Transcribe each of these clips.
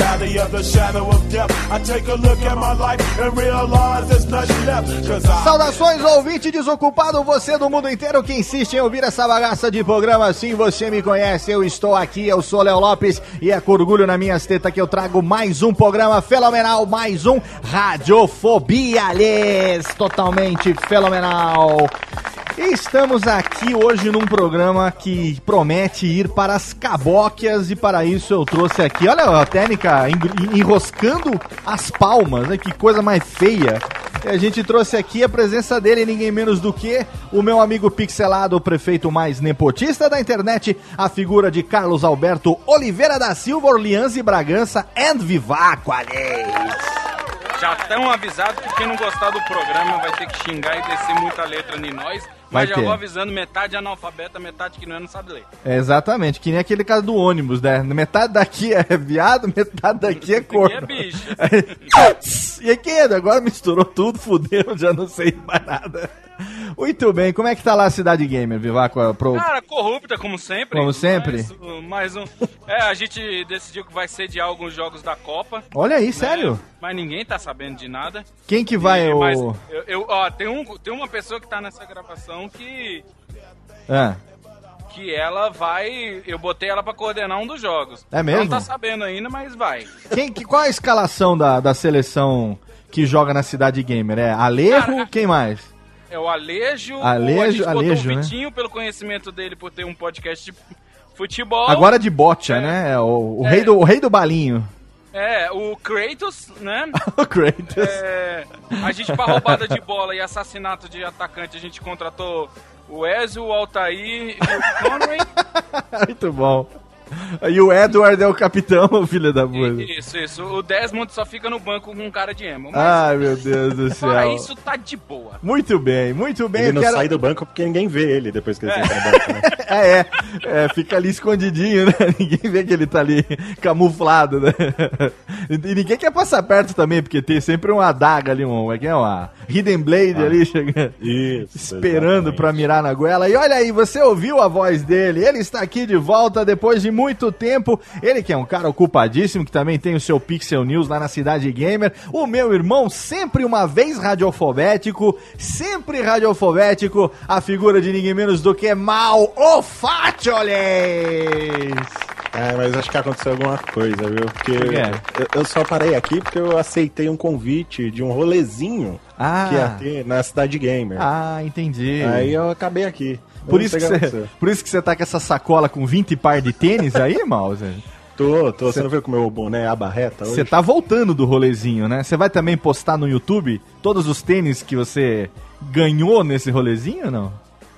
Valley of the shadow of death, I take a look at my life and realize there's nothing left. Saudações, ouvinte desocupado, você do mundo inteiro que insiste em ouvir essa bagaça de programa. Sim, você me conhece, eu estou aqui, eu sou Léo Lopes e é com orgulho na minha teta que eu trago mais um programa fenomenal, mais um Radiofobia, aliás, totalmente fenomenal. Estamos aqui hoje num programa que promete ir para as cabóquias e para isso eu trouxe aqui, olha a técnica en- enroscando as palmas, né? Que coisa mais feia. E a gente trouxe aqui a presença dele, ninguém menos do que o meu amigo pixelado, o prefeito mais nepotista da internet, a figura de Carlos Alberto Oliveira da Silva, Orleans e Bragança and Vivaco. Já estão avisados que quem não gostar do programa vai ter que xingar e descer muita letra em nós. Vai Mas já ter. vou avisando, metade é analfabeta, metade que não é, não sabe ler. É, exatamente, que nem aquele caso do ônibus, né? Metade daqui é viado, metade daqui é corno. é bicho. e aqui, agora misturou tudo, fudeu, já não sei mais nada. Muito bem, como é que tá lá a Cidade Gamer, Vivaco? Pro... Cara, corrupta como sempre. Como sempre? Mais, mais um. É, a gente decidiu que vai sediar alguns jogos da Copa. Olha aí, né? sério? Mas ninguém tá sabendo de nada. Quem que vai, E- o... Mas eu, eu- ó, tem, um, tem uma pessoa que tá nessa gravação que. Ah, Que ela vai. Eu botei ela pra coordenar um dos jogos. É mesmo? Não tá sabendo ainda, mas vai. quem, que, qual a escalação da, da seleção que joga na Cidade Gamer? É Alejo, Cara, quem mais? É o Alejo. Alejo- Alejo, o né? Vitinho pelo conhecimento dele por ter um podcast de futebol. Agora de bocha, É. né? É o, o É. rei do, o rei do balinho. É, o Kratos, né? o Kratos. É, a gente, pra roubada de bola e assassinato de atacante, a gente contratou o Ezio, o Altair e o Conway. Muito bom. E o Edward é o capitão, filho da puta. Isso, isso. O Desmond só fica no banco com um cara de emo. Mas Ai, meu Deus do fora céu. isso, tá de boa. Muito bem, muito bem. Ele não quero- sai do banco porque ninguém vê ele depois que ele sai do banco, né? É, é, é, fica ali escondidinho, né? Ninguém vê que ele tá ali camuflado, né? E e ninguém quer passar perto também, porque tem sempre uma adaga ali, um, é que é uma Hidden Blade ali chegando, Isso. esperando pra mirar na goela. E olha aí, você ouviu a voz dele? Ele está aqui de volta depois de muito tempo. Ele que é um cara ocupadíssimo, que também tem o seu Pixel News lá na Cidade Gamer. O meu irmão, sempre uma vez radiofobético, sempre radiofobético, a figura de ninguém menos do que Mal Ofátioles. É, mas acho que aconteceu alguma coisa, viu? Porque eu, eu só parei aqui porque eu aceitei um convite de um rolezinho Ah. que ia ter na cidade gamer. Ah, entendi. Aí eu acabei aqui. Por, isso que você, por isso que você tá com essa sacola com 20 par de tênis aí, Mouse? Tô, tô. Você não viu com o meu boné aba reta hoje? Você tá voltando do rolezinho, né? Você vai também postar no YouTube todos os tênis que você ganhou nesse rolezinho ou não?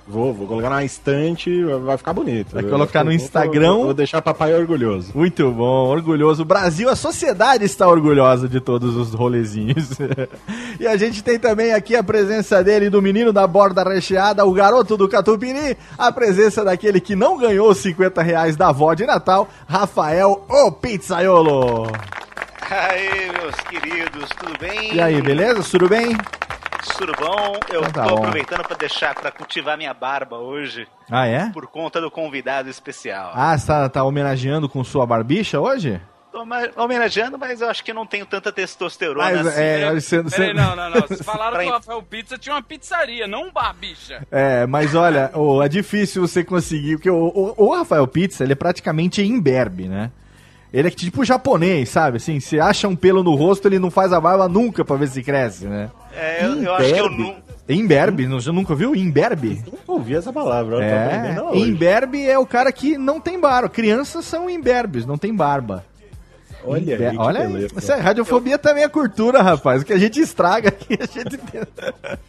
Vou, vou colocar na estante, vai ficar bonito. Vai colocar no vou- Instagram. Vou, vou deixar papai orgulhoso. Muito bom, orgulhoso. O Brasil, a sociedade está orgulhosa de todos os rolezinhos. e a gente tem também aqui a presença dele, do menino da borda recheada, o garoto do Catupiri, a presença daquele que não ganhou os 50 reais da avó de Natal, Rafael, o pizzaiolo. Aí, meus queridos, tudo bem? E aí, beleza? Tudo bem? Bom? Eu Então tá tô bom. aproveitando pra deixar, pra cultivar minha barba hoje, Ah, é? por conta do convidado especial. Ah, você tá, tá homenageando com sua barbicha hoje? Tô homenageando, mas eu acho que não tenho tanta testosterona Mas, assim. é, olha, você- você- Peraí, não, não, não. Vocês falaram que o Rafael Pizza tinha uma pizzaria, não um barbicha. É, mas olha, ô, é difícil você conseguir, porque o, o- o Rafael Pizza, ele é praticamente imberbe, né? Ele é tipo japonês, sabe? Assim, se acha um pelo no rosto, ele não faz a barba nunca pra ver se cresce, né? É, eu, eu acho que eu Imberbe? não. Imberbe, não- você nunca viu? Imberbe? Nunca ouvi essa palavra, É, imberbe é o cara que não tem barba. Crianças são imberbes, não tem barba. Olha Imber- aí, Olha beleza. isso é, radiofobia também é cultura, rapaz. O que a gente estraga aqui, a gente.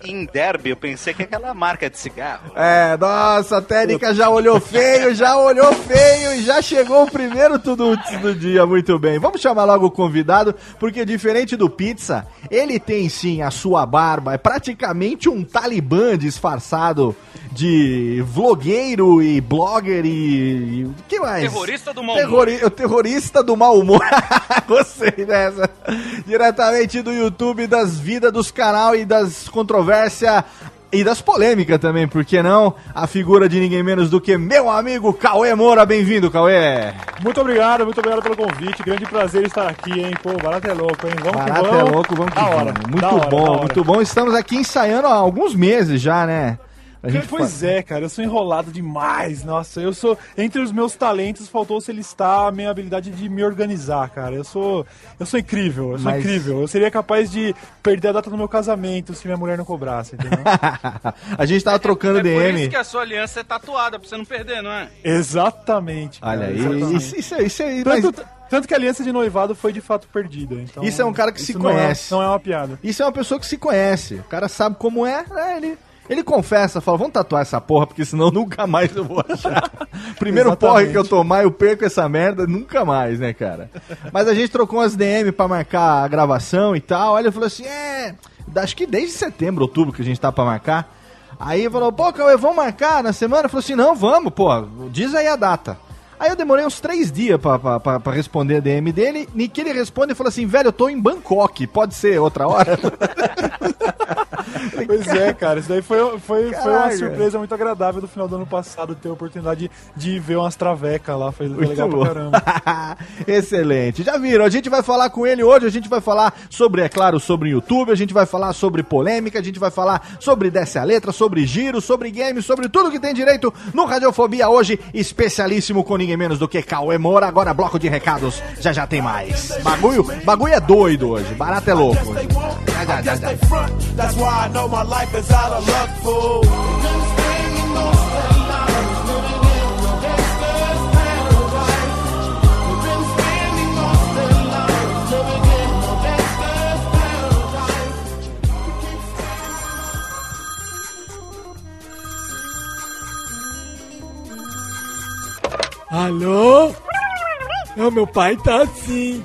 Em derby, eu pensei que é aquela marca de cigarro. É, nossa, a Térica já olhou feio, já olhou feio e já chegou o primeiro tudo do dia. Muito bem. Vamos chamar logo o convidado, porque diferente do Pizza, ele tem sim a sua barba, é praticamente um talibã disfarçado de vlogueiro e blogger e. e o que mais? Terrorista do mau Terrori- O terrorista do mau humor. Gostei dessa. Diretamente do YouTube, das vidas dos canal e das controvérsias e das polêmicas também, por que não? A figura de ninguém menos do que meu amigo Cauê Moura. Bem-vindo, Cauê. Muito obrigado, muito obrigado pelo convite. Grande prazer estar aqui, hein? Pô, barato é louco, hein? Vamos que Barato vamos. é louco, vamos que Da vamos. hora, Muito da bom, hora. muito bom. Estamos aqui ensaiando há alguns meses já, né? A gente Pois é, cara, eu sou enrolado demais. Nossa, eu sou. Entre os meus talentos, faltou se listar a minha habilidade de me organizar, cara. Eu sou. Eu sou incrível, eu sou Mas- incrível. Eu seria capaz de perder a data do meu casamento se minha mulher não cobrasse, entendeu? a gente tava trocando É por DM. isso que a sua aliança é tatuada, pra você não perder, não é? Exatamente. cara, Olha aí, exatamente. isso, isso, isso aí, mas Tanto, tanto que a aliança de noivado foi de fato perdida. Então, Isso é um cara que se não é- conhece. não é uma piada. Isso é uma pessoa que se conhece. O cara sabe como é, né, ele. Ele confessa, fala, vamos tatuar essa porra, porque senão nunca mais eu vou achar. Primeiro porre que eu tomar, eu perco essa merda, nunca mais, né, cara? Mas a gente trocou umas DM pra marcar a gravação e tal. Aí ele falou assim: é. Acho que desde setembro, outubro que a gente tá pra marcar. Aí falou, pô, Cauê, vamos marcar na semana? Falei assim: não, vamos, pô, diz aí a data. Aí eu demorei uns três dias pra, pra, pra, pra responder a DM dele. E que ele responde e fala assim: velho, eu tô em Bangkok, pode ser outra hora? Pois é, cara, isso daí foi, foi, foi uma surpresa muito agradável do final do ano passado, ter a oportunidade de ver umas travecas lá, foi, foi Muito legal bom. pra caramba. Excelente. Já viram? A gente vai falar com ele hoje. A gente vai falar sobre, é claro, sobre YouTube. A gente vai falar sobre polêmica. A gente vai falar sobre Desce a Letra, sobre giro, sobre games, sobre tudo que tem direito no Radiofobia hoje. Especialíssimo com ninguém menos do que Cauê Moura. Agora, bloco de recados. Já já tem mais. Bagulho, bagulho é doido hoje. Barato é louco. hoje. Já, já, I guess they front. That's why I know my life is out of luck, fool. Alô? Não, meu pai tá assim.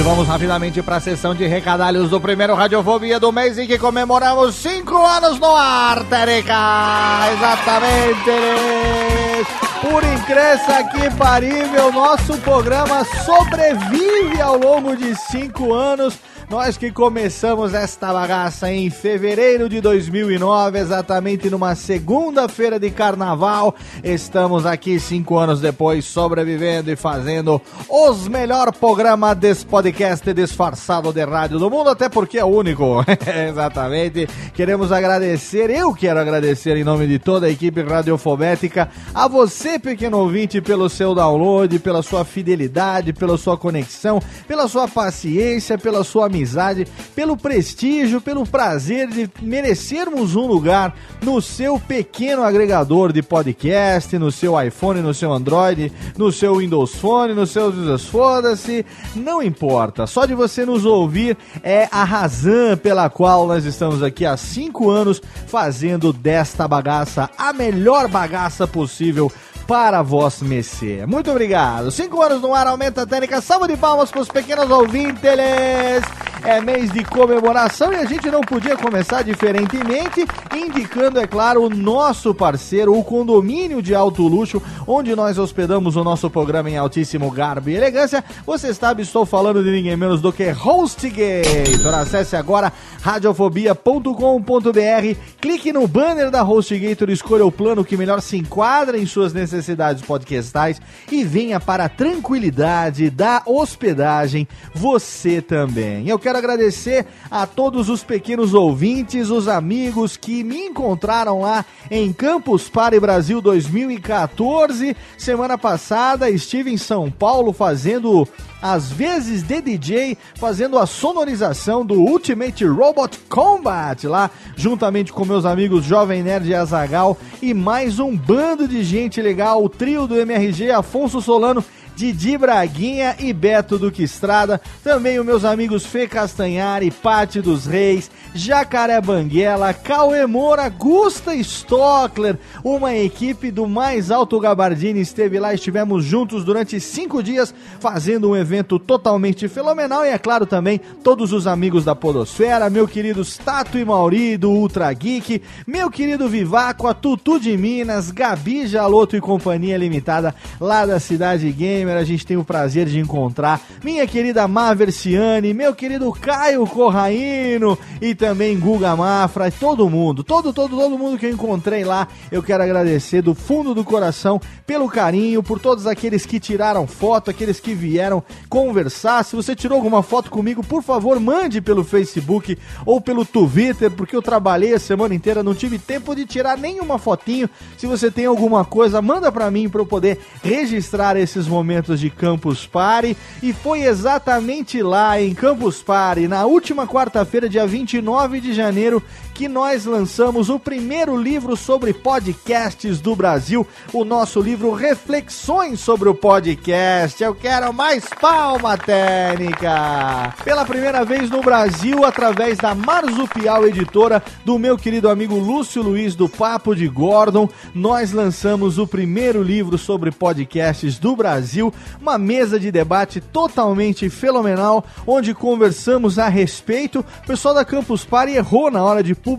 E vamos rapidamente para a sessão de recadalhos do primeiro Radiofobia do mês em que comemoramos cinco anos no ar, Tereca! Exatamente! Por incrível que parível, nosso programa sobrevive ao longo de cinco anos. Nós que começamos esta bagaça em fevereiro de 2009, exatamente numa segunda-feira de carnaval, estamos aqui cinco anos depois sobrevivendo e fazendo os melhores programas desse podcast disfarçado de rádio do mundo, até porque é único. Exatamente. Queremos agradecer, eu quero agradecer em nome de toda a equipe radiofobética, a você, pequeno ouvinte, pelo seu download, pela sua fidelidade, pela sua conexão, pela sua paciência, pela sua amizade, pelo prestígio, pelo prazer de merecermos um lugar no seu pequeno agregador de podcast, no seu iPhone, no seu Android, no seu Windows Phone, no seu foda-se, não importa. Só de você nos ouvir é a razão pela qual nós estamos aqui há cinco anos fazendo desta bagaça a melhor bagaça possível para vós, Messê. Muito obrigado. Cinco anos no ar, aumenta a técnica. Salva de palmas para os pequenos ouvintes. É mês de comemoração e a gente não podia começar diferentemente, indicando, é claro, o nosso parceiro, o condomínio de alto luxo, onde nós hospedamos o nosso programa em altíssimo garbo e elegância. Você sabe, estou falando de ninguém menos do que HostGator. Acesse agora radiofobia.com.br, clique no banner da HostGator, escolha o plano que melhor se enquadra em suas necessidades necessidades podcastais e venha para a tranquilidade da hospedagem você também. Eu quero agradecer a todos os pequenos ouvintes, os amigos que me encontraram lá em Campus Party Brasil 2014. Semana passada estive em São Paulo fazendo às vezes de DJ, fazendo a sonorização do Ultimate Robot Combat lá, juntamente com meus amigos Jovem Nerd e Azagal e mais um bando de gente legal, o trio do MRG, Afonso Solano Didi Braguinha e Beto Duque Estrada, também os meus amigos Fê Castanhari, Pati dos Reis, Jacaré Banguela, Cauê Moura, Gusta Stockler, uma equipe do mais alto gabardine esteve lá, estivemos juntos durante cinco dias fazendo um evento totalmente fenomenal e é claro também todos os amigos da Podosfera, meu querido Stato e Mauri do Ultra Geek, meu querido Vivaco, a Tutu de Minas, Gabi Jaloto e Companhia Limitada lá da Cidade Gamer, a gente tem o prazer de encontrar minha querida Maversiane, meu querido Caio Corraino e também Guga Mafra, e todo mundo, todo, todo, todo mundo que eu encontrei lá, eu quero agradecer do fundo do coração pelo carinho, por todos aqueles que tiraram foto, aqueles que vieram conversar. Se você tirou alguma foto comigo, por favor, mande pelo Facebook ou pelo Twitter, porque eu trabalhei a semana inteira, não tive tempo de tirar nenhuma fotinho. Se você tem alguma coisa, manda para mim para eu poder registrar esses momentos de Campus Party. E foi exatamente lá em Campus Party, na última quarta-feira, dia 29 de janeiro, que nós lançamos o primeiro livro sobre podcasts do Brasil, o nosso livro Reflexões sobre o Podcast. Eu quero mais palma técnica! Pela primeira vez no Brasil, através da Marzupial Editora, do meu querido amigo Lúcio Luiz do Papo de Gordon, nós lançamos o primeiro livro sobre podcasts do Brasil, uma mesa de debate totalmente fenomenal, onde conversamos a respeito. O pessoal da Campus Party errou na hora de publicar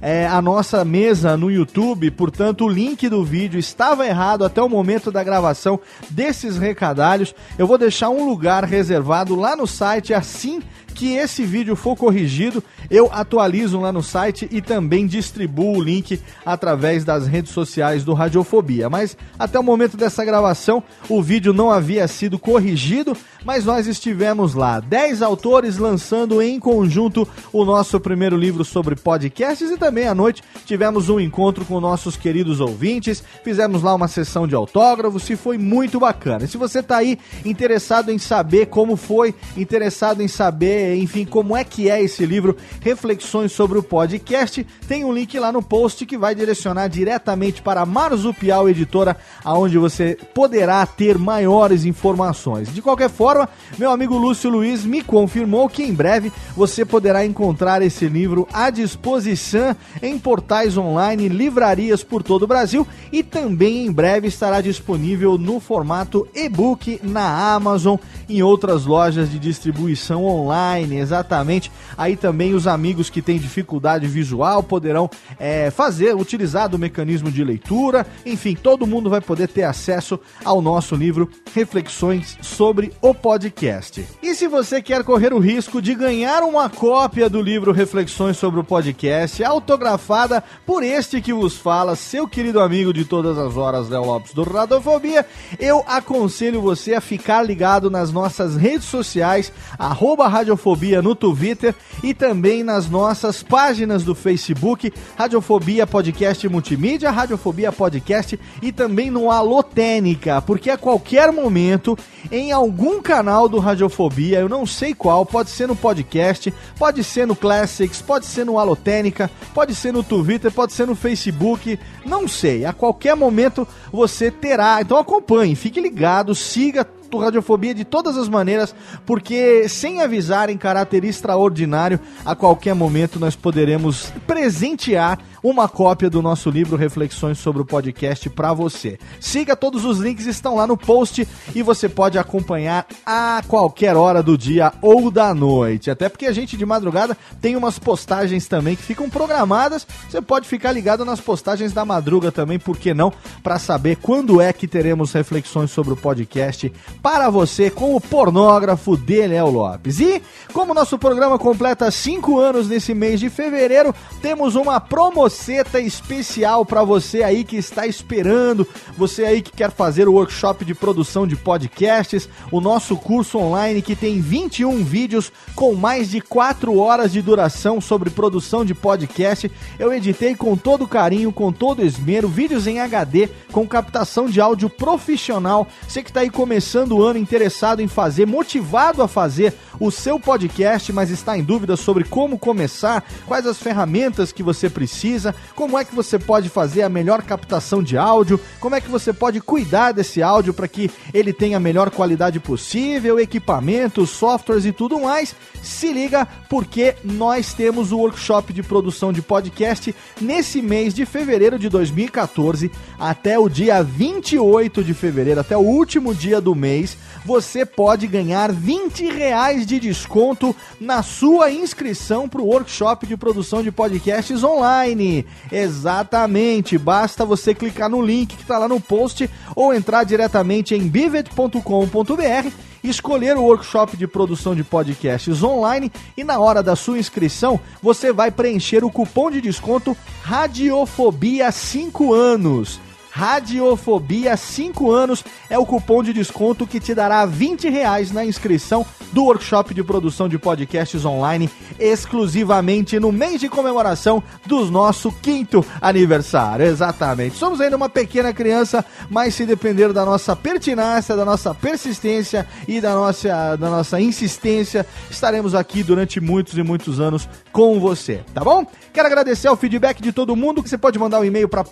é, a nossa mesa no YouTube, portanto o link do vídeo estava errado até o momento da gravação desses recadalhos. Eu vou deixar um lugar reservado lá no site assim que esse vídeo for corrigido, eu atualizo lá no site e também distribuo o link através das redes sociais do Radiofobia. Mas até o momento dessa gravação, o vídeo não havia sido corrigido, mas nós estivemos lá, 10 autores lançando em conjunto o nosso primeiro livro sobre podcasts e também à noite tivemos um encontro com nossos queridos ouvintes, fizemos lá uma sessão de autógrafos e foi muito bacana. E se você está aí interessado em saber como foi, interessado em saber enfim, como é que é esse livro, Reflexões sobre o Podcast, tem um link lá no post que vai direcionar diretamente para Marzupial Editora, aonde você poderá ter maiores informações. De qualquer forma, meu amigo Lúcio Luiz me confirmou que em breve você poderá encontrar esse livro à disposição em portais online, livrarias por todo o Brasil e também em breve estará disponível no formato e-book na Amazon, em outras lojas de distribuição online online, exatamente. Aí também os amigos que têm dificuldade visual poderão é, fazer, utilizar do mecanismo de leitura. Enfim, todo mundo vai poder ter acesso ao nosso livro Reflexões sobre o Podcast. E se você quer correr o risco de ganhar uma cópia do livro Reflexões sobre o Podcast, autografada por este que vos fala, seu querido amigo de todas as horas, Léo Lopes do Radofobia, eu aconselho você a ficar ligado nas nossas redes sociais, arroba Radiofobia no Twitter e também nas nossas páginas do Facebook, Radiofobia Podcast Multimídia, Radiofobia Podcast e também no Alotênica, porque a qualquer momento, em algum canal do Radiofobia, eu não sei qual, pode ser no podcast, pode ser no Classics, pode ser no Alotênica, pode ser no Twitter, pode ser no Facebook, não sei. A qualquer momento você terá. Então acompanhe, fique ligado, siga do Radiofobia de todas as maneiras, porque sem avisar em caráter extraordinário, a qualquer momento nós poderemos presentear uma cópia do nosso livro Reflexões sobre o Podcast para você. Siga todos os links estão lá no post e você pode acompanhar a qualquer hora do dia ou da noite. Até porque a gente de madrugada tem umas postagens também que ficam programadas. Você pode ficar ligado nas postagens da madruga também, por que não, para saber quando é que teremos reflexões sobre o podcast para você com o pornógrafo Léo Lopes. E como nosso programa completa 5 anos nesse mês de fevereiro, temos uma promoção especial para você aí que está esperando, você aí que quer fazer o workshop de produção de podcasts, o nosso curso online que tem 21 vídeos com mais de 4 horas de duração sobre produção de podcast. Eu editei com todo carinho, com todo esmero, vídeos em HD com captação de áudio profissional. Você que está aí começando o ano interessado em fazer, motivado a fazer o seu podcast, mas está em dúvida sobre como começar, quais as ferramentas que você precisa, como é que você pode fazer a melhor captação de áudio, como é que você pode cuidar desse áudio para que ele tenha a melhor qualidade possível, equipamentos, softwares e tudo mais. Se liga porque nós temos o workshop de produção de podcast nesse mês de fevereiro de 2014 até o dia 28 de fevereiro, até o último dia do mês, você pode ganhar 20 reais de desconto na sua inscrição para o workshop de produção de podcasts online. Exatamente, basta você clicar no link que está lá no post ou entrar diretamente em bivet.com.br escolher o workshop de produção de podcasts online e na hora da sua inscrição você vai preencher o cupom de desconto Radiofobia 5 anos. Radiofobia 5 anos é o cupom de desconto que te dará 20 reais na inscrição do workshop de produção de podcasts online exclusivamente no mês de comemoração do nosso quinto aniversário. Exatamente. Somos ainda uma pequena criança, mas se depender da nossa pertinácia, da nossa persistência e da nossa, da nossa insistência, estaremos aqui durante muitos e muitos anos com você, tá bom? Quero agradecer ao feedback de todo mundo, que você pode mandar um e-mail para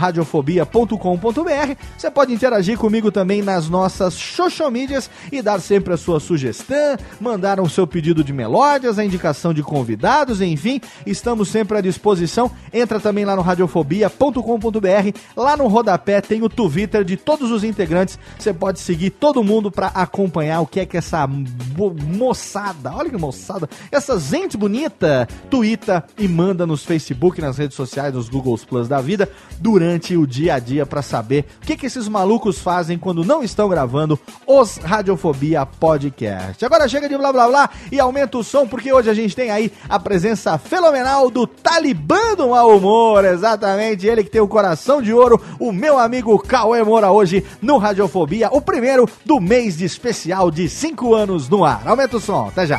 podcast@radiofobia.com.br. Você pode interagir comigo também nas nossas social mídias e dar sempre a sua sugestão, mandar o seu pedido de melódias, a indicação de convidados, enfim, estamos sempre à disposição. Entra também lá no radiofobia.com.br. Lá no rodapé tem o Twitter de todos os integrantes. Você pode seguir todo mundo para acompanhar o que é que essa mo- moçada, olha que moçada, essa gente bonita, Twitter e manda nos Facebook, nas redes sociais, nos Googles Plus da vida, durante o dia a dia para saber o que, que esses malucos fazem quando não estão gravando os Radiofobia Podcast. Agora chega de blá blá blá e aumenta o som, porque hoje a gente tem aí a presença fenomenal do Talibã do Mau Humor, exatamente, ele que tem o coração de ouro, o meu amigo Cauê Moura hoje no Radiofobia, o primeiro do mês de especial de 5 anos no ar. Aumenta o som, até já.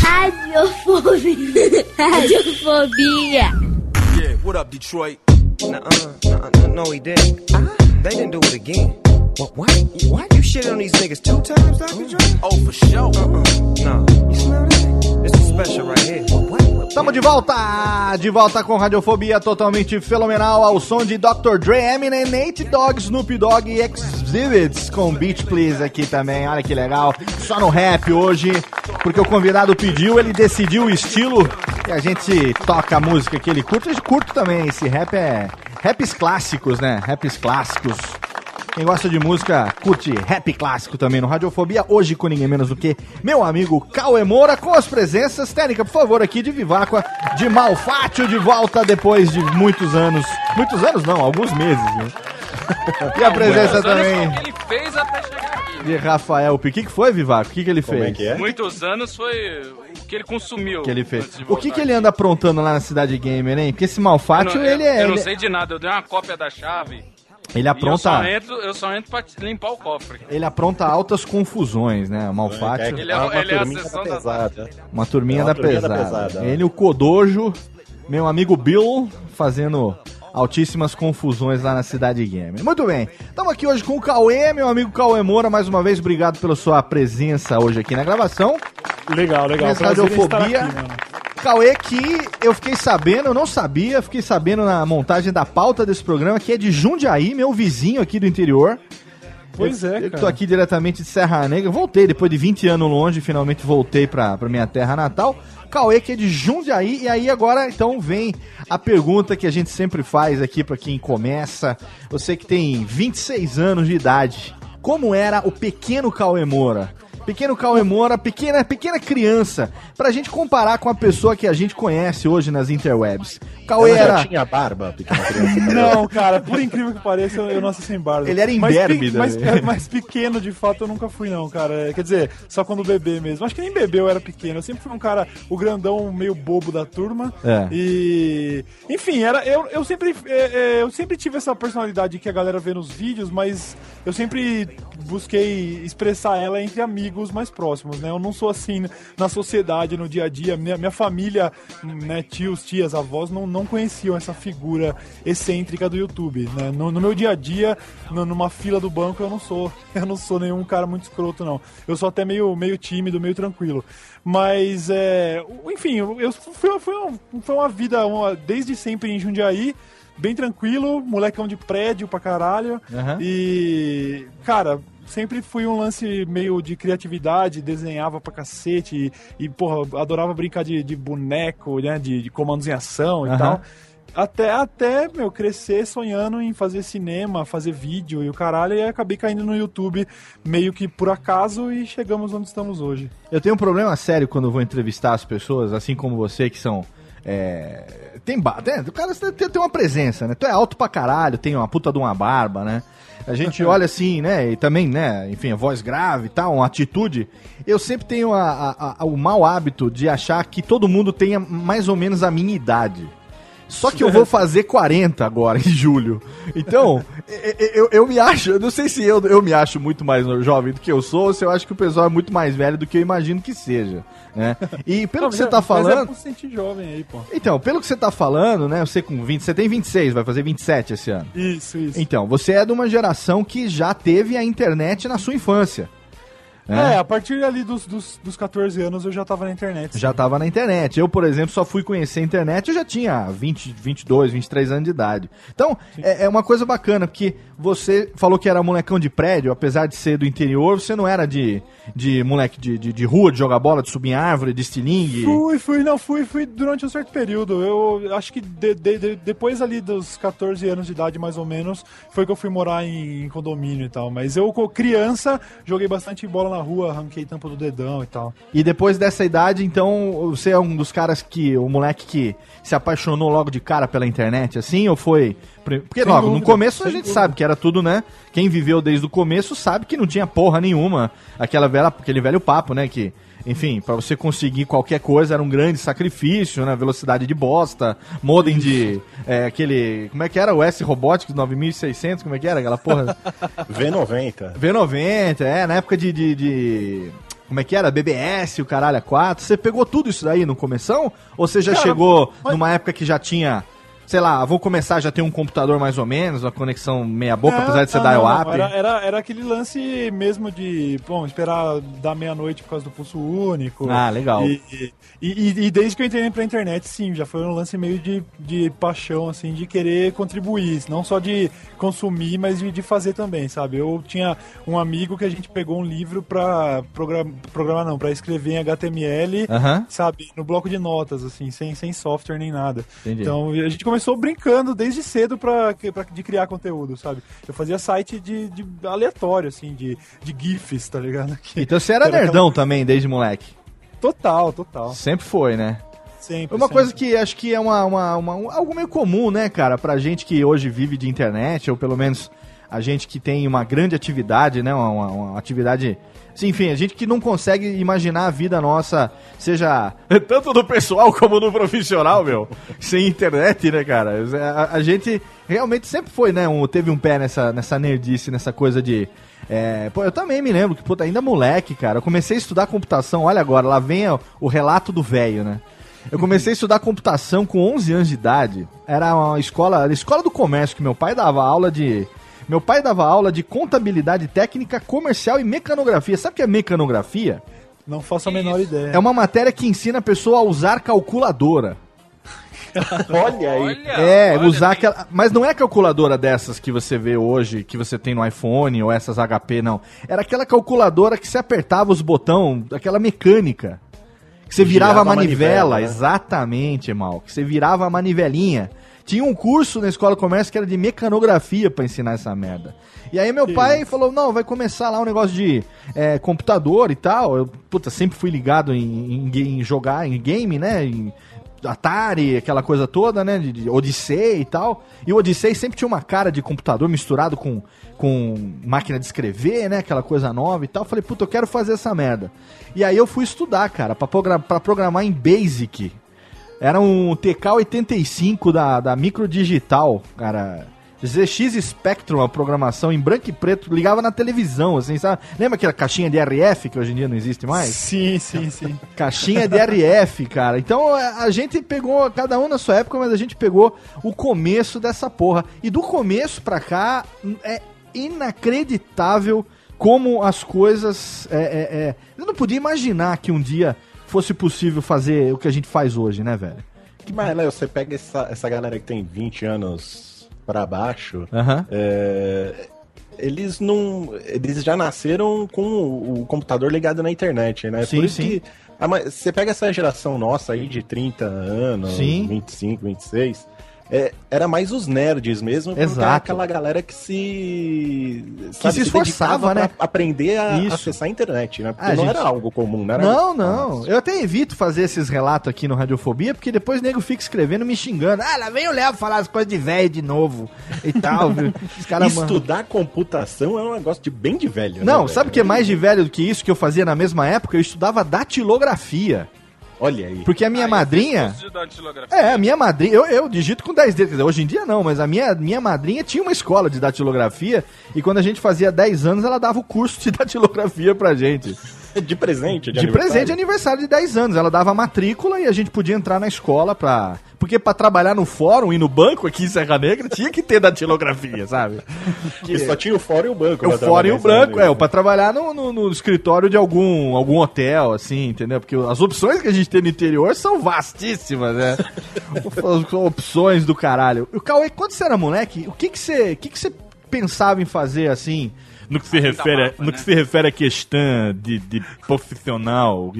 Radiofobia. Radiofobia. Yeah, what up, Detroit? Nuh-uh, nuh-uh, no, he didn't. Ah. They didn't do it again. What? What? What? You shit on these niggas two times, Dr. Oh. Dre? Oh, for sure. Uh-uh. No. You smell that? Tamo de volta! De volta com Radiofobia totalmente fenomenal ao som de Dr. Dre, Eminem, Nate Dogg, Snoop Dogg e Exhibits com Beach Please aqui também. Olha que legal. Só no rap hoje, porque o convidado pediu, ele decidiu o estilo e a gente toca a música que ele curte. Eu curto também, esse rap é raps clássicos, né? Raps clássicos. Quem gosta de música, curte rap clássico também no Radiofobia. Hoje com ninguém menos do que meu amigo Cauê Moura, com as presenças, técnica, por favor, aqui de Viváqua, de Malfátio, de volta depois de muitos anos. Muitos anos não, alguns meses, né? E a presença também Ele fez até chegar aqui. de Rafael Pi. O que, que foi, Vivaco? O que, que ele Como é fez? que é? Muitos anos foi o que ele consumiu. que ele fez. O que, que ele anda aprontando lá na cidade gamer, hein? Porque esse Malfátio, não, ele é. Eu não ele- sei de nada, eu dei uma cópia da chave. Ele E eu só apronta, entro, eu só entro pra limpar o cofre. ele apronta altas confusões, né? O Malfátio. Ele é- uma ele é a turminha sessão da da- pesada. Uma turminha, É uma da, turminha da pesada. pesada. Ele, o Kodojo, meu amigo Bill, fazendo altíssimas confusões lá na cidade gamer. Muito bem, estamos aqui hoje com o Cauê, meu amigo Cauê Moura, mais uma vez, obrigado pela sua presença hoje aqui na gravação. Legal, legal. Radiofobia. aqui. Cauê, que eu fiquei sabendo, eu não sabia, fiquei sabendo na montagem da pauta desse programa, que é de Jundiaí, meu vizinho aqui do interior. Pois eu, é, Eu que cara. tô aqui diretamente de Serra Negra. Voltei depois de 20 anos longe, finalmente voltei pra, pra minha terra natal. Cauê, que é de Jundiaí. E aí agora, então, vem a pergunta que a gente sempre faz aqui pra quem começa. Você que tem 26 anos de idade. Como era o pequeno Cauê Moura? Pequeno Cauê Moura, pequena, pequena criança. Pra gente comparar com a pessoa que a gente conhece hoje nas interwebs. Cauê Ela já era... tinha barba, pequena criança. Não, cara, por incrível que pareça, eu, eu nasci sem barba. Ele era Mas pe- imberbe, né? Mas, é, mas pequeno, de fato, eu nunca fui, não, cara. Quer dizer, só quando bebê mesmo. Acho que nem bebê eu era pequeno. Eu sempre fui um cara, o grandão meio bobo da turma. É. E. Enfim, era, eu, eu, sempre, é, é, eu sempre tive essa personalidade que a galera vê nos vídeos, mas eu sempre busquei expressar ela entre amigos mais próximos, né? Eu não sou assim na sociedade, no dia a dia. Minha, minha família, né, tios, tias, avós, não, não conheciam essa figura excêntrica do YouTube, né? No, no meu dia a dia, no- numa fila do banco, eu não sou, eu não sou nenhum cara muito escroto, não. Eu sou até meio, meio tímido, meio tranquilo. Mas, é, enfim, eu, foi, foi, uma, foi uma vida uma- desde sempre em Jundiaí, bem tranquilo, molecão de prédio pra caralho. Aham. E, cara, sempre fui um lance meio de criatividade, desenhava pra cacete e, e, porra, adorava brincar de, de boneco, né, de, de comandos em ação e Aham. tal. Até, até, meu, crescer sonhando em fazer cinema, fazer vídeo e o caralho, e acabei caindo no YouTube meio que por acaso e chegamos onde estamos hoje. Eu tenho um problema sério quando vou entrevistar as pessoas, assim como você, que são. É, tem, ba- tem, o cara tem, tem uma presença, né? Tu é alto pra caralho, tem uma puta de uma barba, né? A gente olha assim, né? E também, né? Enfim, a voz grave e tal, uma atitude. Eu sempre tenho a- a- a- o mau hábito de achar que todo mundo tenha mais ou menos a minha idade. Só que eu vou fazer 40 agora, em julho. Então, eu, eu, eu me acho, eu não sei se eu, eu me acho muito mais jovem do que eu sou, ou se eu acho que o pessoal é muito mais velho do que eu imagino que seja, né? E pelo Não, que você tá é- Mas é falando... sentir jovem aí, pô. Então, pelo que você tá falando, né? Você com 20, você tem 26, vai fazer 27 esse ano. Isso, isso. Então, você é de uma geração que já teve a internet na sua infância. Né? É, a partir ali dos, dos, dos 14 anos eu já tava na internet. Já tava na internet. Eu, por exemplo, só fui conhecer a internet, eu já tinha 20, 22, 23 anos de idade. Então, é, é uma coisa bacana, porque você falou que era molecão de prédio, apesar de ser do interior, você não era de, de moleque de, de, de rua, de jogar bola, de subir em árvore, de estilingue. Fui, fui, não, fui, fui durante um certo período. Eu acho que de- de- de- depois ali dos 14 anos de idade, mais ou menos, foi que eu fui morar em, em condomínio e tal. Mas eu, criança, joguei bastante bola na rua, arranquei tampa do dedão e tal. E depois dessa idade, então, você é um dos caras que, o moleque que se apaixonou logo de cara pela internet, assim, ou foi... Porque Sem logo, no dúvida, começo a gente dúvida. sabe que era tudo, né? Quem viveu desde o começo sabe que não tinha porra nenhuma. Aquela velha, aquele velho papo, né? Que, enfim, pra você conseguir qualquer coisa era um grande sacrifício, né? Velocidade de bosta, modem de... é, aquele... Como é que era? O S Robotics 9600, como é que era aquela porra? V90. V90, é, na época de, de, de- Como é que era? BBS, o caralho, a 4. Você pegou tudo isso daí no começão? Ou você já Cara, chegou mas- numa época que já tinha. Sei lá, vou começar já ter um computador mais ou menos, uma conexão meia boca, Não, apesar de ser dial-up. Era, era, era aquele lance mesmo de, bom, esperar da meia-noite por causa do pulso único. Ah, legal. E, e, e- e desde que eu entrei pra internet, sim, já foi um lance meio de, de paixão, assim, de querer contribuir. Não só de consumir, mas de, de fazer também, sabe? Eu tinha um amigo que a gente pegou um livro pra programar, programar não, pra escrever em HTML, Aham. sabe? No bloco de notas, assim, sem, sem software nem nada. Entendi. Então a gente começou começou brincando desde cedo pra, pra, de criar conteúdo, sabe? Eu fazia site de, de aleatório, assim, de, de GIFs, tá ligado? Que Então você era era nerdão aquela- também, desde moleque. Total, total. Sempre foi, né? Sempre. Uma sempre. coisa que acho que é uma, uma, uma- um- algo meio comum, né, cara, pra gente que hoje vive de internet, ou pelo menos a gente que tem uma grande atividade, né, uma- uma atividade... Sim, enfim, a gente que não consegue imaginar a vida nossa, seja tanto no pessoal como no profissional, meu, sem internet, né, cara? A, a gente realmente sempre foi, né, um- teve um pé nessa, nessa nerdice, nessa coisa de... é, pô, eu também me lembro que, puta, ainda moleque, cara, eu comecei a estudar computação, olha agora, lá vem o, o relato do velho, né? Eu comecei a estudar computação com 11 anos de idade. Era uma escola, era a escola do comércio que meu pai dava aula de meu pai dava aula de contabilidade técnica, comercial e mecanografia. Sabe o que é mecanografia? Não faço a menor ideia. É uma matéria que ensina a pessoa a usar calculadora. Olha aí. É, usar aquela. Mas não é calculadora dessas que você vê hoje, que você tem no iPhone ou essas HP, não. Era aquela calculadora que você apertava os botões, aquela mecânica. Que você virava, girava a a manivela. manivela, né? Exatamente, mal. Que você virava a manivelinha. Tinha um curso na escola de comércio que era de mecanografia pra ensinar essa merda. E aí meu pai falou, não, vai começar lá um negócio de é, computador e tal. Eu, puta, sempre fui ligado em, em em jogar em game, né? Em Atari, aquela coisa toda, né? De, de Odyssey e tal. E o Odyssey sempre tinha uma cara de computador misturado com, com máquina de escrever, né? Aquela coisa nova e tal. Falei, puta, eu quero fazer essa merda. E aí eu fui estudar, cara, pra, progra- pra programar em Basic. Era um TK-85 da, da Microdigital, cara. ZX Spectrum, a programação em branco e preto, ligava na televisão, assim, sabe? Lembra aquela caixinha de RF que hoje em dia não existe mais? Sim, sim, sim. Caixinha de RF, cara. Então a a gente pegou, cada um na sua época, mas a gente pegou o começo dessa porra. E do começo pra cá é inacreditável como as coisas. É, é, é... Eu não podia imaginar que um dia fosse possível fazer o que a gente faz hoje, né, velho? Mas, Léo, você pega essa, essa galera que tem 20 anos pra baixo, Aham. é, eles não. Eles já nasceram com o, o computador ligado na internet, né? Sim, Por isso sim. que a você pega essa geração nossa aí de 30 anos, Sim. 25, 26. É, era mais os nerds mesmo, Exato. aquela galera que se. Que se esforçava, dedicava né? aprender a Isso. acessar a internet, né? Porque Ah, não gente- era algo comum, não era Não, não. Eu até evito fazer esses relatos aqui no Radiofobia, porque depois o nego fica escrevendo me xingando. Ah, lá vem o Léo falar as coisas de velho de novo e tal, viu? Mandam- Estudar computação é um negócio de bem de velho. Não, né, sabe o que é mais de velho do que isso que eu fazia na mesma época? Eu estudava datilografia. Olha aí. Porque a minha madrinha. Curso de datilografia. É, a minha madrinha. Eu, eu digito com 10 dedos. Quer dizer, hoje em dia não, mas a minha, minha madrinha tinha uma escola de datilografia. E quando a gente fazia 10 anos, ela dava o curso de datilografia pra gente. De presente, De presente de aniversário de 10 anos. Ela dava a matrícula e a gente podia entrar na escola pra. Porque pra trabalhar no fórum e no banco aqui em Serra Negra tinha que ter datilografia, sabe? Que só tinha o fora e o banco. O fora e o branco, é, pra trabalhar no, no, no escritório de algum, algum hotel, assim, entendeu? Porque as opções que a gente tem no interior são vastíssimas, né? As opções do caralho. O Cauê, quando você era moleque, o que que você, o que que você pensava em fazer, assim, no que se refere, mapa, no né? que se refere à questão de, de profissional?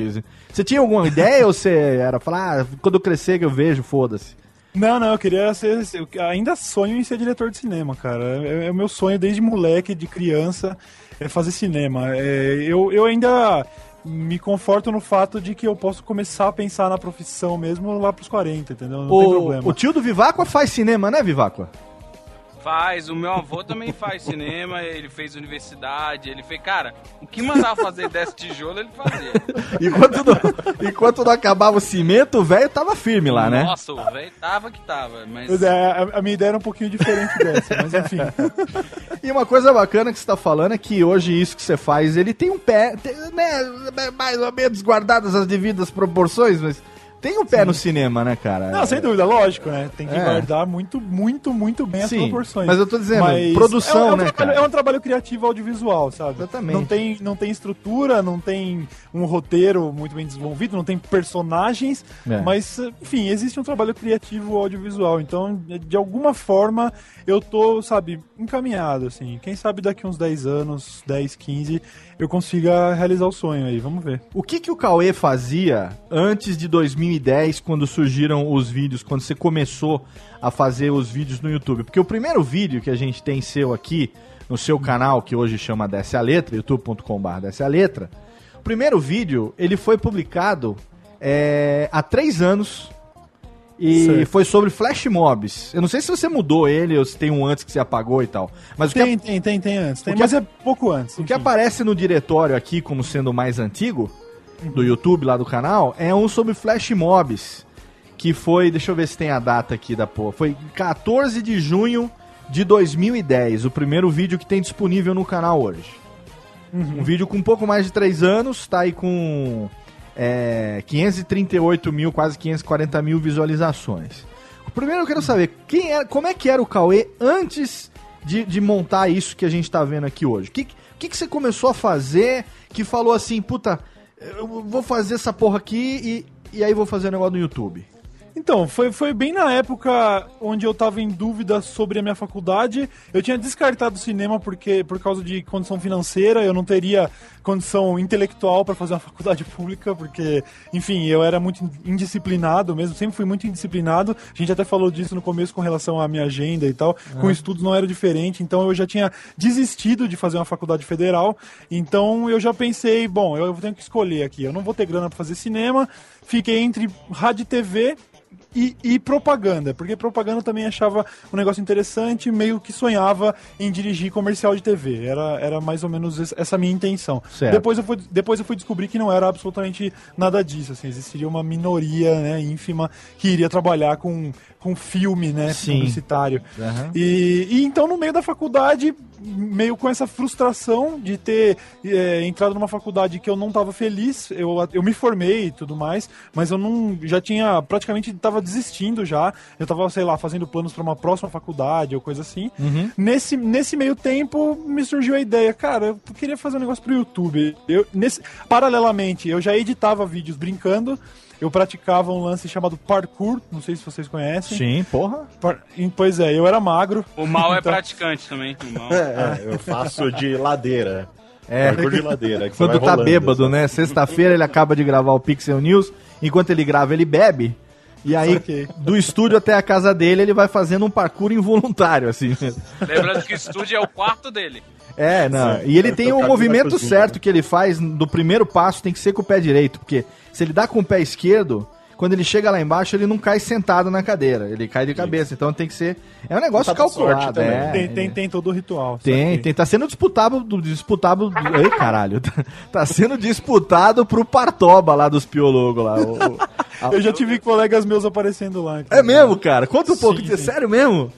Você tinha alguma ideia ou você era falar, ah, quando eu crescer que eu vejo, foda-se? Não, não, eu queria ser. Eu ainda sonho em ser diretor de cinema, cara. É, é o meu sonho desde moleque, de criança, é fazer cinema. É, eu, eu ainda me conforto no fato de que eu posso começar a pensar na profissão mesmo lá pros 40, entendeu? Não tem O, problema. o tio do Viváqua faz cinema, né, Viváqua? Faz, o meu avô também faz cinema, ele fez universidade, ele fez. Cara, o que mandava fazer desse tijolo, ele fazia. Enquanto não, enquanto não acabava o cimento, o velho tava firme lá, né? Nossa, o velho tava que tava, mas. Pois é, a, a minha ideia era um pouquinho diferente dessa, mas enfim. E uma coisa bacana que você tá falando é que hoje isso que você faz, ele tem um pé, tem, né, mais ou menos guardadas as devidas proporções, mas tem um pé no cinema, né, cara? Não, sem dúvida, lógico, né? Tem que É. guardar muito, muito, muito bem as Sim, proporções. mas eu tô dizendo, produção, é, um- é um né, trabalho-? É um trabalho criativo audiovisual, sabe? Exatamente. Não tem, não tem estrutura, não tem um roteiro muito bem desenvolvido, não tem personagens, É. mas, enfim, existe um trabalho criativo audiovisual. Então, de alguma forma, eu tô, sabe, encaminhado, assim. Quem sabe daqui uns 10 anos, 10, 15, eu consiga realizar o sonho aí. Vamos ver. O que que o Cauê fazia antes de 2010, quando surgiram os vídeos, quando você começou a fazer os vídeos no YouTube? Porque o primeiro vídeo que a gente tem seu aqui, no seu canal, que hoje chama Desce a Letra, youtube.com.br Desce a Letra, o primeiro vídeo, ele foi publicado é, há três anos e Certo. foi sobre flash mobs. Eu não sei se você mudou ele ou se tem um antes que você apagou e tal. Mas o que, Tem, tem, tem, tem antes. Tem, o que mas é pouco antes. o que aparece no diretório aqui como sendo o mais antigo do YouTube lá do canal é um sobre flash mobs. Que foi, deixa eu ver se tem a data aqui da porra. Foi 14 de junho de 2010, o primeiro vídeo que tem disponível no canal hoje. Um vídeo com um pouco mais de 3 anos, tá aí com é, 538 mil, quase 540 mil visualizações. Primeiro eu quero saber quem era, como é que era o Cauê antes de, de montar isso que a gente tá vendo aqui hoje. O que, que, que você começou a fazer que falou assim, puta, eu vou fazer essa porra aqui e, e aí vou fazer um negócio no YouTube? Então, foi, foi bem na época onde eu tava em dúvida sobre a minha faculdade. Eu tinha descartado o cinema porque por causa de condição financeira, eu não teria condição intelectual para fazer uma faculdade pública, porque, enfim, eu era muito indisciplinado mesmo, sempre fui muito indisciplinado. A gente até falou disso no começo com relação à minha agenda e tal. Com estudos não era diferente, então eu já tinha desistido de fazer uma faculdade federal. Então eu já pensei, bom, eu tenho que escolher aqui. Eu não vou ter grana para fazer cinema. Fiquei entre rádio e TV e, e propaganda, porque propaganda também achava um negócio interessante, meio que sonhava em dirigir comercial de TV. Era, era mais ou menos es- essa minha intenção. Certo. Depois eu, fui, depois eu fui descobrir que não era absolutamente nada disso. Assim, existiria uma minoria né, ínfima que iria trabalhar com, com filme né, Sim. publicitário. Aham. E, e então, no meio da faculdade, meio com essa frustração de ter é, entrado numa faculdade que eu não estava feliz, eu, eu me formei e tudo mais, mas eu não já tinha praticamente estava desistindo já. Eu estava, sei lá, fazendo planos para uma próxima faculdade ou coisa assim. Nesse, nesse meio tempo me surgiu a ideia, cara, eu queria fazer um negócio pro YouTube. Eu, nesse, paralelamente, eu já editava vídeos brincando. Eu praticava um lance chamado parkour, não sei se vocês conhecem. Sim, porra. Par- Pois é, eu era magro. O mal é Então- praticante também. O mal. É, eu faço de ladeira. É. Parkour de ladeira. Quando tá rolando, bêbado, assim. né? Sexta-feira ele acaba de gravar o Pixel News. Enquanto ele grava, ele bebe. E aí, Saquei. do estúdio até a casa dele, ele vai fazendo um parkour involuntário, assim mesmo. Lembrando que o estúdio é o quarto dele. É, não. Sim. E ele tem o tocar na movimento certo que ele faz do primeiro passo, tem que ser com o pé direito. Porque se ele dá com o pé esquerdo, quando ele chega lá embaixo, ele não cai sentado na cadeira. Ele cai de cabeça. Então tem que ser. É um negócio Tá sorte calculado. também. É, tem, tem, tem todo o ritual. Tem, tem, tá sendo disputado, do- disputado, ei caralho, tá, tá sendo disputado pro Partoba lá dos Piologos lá. o- o- a- Eu já tive colegas meus aparecendo lá. É mesmo, cara? Conta um pouco, Sim, sim. sério mesmo?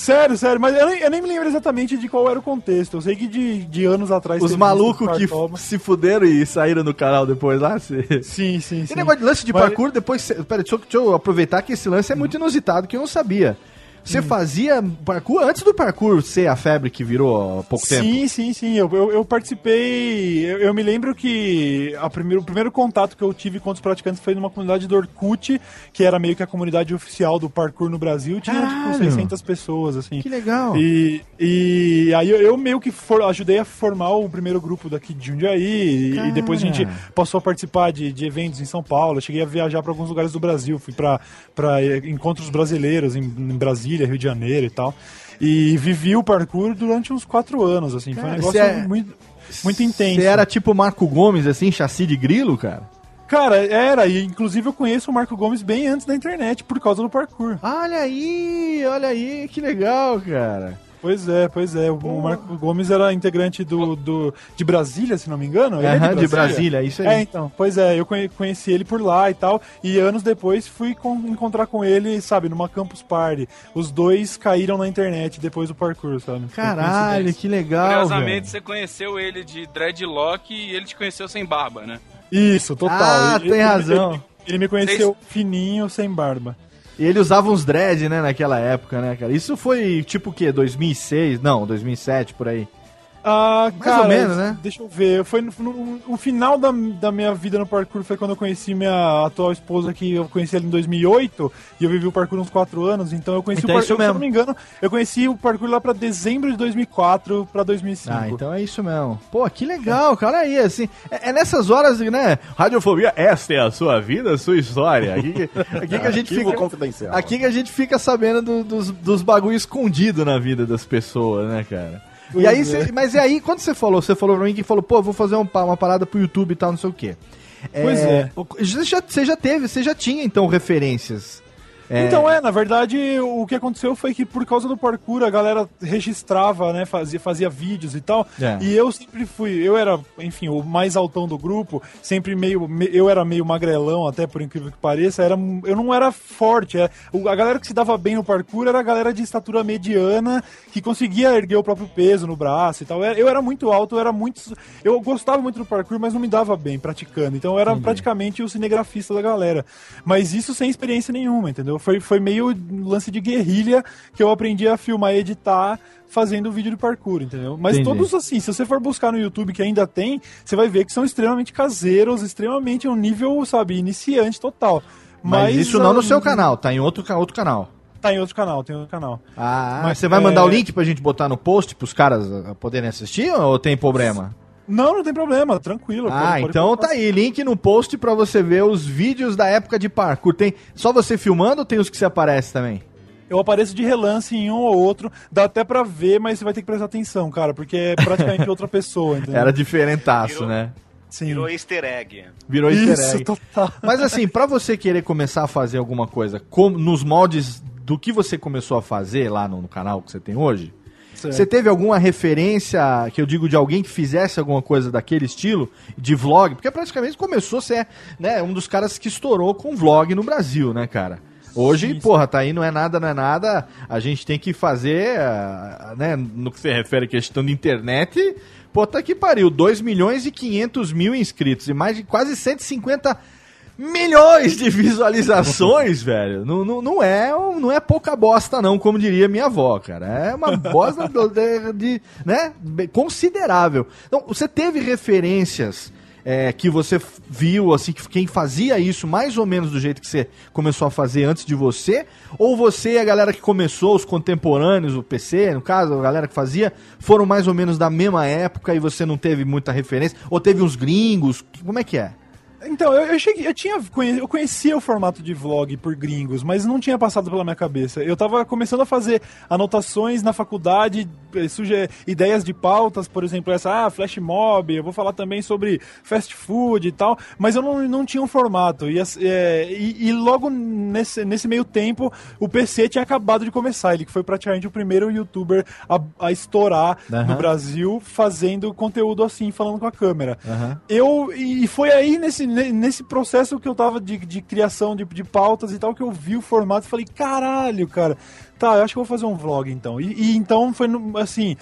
Sério, sério, mas eu nem, eu nem me lembro exatamente de qual era o contexto. Eu sei que de, de anos atrás. Os malucos que no se fuderam e saíram do canal depois lá? se- Sim, sim, sim. Esse negócio de lance de Mas- parkour, depois. Pera, deixa eu, deixa eu aproveitar que esse lance é muito inusitado, que eu não sabia. Você fazia parkour antes do parkour ser a febre que virou há pouco tempo? Sim, sim, sim. Eu, eu, eu participei. Eu, eu me lembro que a primeiro, o primeiro contato que eu tive com os praticantes foi numa comunidade do Orkut, que era meio que a comunidade oficial do parkour no Brasil. Tinha Caralho! tipo 600 pessoas, assim. Que legal. E, e aí eu, meio que for- ajudei a formar o primeiro grupo daqui de Jundiaí. E, e depois a gente Cara. passou a participar de, de eventos em São Paulo. Eu cheguei a viajar para alguns lugares do Brasil. Fui para encontros brasileiros em, em Brasília, Rio de Janeiro e tal. E vivi o parkour durante uns quatro anos, assim. Foi um Cara, negócio é- muito, muito intenso. Você era tipo Marco Gomes, assim, chassi de grilo, cara? Cara, era. E inclusive eu conheço o Marco Gomes bem antes da internet, por causa do parkour. Olha aí, olha aí, que legal, cara. Pois é, pois é. O Marco Gomes era integrante do, do, de Brasília, se não me engano. Ele é Aham, de Brasília, isso aí. É, então. Pois é, eu conhe- conheci ele por lá e tal. E anos depois fui com- encontrar com ele, sabe, numa campus party. Os dois caíram na internet depois do parkour, sabe? Caralho, que legal, Curiosamente, velho. você conheceu ele de dreadlock e ele te conheceu sem barba, né? Isso, total. Ah, Ele- tem ele- razão. Ele, ele me conheceu fininho, sem barba. E ele usava uns dread, né, naquela época, né, cara? Isso foi tipo o quê? 2006? Não, 2007, por aí. Ah, Mais cara, ou menos, né? Deixa eu ver. Foi no, no- o final da, da minha vida no parkour foi quando eu conheci minha atual esposa, que eu conheci ela em 2008, e eu vivi o parkour uns 4 anos, então eu conheci Então o é parkour, isso se eu não me engano, eu conheci o parkour lá pra dezembro de 2004 pra 2005. Ah, então é isso mesmo. Pô, que legal, cara. Aí, assim, é, é nessas horas, né? Radiofobia, esta é a sua vida, a sua história. Aqui, que- aqui que a gente Arquivo fica. confidencial. Aqui que a gente fica sabendo do- dos, dos bagulho escondido na vida das pessoas, né, cara? E aí, é. cê- mas e aí, quando você falou, você falou pra mim que falou, pô, vou fazer um uma parada pro YouTube e tal, não sei o quê. Pois é. Você já, você já teve, você já tinha, então, referências. É, Então é, na verdade, o que aconteceu foi que por causa do parkour a galera registrava, né, fazia, fazia vídeos e tal. É. E eu sempre fui, eu era, enfim, o mais altão do grupo, sempre meio, me- eu era meio magrelão, até por incrível que pareça, era, eu não era forte. é. O- a galera que se dava bem no parkour era a galera de estatura mediana, que conseguia erguer o próprio peso no braço e tal. Eu, eu era muito alto, eu era muito, eu gostava muito do parkour, mas não me dava bem praticando. Então eu era praticamente o cinegrafista da galera. Mas isso sem experiência nenhuma, entendeu? Foi, foi meio lance de guerrilha que eu aprendi a filmar e editar fazendo vídeo de parkour, entendeu? Mas Entendi. todos assim, se você for buscar no YouTube que ainda tem, você vai ver que são extremamente caseiros, extremamente um nível, sabe, iniciante total. mas, isso não no ah, seu canal, tá em outro, outro canal. Tá em outro canal, tem outro canal. Ah, Mas, você vai mandar é, o link pra gente botar no post pros caras poderem assistir ou tem problema? Não, não tem problema, tranquilo. Ah, pode- pode então colocar tá aí, link no post pra você ver os vídeos da época de parkour. Tem só você filmando ou tem os que você aparece também? Eu apareço de relance em um ou outro, dá até pra ver, mas você vai ter que prestar atenção, cara, porque é praticamente outra pessoa, entendeu? Era diferentaço, Virou- né? Sim. Virou easter egg. Virou easter Isso, egg. total. Mas assim, pra você querer começar a fazer alguma coisa como, nos moldes do que você começou a fazer lá no, no canal que você tem hoje, Certo. você teve alguma referência, que eu digo, de alguém que fizesse alguma coisa daquele estilo, de vlog? Porque praticamente começou a ser né, um dos caras que estourou com vlog no Brasil, né, cara? Hoje, Sim, porra, tá aí, não é nada, não é nada. A gente tem que fazer, ah, né, no que se refere à questão de internet, pô, tá que pariu, 2 milhões e 500 mil inscritos e mais de quase 150 milhões de visualizações, velho. Não, não, não, é, não é pouca bosta, não, como diria minha avó, cara. É uma bosta de, de- né, considerável. Então, você teve referências é, que você viu, assim, que quem fazia isso mais ou menos do jeito que você começou a fazer antes de você? Ou você e a galera que começou, os contemporâneos, o PC, no caso, a galera que fazia, foram mais ou menos da mesma época e você não teve muita referência? Ou teve uns gringos? Como é que é? Então, eu, eu cheguei, eu tinha eu conhecia o formato de vlog por gringos, mas não tinha passado pela minha cabeça. Eu tava começando a fazer anotações na faculdade, eh, suge ideias de pautas, por exemplo, essa, ah, flash mob, eu vou falar também sobre fast food e tal, mas eu não, não tinha um formato. E, eh, e, e logo nesse, nesse meio tempo, o PC tinha acabado de começar, ele foi praticamente o primeiro youtuber a, a estourar Aham. no Brasil fazendo conteúdo assim, falando com a câmera. Aham. Eu, e foi aí nesse, ne- nesse processo que eu tava de, de criação de, de pautas e tal, que eu vi o formato e falei, caralho, cara, tá, eu acho que eu vou fazer um vlog então. E, e então foi assim.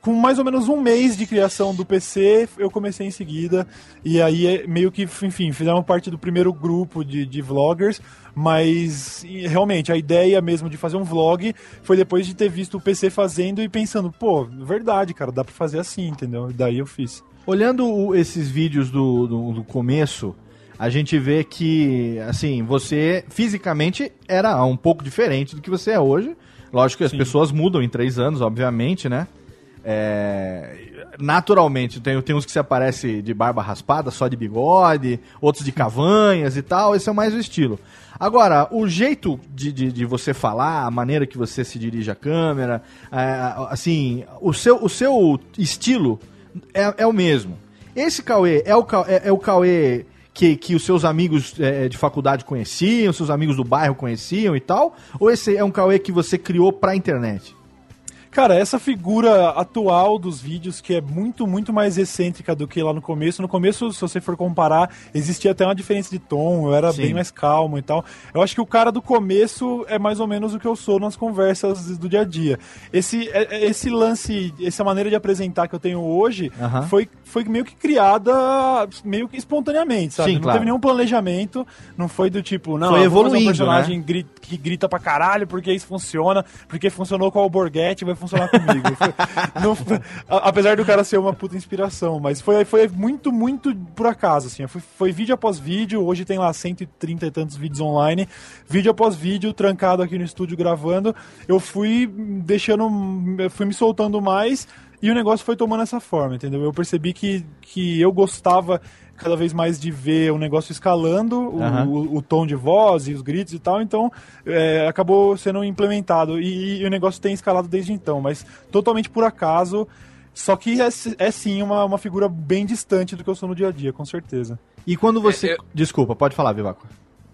Com mais ou menos um mês de criação do PC, eu comecei em seguida. E aí, é meio que, enfim, fizeram parte do primeiro grupo de, de vloggers. Mas, realmente, a ideia mesmo de fazer um vlog foi depois de ter visto o PC fazendo e pensando, pô, verdade, cara, dá pra fazer assim, entendeu? E daí eu fiz. Olhando o- esses vídeos do, do, do começo, a gente vê que, assim, você fisicamente era um pouco diferente do que você é hoje. Lógico que as Sim. pessoas mudam em três anos, obviamente, né? É, naturalmente, tem, tem uns que se aparece de barba raspada, só de bigode, outros de cavanhas e tal, esse é mais o estilo. Agora, o jeito de, de, de você falar, a maneira que você se dirige à câmera, é, assim, o seu, o seu estilo é, é o mesmo. Esse Cauê é o, é, é o Cauê que, que os seus amigos é, de faculdade conheciam, seus amigos do bairro conheciam e tal? Ou esse é um Cauê que você criou pra internet? Cara, essa figura atual dos vídeos, que é muito, muito mais excêntrica do que lá no começo. No começo, se você for comparar, existia até uma diferença de tom, eu era Sim. bem mais calmo e tal. Eu acho que o cara do começo é mais ou menos o que eu sou nas conversas do dia a dia. Esse, é- é- esse lance, essa maneira de apresentar que eu tenho hoje, Aham. foi, foi meio que criada meio que espontaneamente, sabe? Sim, não claro. teve nenhum planejamento, não foi do tipo, não, Foi fazer um evoluindo, personagem gri- que grita pra caralho porque isso funciona, porque funcionou com o Alborguete, vai funcionar comigo. Foi- não apesar do cara ser uma puta inspiração, mas foi, foi muito, muito por acaso, assim. Foi, foi vídeo após vídeo, hoje tem lá 130 e tantos vídeos online, vídeo após vídeo, trancado aqui no estúdio gravando. Eu fui deixando, eu fui me soltando mais e o negócio foi tomando essa forma, entendeu? Eu percebi que, que eu gostava cada vez mais de ver o negócio escalando, o, Aham. o, o tom de voz e os gritos e tal, então é, acabou sendo implementado e, e o negócio tem escalado desde então, mas totalmente por acaso. Só que é, é sim uma, uma figura bem distante do que eu sou no dia a dia, com certeza. E quando você. É, eu- Desculpa, pode falar, Vivaco.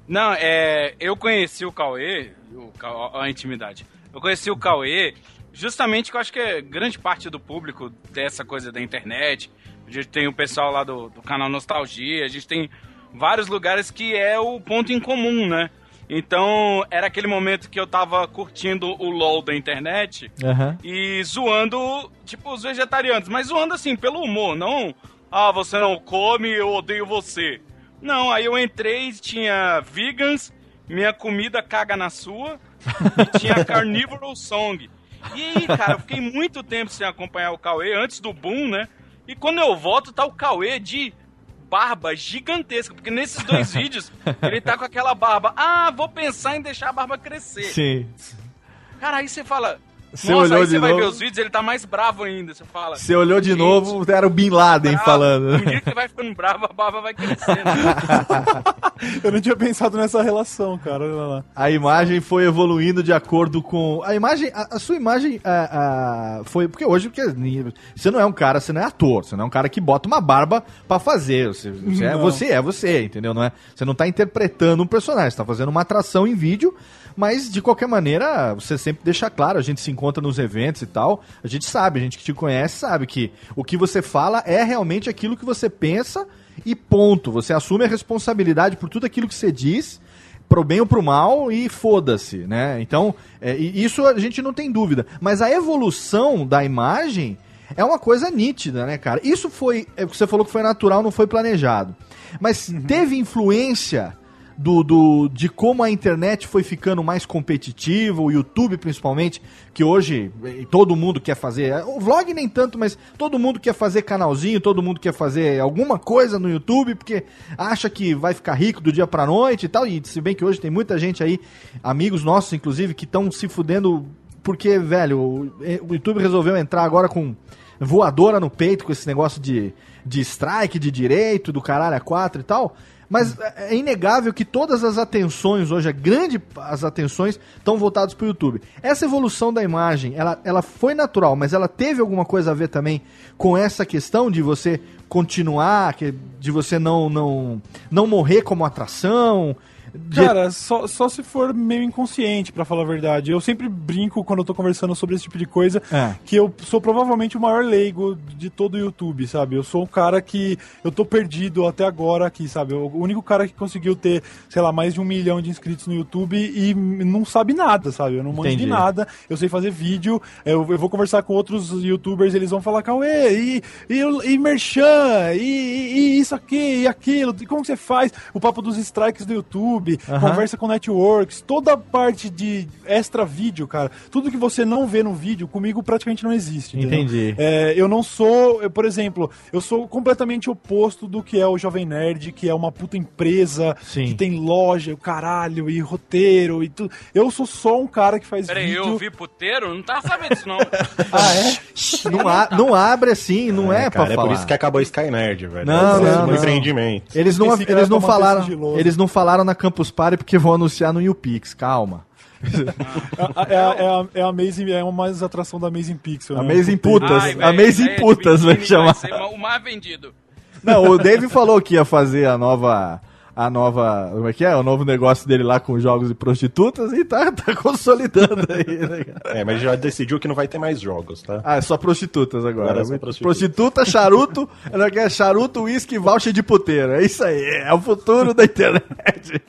Não, é. Eu conheci o Cauê, o, Ca- a intimidade. Eu conheci o Cauê justamente que eu acho que é grande parte do público dessa coisa da internet. A gente tem o pessoal lá do, do canal Nostalgia, a gente tem vários lugares que é o ponto em comum, né? Então, era aquele momento que eu tava curtindo o LOL da internet Aham. e zoando, tipo, os vegetarianos, mas zoando assim, pelo humor, não, ah, você não come, eu odeio você. Não, aí eu entrei e tinha vegans, minha comida caga na sua, e tinha carnívoro song. E aí, cara, eu fiquei muito tempo sem acompanhar o Cauê, antes do boom, né? E quando eu volto, tá o Cauê de barba gigantesca, porque nesses dois vídeos ele tá com aquela barba. Ah, vou pensar em deixar a barba crescer. Sim. Cara, aí você fala. Você Nossa, olhou aí de você vai novo? ver os vídeos, ele tá mais bravo ainda. Você fala. Você olhou de "Gente, novo, era o Bin Laden bravo, falando. No dia que vai ficando bravo, a barba vai crescendo. Eu não tinha pensado nessa relação, cara. Olha lá. A imagem foi evoluindo de acordo com. A imagem. A, a sua imagem a- a- foi. Porque hoje porque você não é um cara, você não é ator, você não é um cara que bota uma barba pra fazer. Você, você é você, é você, entendeu? Não é, você não tá interpretando um personagem, você tá fazendo uma atração em vídeo. Mas, de qualquer maneira, você sempre deixa claro, a gente se encontra nos eventos e tal, a gente sabe, a gente que te conhece sabe que o que você fala é realmente aquilo que você pensa e ponto. Você assume a responsabilidade por tudo aquilo que você diz, pro bem ou pro mal, e foda-se, né? Então, é, isso a gente não tem dúvida. Mas a evolução da imagem é uma coisa nítida, né, cara? Isso foi. é, Você falou que foi natural, não foi planejado. Mas teve influência do, do, de como a internet foi ficando mais competitiva, o YouTube principalmente, que hoje todo mundo quer fazer. O vlog nem tanto, mas todo mundo quer fazer canalzinho, todo mundo quer fazer alguma coisa no YouTube, porque acha que vai ficar rico do dia pra noite e tal. E se bem que hoje tem muita gente aí, amigos nossos, inclusive, que estão se fudendo porque, velho, o, YouTube resolveu entrar agora com voadora no peito com esse negócio de, de strike, de direito, do caralho a quatro e tal. Mas é é inegável que todas as atenções hoje, a grande as atenções, estão voltadas para o YouTube. Essa evolução da imagem, ela, ela foi natural, mas ela teve alguma coisa a ver também com essa questão de você continuar, de você não, não, não morrer como atração. Cara, só, só se for meio inconsciente, pra falar a verdade. Eu sempre brinco quando eu tô conversando sobre esse tipo de coisa, É. que eu sou provavelmente o maior leigo de todo o YouTube, sabe? Eu sou um cara que eu tô perdido até agora aqui, sabe? O único cara que conseguiu ter, sei lá, mais de um milhão de inscritos no YouTube e não sabe nada, sabe? Eu não manjo de nada, eu sei fazer vídeo, eu, eu vou conversar com outros youtubers, eles vão falar, Cauê, e, e, e merchan, e, e- isso aqui, e aquilo, e como você faz? O papo dos strikes do YouTube, Aham. conversa com networks, toda a parte de extra vídeo, cara, tudo que você não vê no vídeo, comigo praticamente não existe. entendeu? Entendi. É, eu não sou, eu, por exemplo, eu sou completamente oposto do que é o Jovem Nerd, que é uma puta empresa, Sim. que tem loja, o caralho, e roteiro e tudo. Eu sou só um cara que faz Peraí, vídeo. eu vi puteiro? Não tava sabendo disso, não. Ah, é? Não, a- não abre assim, não é, pra cara, é falar. por isso que acabou Sky Nerd, velho. Não, É não, um não. empreendimento. Eles não, Esse eles não falaram, eles não falaram na Campus Party porque vão anunciar no YouPix, calma. É, é, a- é, a, é a Amazing, é uma mais atração da Amazing Pixel. né? Amazing Puta- Putas, Ai, velho, Amazing Putas vai chamar. ser o mais vendido. Não, o Dave falou que ia fazer a nova a nova, como é que é? O novo negócio dele lá com jogos de prostitutas e tá, tá consolidando aí, né, cara? É, mas já decidiu que não vai ter mais jogos, tá? Ah, é só prostitutas agora. Agora é só prostituta. prostituta. charuto, ela quer charuto, uísque, voucher de puteiro. É isso aí, é o futuro da internet.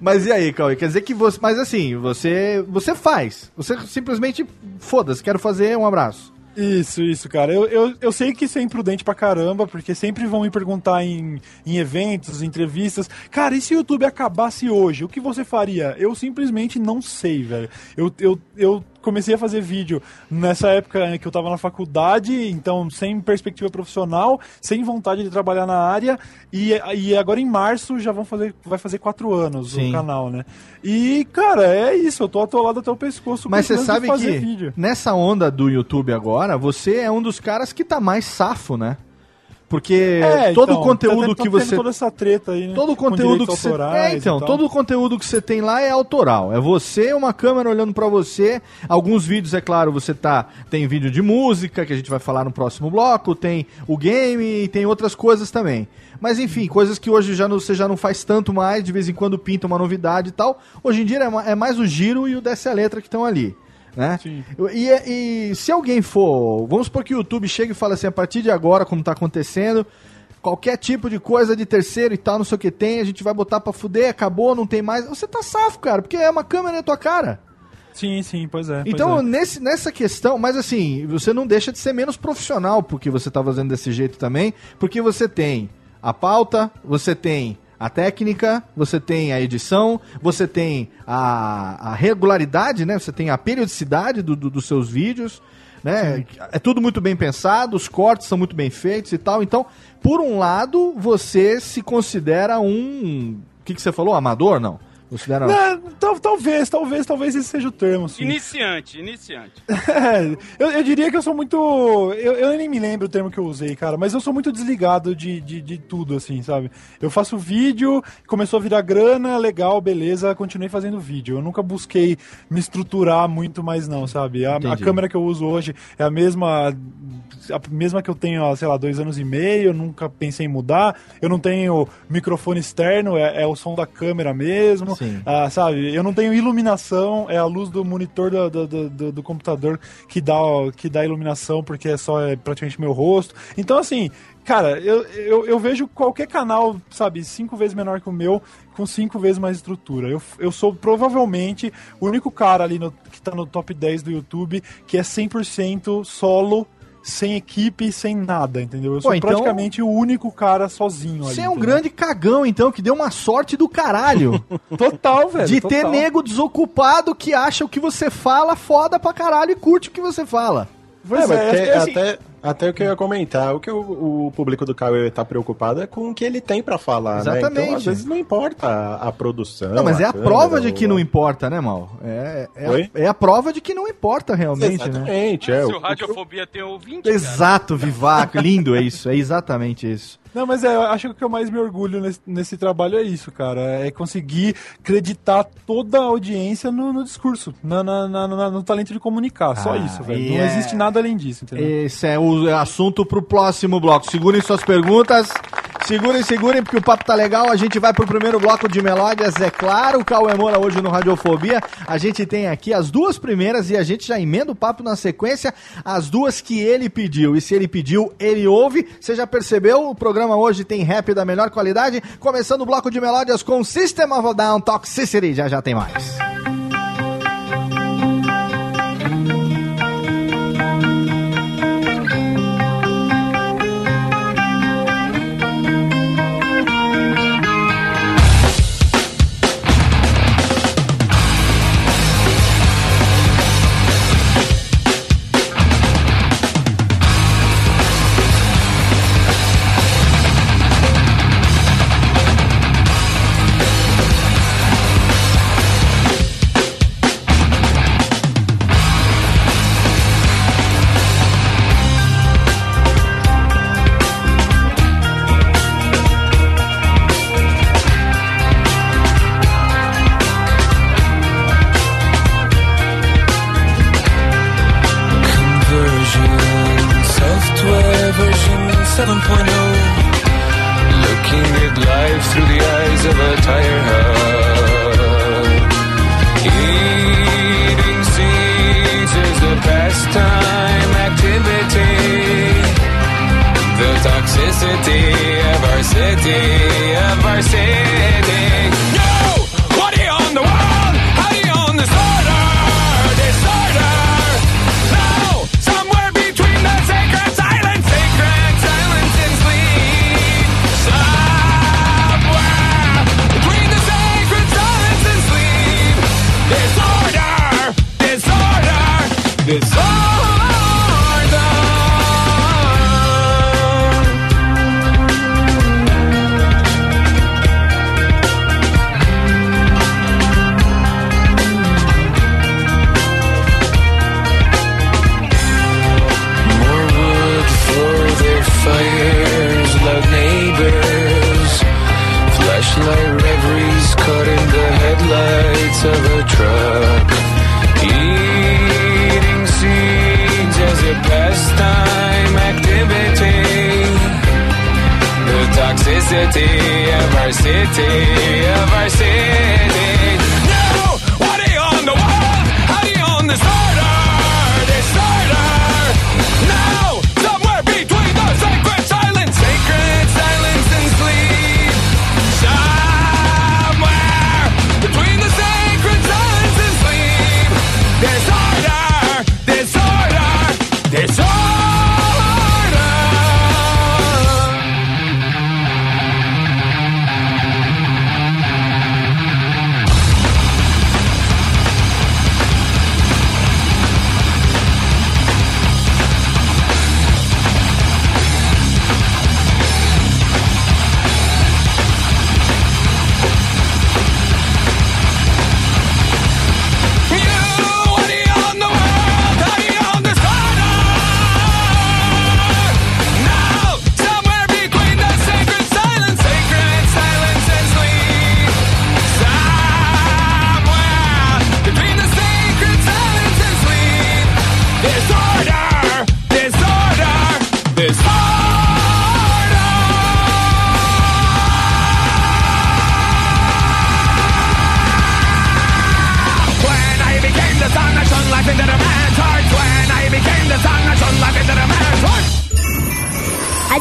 Mas e aí, Cauê? Quer dizer que você. Mas assim, você. Você faz. Você simplesmente. Foda-se, quero fazer um abraço. Isso, isso, cara. Eu, eu, eu sei que isso é imprudente pra caramba, porque sempre vão me perguntar em, em eventos, entrevistas. Cara, e se o YouTube acabasse hoje? O que você faria? Eu simplesmente não sei, velho. Eu, eu, eu comecei a fazer vídeo nessa época que eu tava na faculdade, então sem perspectiva profissional, sem vontade de trabalhar na área, e, e agora em março já vão fazer, vai fazer quatro anos Sim. o canal, né? E, cara, é isso, eu tô atolado até o pescoço. Mas você sabe fazer que vídeo. nessa onda do YouTube agora, você é um dos caras que tá mais safo, né? Porque É, todo então, o conteúdo tá- tá que você toda essa treta aí, né? todo o conteúdo que você é, então, todo o conteúdo que você tem lá é autoral. É você, uma câmera olhando pra você. Alguns vídeos, é claro, você tá tem vídeo de música que a gente vai falar no próximo bloco, tem o game e tem outras coisas também. Mas enfim, coisas que hoje já não, você já não faz tanto mais, de vez em quando pinta uma novidade e tal. Hoje em dia é, é mais o giro e o desce a letra que estão ali. Né? E, e se alguém for, vamos supor que o YouTube chega e fala assim, a partir de agora, como tá acontecendo, qualquer tipo de coisa de terceiro e tal, não sei o que tem, a gente vai botar pra fuder, acabou, não tem mais. Você tá safo, cara, porque é uma câmera na tua cara. Sim, sim, pois é. pois Então, é. nesse, nessa questão, mas assim, você não deixa de ser menos profissional porque você tá fazendo desse jeito também, porque você tem a pauta, você tem a técnica, você tem a edição, você tem a, a regularidade, né? Você tem a periodicidade do- do- dos seus vídeos, né? É tudo muito bem pensado, os cortes são muito bem feitos e tal. Então, por um lado, você se considera um. O que, que você falou? Amador? Não. Considera. Não, tal- talvez, talvez, talvez esse seja o termo, sim. Iniciante, iniciante. É, eu, eu diria que eu sou muito. Eu, eu nem me lembro o termo que eu usei, cara, mas eu sou muito desligado de, de, de tudo, assim, sabe? Eu faço vídeo, começou a virar grana, legal, beleza, continuei fazendo vídeo. Eu nunca busquei me estruturar muito mais, não, sabe? A, a câmera que eu uso hoje é a mesma. A mesma que eu tenho, sei lá, dois anos e meio, eu nunca pensei em mudar. Eu não tenho microfone externo, é, é o som da câmera mesmo. Sim. Ah, sabe, eu não tenho iluminação, é a luz do monitor do, do, do- do- do computador que dá, que dá iluminação, porque é só é praticamente meu rosto. Então, assim, cara, eu, eu, eu vejo qualquer canal, sabe, cinco vezes menor que o meu, com cinco vezes mais estrutura. Eu, eu sou provavelmente o único cara ali no- que tá no top 10 do YouTube que é 100% solo. Sem equipe, sem nada, entendeu? Eu sou Pô, então- praticamente o único cara sozinho ali. Você é um entendeu? grande cagão, então, que deu uma sorte do caralho. Total, velho. de ter total. nego desocupado que acha o que você fala foda pra caralho e curte o que você fala. Pois É, mas é, porque é assim- até, até o que eu ia comentar, o que o, o público do Cauê tá preocupado é com o que ele tem pra falar, né? Exatamente. Então, às vezes não importa a, a produção. Não, mas é a câmera, prova de o- que não importa, né, Mal? É, é, Oi? a, é a prova de que não importa realmente, né? Exatamente, é. Se o- o Radiofobia tem ouvinte, cara. Exato, Vivaco, lindo é isso, é exatamente isso. Não, mas é, eu acho que o que eu mais me orgulho nesse, nesse trabalho é isso, cara. É conseguir acreditar toda a audiência no, no discurso, na, na- na- no talento de comunicar. Só Ah, isso, velho. Não é- existe nada além disso, entendeu? Esse é o assunto pro próximo bloco. Segurem suas perguntas. Segurem, segurem, porque o papo tá legal. A gente vai pro primeiro bloco de melódias, é claro. O Cauê Moura hoje no Radiofobia. A gente tem aqui as duas primeiras e a gente já emenda o papo na sequência. As duas que ele pediu. E se ele pediu, ele ouve. Você já percebeu? O programa hoje tem rap da melhor qualidade. Começando o bloco de melódias com System of a Down Toxicity. Já já tem mais. Conversion,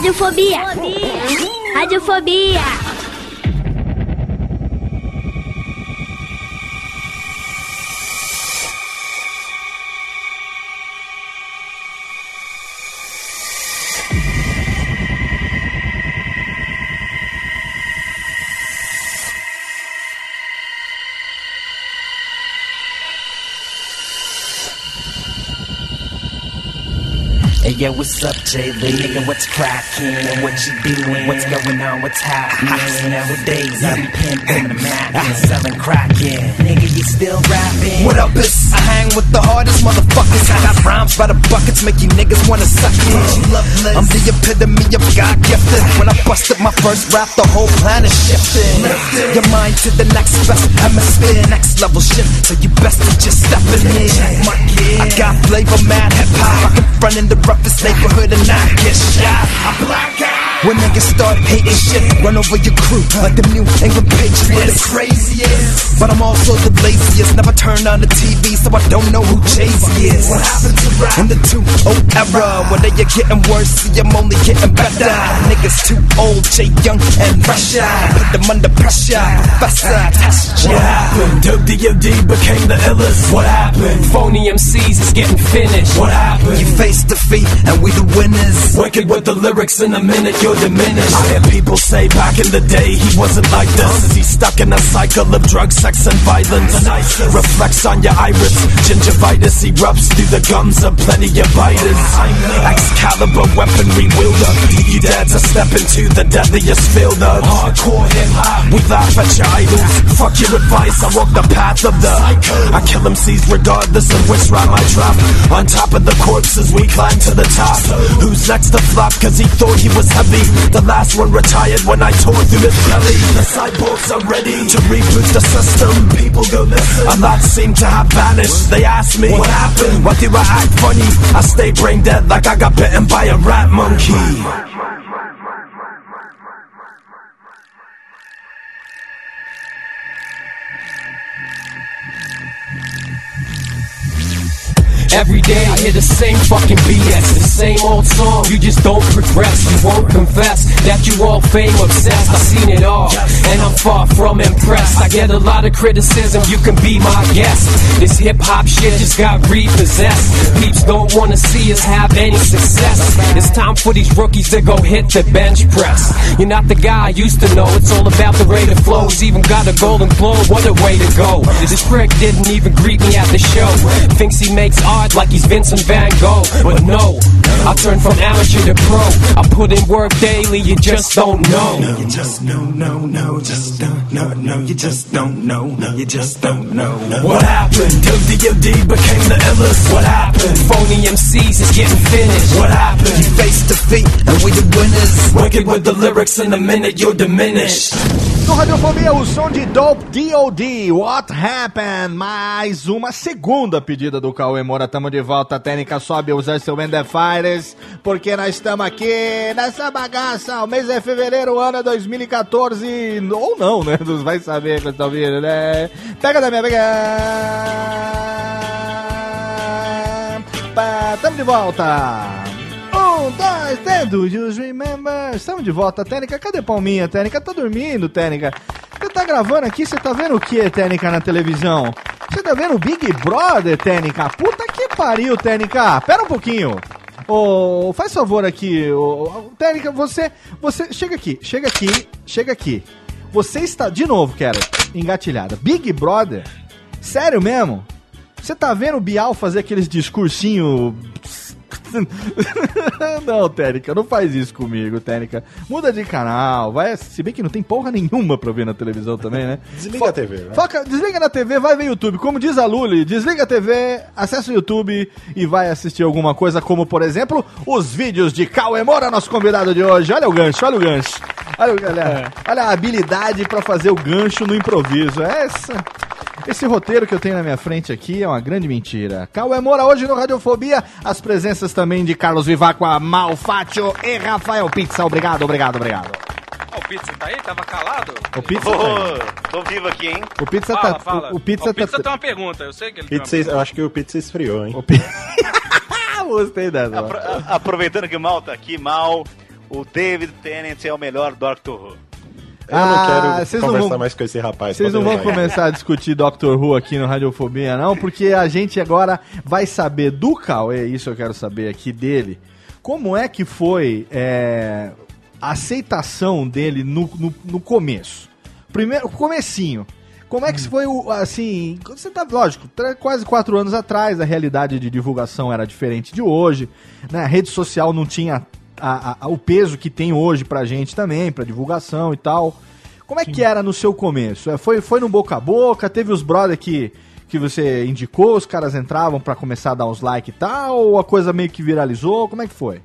Radiofobia. Radiofobia. What's up, Jay Lee? Nigga, what's crackin'? And what you doin'? What's going on? What's happening? Nowadays, I be pimping the Mac and selling crackin'. Nigga, you still rappin'? What up, it's I hang with the hardest motherfuckers. I got rhymes by the buckets, make you niggas wanna suck it. I'm the epitome of God gifted. When I busted my first rap, the whole planet shifted. Your mind to the next best hemisphere, next level shit. So you best to just step in here. I got flavor, mad hip hop. I can front in the roughest neighborhood and not get shot. I black out. When niggas start hating shit, run over your crew like the New England Patriots. The craziest, but I'm also the laziest. Never turn on the TV, so I don't know who Jay-Z is. What happened to rap in the 2 era? When they are getting worse, see I'm only getting better. Niggas too old, Jay Young and fresher. Put them under pressure, Professor, test. What happened? Dope DOD became the illest. What happened? Phony MCs is getting finished. What happened? You face defeat, and we the winners. Wicked with the lyrics in a minute, you're diminished. I hear people say back in the day he wasn't like this. He's stuck in a cycle of drugs, sex, and violence. Reflects on your iris. Gingivitis erupts through the gums of plenty of biters. Excalibur weaponry wielder. You dare to step into the deadliest field of hardcore hip hop. We laugh at your idols. Fuck your advice, I walk the path of the I kill MCs regardless of which rhyme I drop. On top of the corpses, we climb to the top. Who's next to flop? Cause he thought he was heavy. The last one retired when I tore through his belly. The cyborgs are ready to reboot the system. People go listen. A lot seem to have vanished. They ask me, What happened? Why do I act funny? I stay brain dead like I got bitten by a rat monkey. Every day I hear the same fucking BS, the same old song. You just don't progress, you won't confess that you all fame obsessed. I've seen it all, and I'm far from impressed. I get a lot of criticism, you can be my guest. This hip hop shit just got repossessed. Peeps don't wanna see us have any success. It's time for these rookies to go hit the bench press. You're not the guy I used to know. It's all about the rate of flows. Even got a golden globe. What a way to go. This prick didn't even greet me at the show. Thinks he makes art like he's Vincent Van Gogh. But no, I turn from amateur to pro. I put in work daily. You just don't know. No, you just no, no, no, just don't, no, no, you just don't know, no, you just don't know. No. What happened? WD became the illest. What happened? Phony MCs is getting finished. What happened? You face defeat, and we the winners. Wicked with the lyrics in a minute, you're diminished. No Radiofobia, o som de Dope D.O.D. What Happened? Mais uma segunda pedida do Cauê Moura. Tamo de volta. A técnica sobe os seu Fighters. Porque nós estamos aqui nessa bagaça. O mês é fevereiro, ano é 2014. Ou não, né? Não vai saber quando tá ouvindo, né? Pega da minha pega. Tamo de volta. Um, dois, três, do Just Remember. Estamos de volta, Técnica. Cadê Palminha, Técnica? Tá dormindo, Técnica? Você tá gravando aqui, você tá vendo o que, Técnica, na televisão? Você tá vendo o Big Brother, Técnica? Puta que pariu, Técnica. Pera um pouquinho. Ô, faz favor aqui, ô, Técnica, você, você, chega aqui, chega aqui, chega aqui. Você está, de novo, quero, engatilhada. Big Brother? Sério mesmo? Você tá vendo o Bial fazer aqueles discursinho não, Técnica, não faz isso comigo, Técnica. Muda de canal, vai. Se bem que não tem porra nenhuma pra ver na televisão também, né? Desliga Fo- a TV, vai. Foca, desliga na TV, vai ver YouTube. Como diz a Luli, desliga a TV, acessa o YouTube e vai assistir alguma coisa, como por exemplo, os vídeos de Cauê Moura, nosso convidado de hoje. Olha o gancho, olha o gancho. Olha, olha, olha a habilidade pra fazer o gancho no improviso. Essa. Esse roteiro que eu tenho na minha frente aqui é uma grande mentira. Cauê Moura hoje no Radiofobia, as presenças também de Carlos Vivacqua, Malfátio e Rafael Pizza. Obrigado, obrigado, obrigado. O Pizza tá aí? Tava calado? O Pizza Ô, tá tô vivo aqui, hein? O Pizza Fala, tá. fala. O, o Pizza Ó, tá. tem uma pergunta, eu sei que ele Pizza, tem uma eu acho que o pizza esfriou, hein? Ah, gostei dessa. Apro- aproveitando que o Mal tá aqui, Mal, o David Tennant é o melhor Doctor Who. Eu não Ah, quero vocês não conversar vão- mais com esse rapaz. Vocês não vão começar a discutir Doctor Who aqui no Radiofobia, não, porque a gente agora vai saber do Cauê, isso eu quero saber aqui dele, como é que foi é, a aceitação dele no, no, no começo. Primeiro, comecinho. Como é que foi o, assim, você tá, lógico, quase quatro anos atrás, a realidade de divulgação era diferente de hoje, né, a rede social não tinha a- a- o peso que tem hoje pra gente também, pra divulgação e tal. Como é que era no seu começo? É, Foi, foi no boca a boca? Teve os brother que, que você indicou, os caras entravam pra começar a dar uns like e tal? Ou a coisa meio que viralizou? Como é que foi?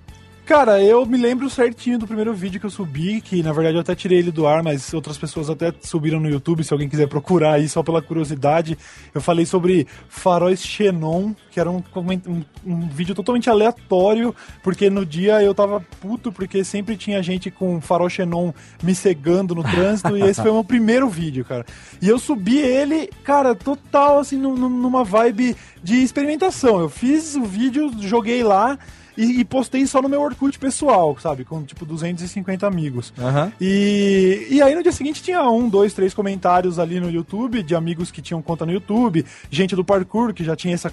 Cara, eu me lembro certinho do primeiro vídeo que eu subi, que na verdade eu até tirei ele do ar, mas outras pessoas até subiram no YouTube, se alguém quiser procurar aí só pela curiosidade. Eu falei sobre faróis Xenon, que era um, um, um vídeo totalmente aleatório, porque no dia eu tava puto, porque sempre tinha gente com farol Xenon me cegando no trânsito, e esse foi o meu primeiro vídeo, cara. E eu subi ele, cara, total, assim, num- num- numa vibe de experimentação. Eu fiz o vídeo, joguei lá, e, e postei só no meu Orkut pessoal, sabe? Com tipo 250 amigos. Aham. E, e aí no dia seguinte tinha um, dois, três comentários ali no YouTube, de amigos que tinham conta no YouTube, gente do parkour que já tinha esse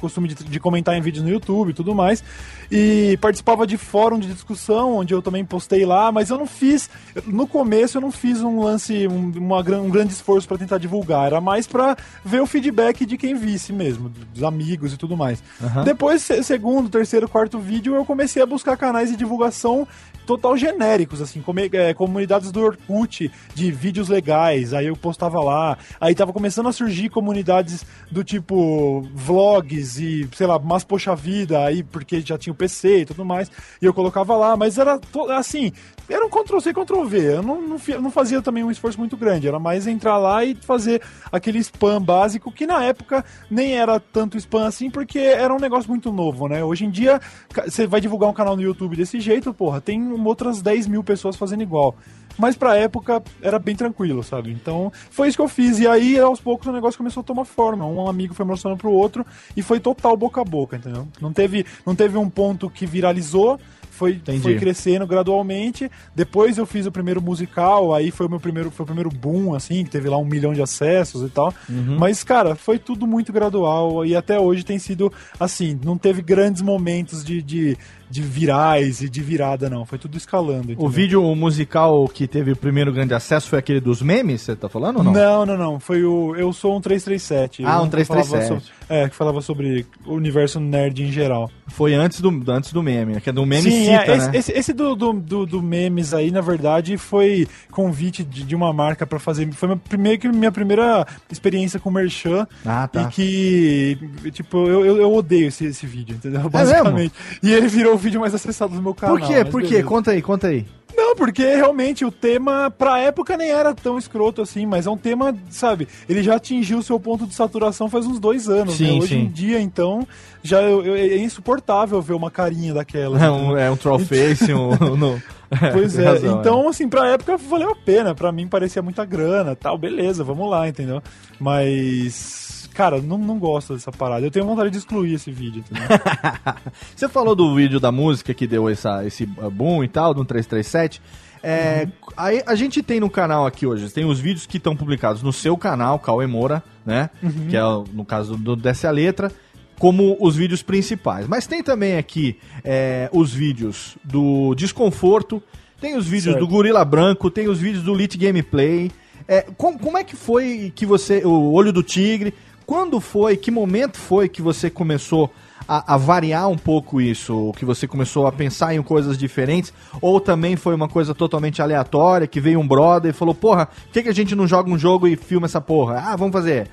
costume de, de comentar em vídeos no YouTube e tudo mais. E participava de fórum de discussão, onde eu também postei lá, mas eu não fiz. No começo eu não fiz um lance, um, uma, um grande esforço pra tentar divulgar. Era mais pra ver o feedback de quem visse mesmo, dos amigos e tudo mais. Aham. Depois, se- segundo, terceiro, quarto vídeo, eu comecei a buscar canais de divulgação total genéricos, assim, come- é, comunidades do Orkut, de vídeos legais, aí eu postava lá. Aí tava começando a surgir comunidades do tipo vlogs e, sei lá, mas poxa vida, aí porque já tinha o PC e tudo mais, e eu colocava lá, mas era assim, era um Ctrl-C, Ctrl-V, eu não, não, não fazia também um esforço muito grande, era mais entrar lá e fazer aquele spam básico, que na época nem era tanto spam assim, porque era um negócio muito novo, né? Hoje em dia, você vai divulgar um canal no YouTube desse jeito, porra, tem outras 10 mil pessoas fazendo igual. mas pra época era bem tranquilo, sabe? Então foi isso que eu fiz. E aí, aos poucos, o negócio começou a tomar forma. Um amigo foi mostrando pro outro e foi total boca a boca, entendeu? Não teve, não teve um ponto que viralizou. Foi, foi crescendo gradualmente. Depois eu fiz o primeiro musical, aí foi o meu primeiro, foi o primeiro boom, assim, que teve lá um milhão de acessos e tal. Uhum. Mas, cara, foi tudo muito gradual e até hoje tem sido assim, não teve grandes momentos de, de, de virais e de virada, não. Foi tudo escalando. O entendeu? vídeo musical que teve o primeiro grande acesso foi aquele dos memes, você tá falando ou não? Não, não, não. Foi o Eu Sou um 337. Ah, um que falava 337. sobre- é, que falava sobre o universo nerd em geral. Foi antes do, antes do meme, que é do meme Sim, cita, é, esse, né? esse, esse do, do, do, do memes aí, na verdade, foi convite de, de uma marca pra fazer. Foi minha, primeiro que minha primeira experiência com Merchan. Ah, tá. E que, tipo, eu, eu, eu odeio esse, esse vídeo, entendeu? É Basicamente. e ele virou o vídeo mais acessado do meu canal. Por quê? Por quê? Conta aí, conta aí. Não, porque realmente o tema, pra época, nem era tão escroto assim, mas é um tema, sabe, ele já atingiu o seu ponto de saturação faz uns dois anos, Sim, né? Hoje sim. em dia, então, já eu- eu- é insuportável ver uma carinha daquela. É um, é um trollface, um... no- Pois tem é, razão, então, assim, pra época valeu a pena. Pra mim parecia muita grana tal, beleza, vamos lá, entendeu? Mas, cara, não, não gosto dessa parada. Eu tenho vontade de excluir esse vídeo? Você falou do vídeo da música que deu essa, esse boom e tal, do 337. É, aí a gente tem no canal aqui hoje, tem os vídeos que estão publicados no seu canal, Cauê Moura, né? Uhum. Que é no caso do Desce a Letra, como os vídeos principais. Mas tem também aqui é, os vídeos do Desconforto, tem os vídeos Certo. do Gorila Branco, tem os vídeos do Lit Gameplay. É, com- como é que foi que você. O Olho do Tigre. Quando foi, que momento foi que você começou a, a variar um pouco isso? Que você começou a pensar em coisas diferentes? Ou também foi uma coisa totalmente aleatória, que veio um brother e falou, porra, por que, que a gente não joga um jogo e filma essa porra? Ah, vamos fazer.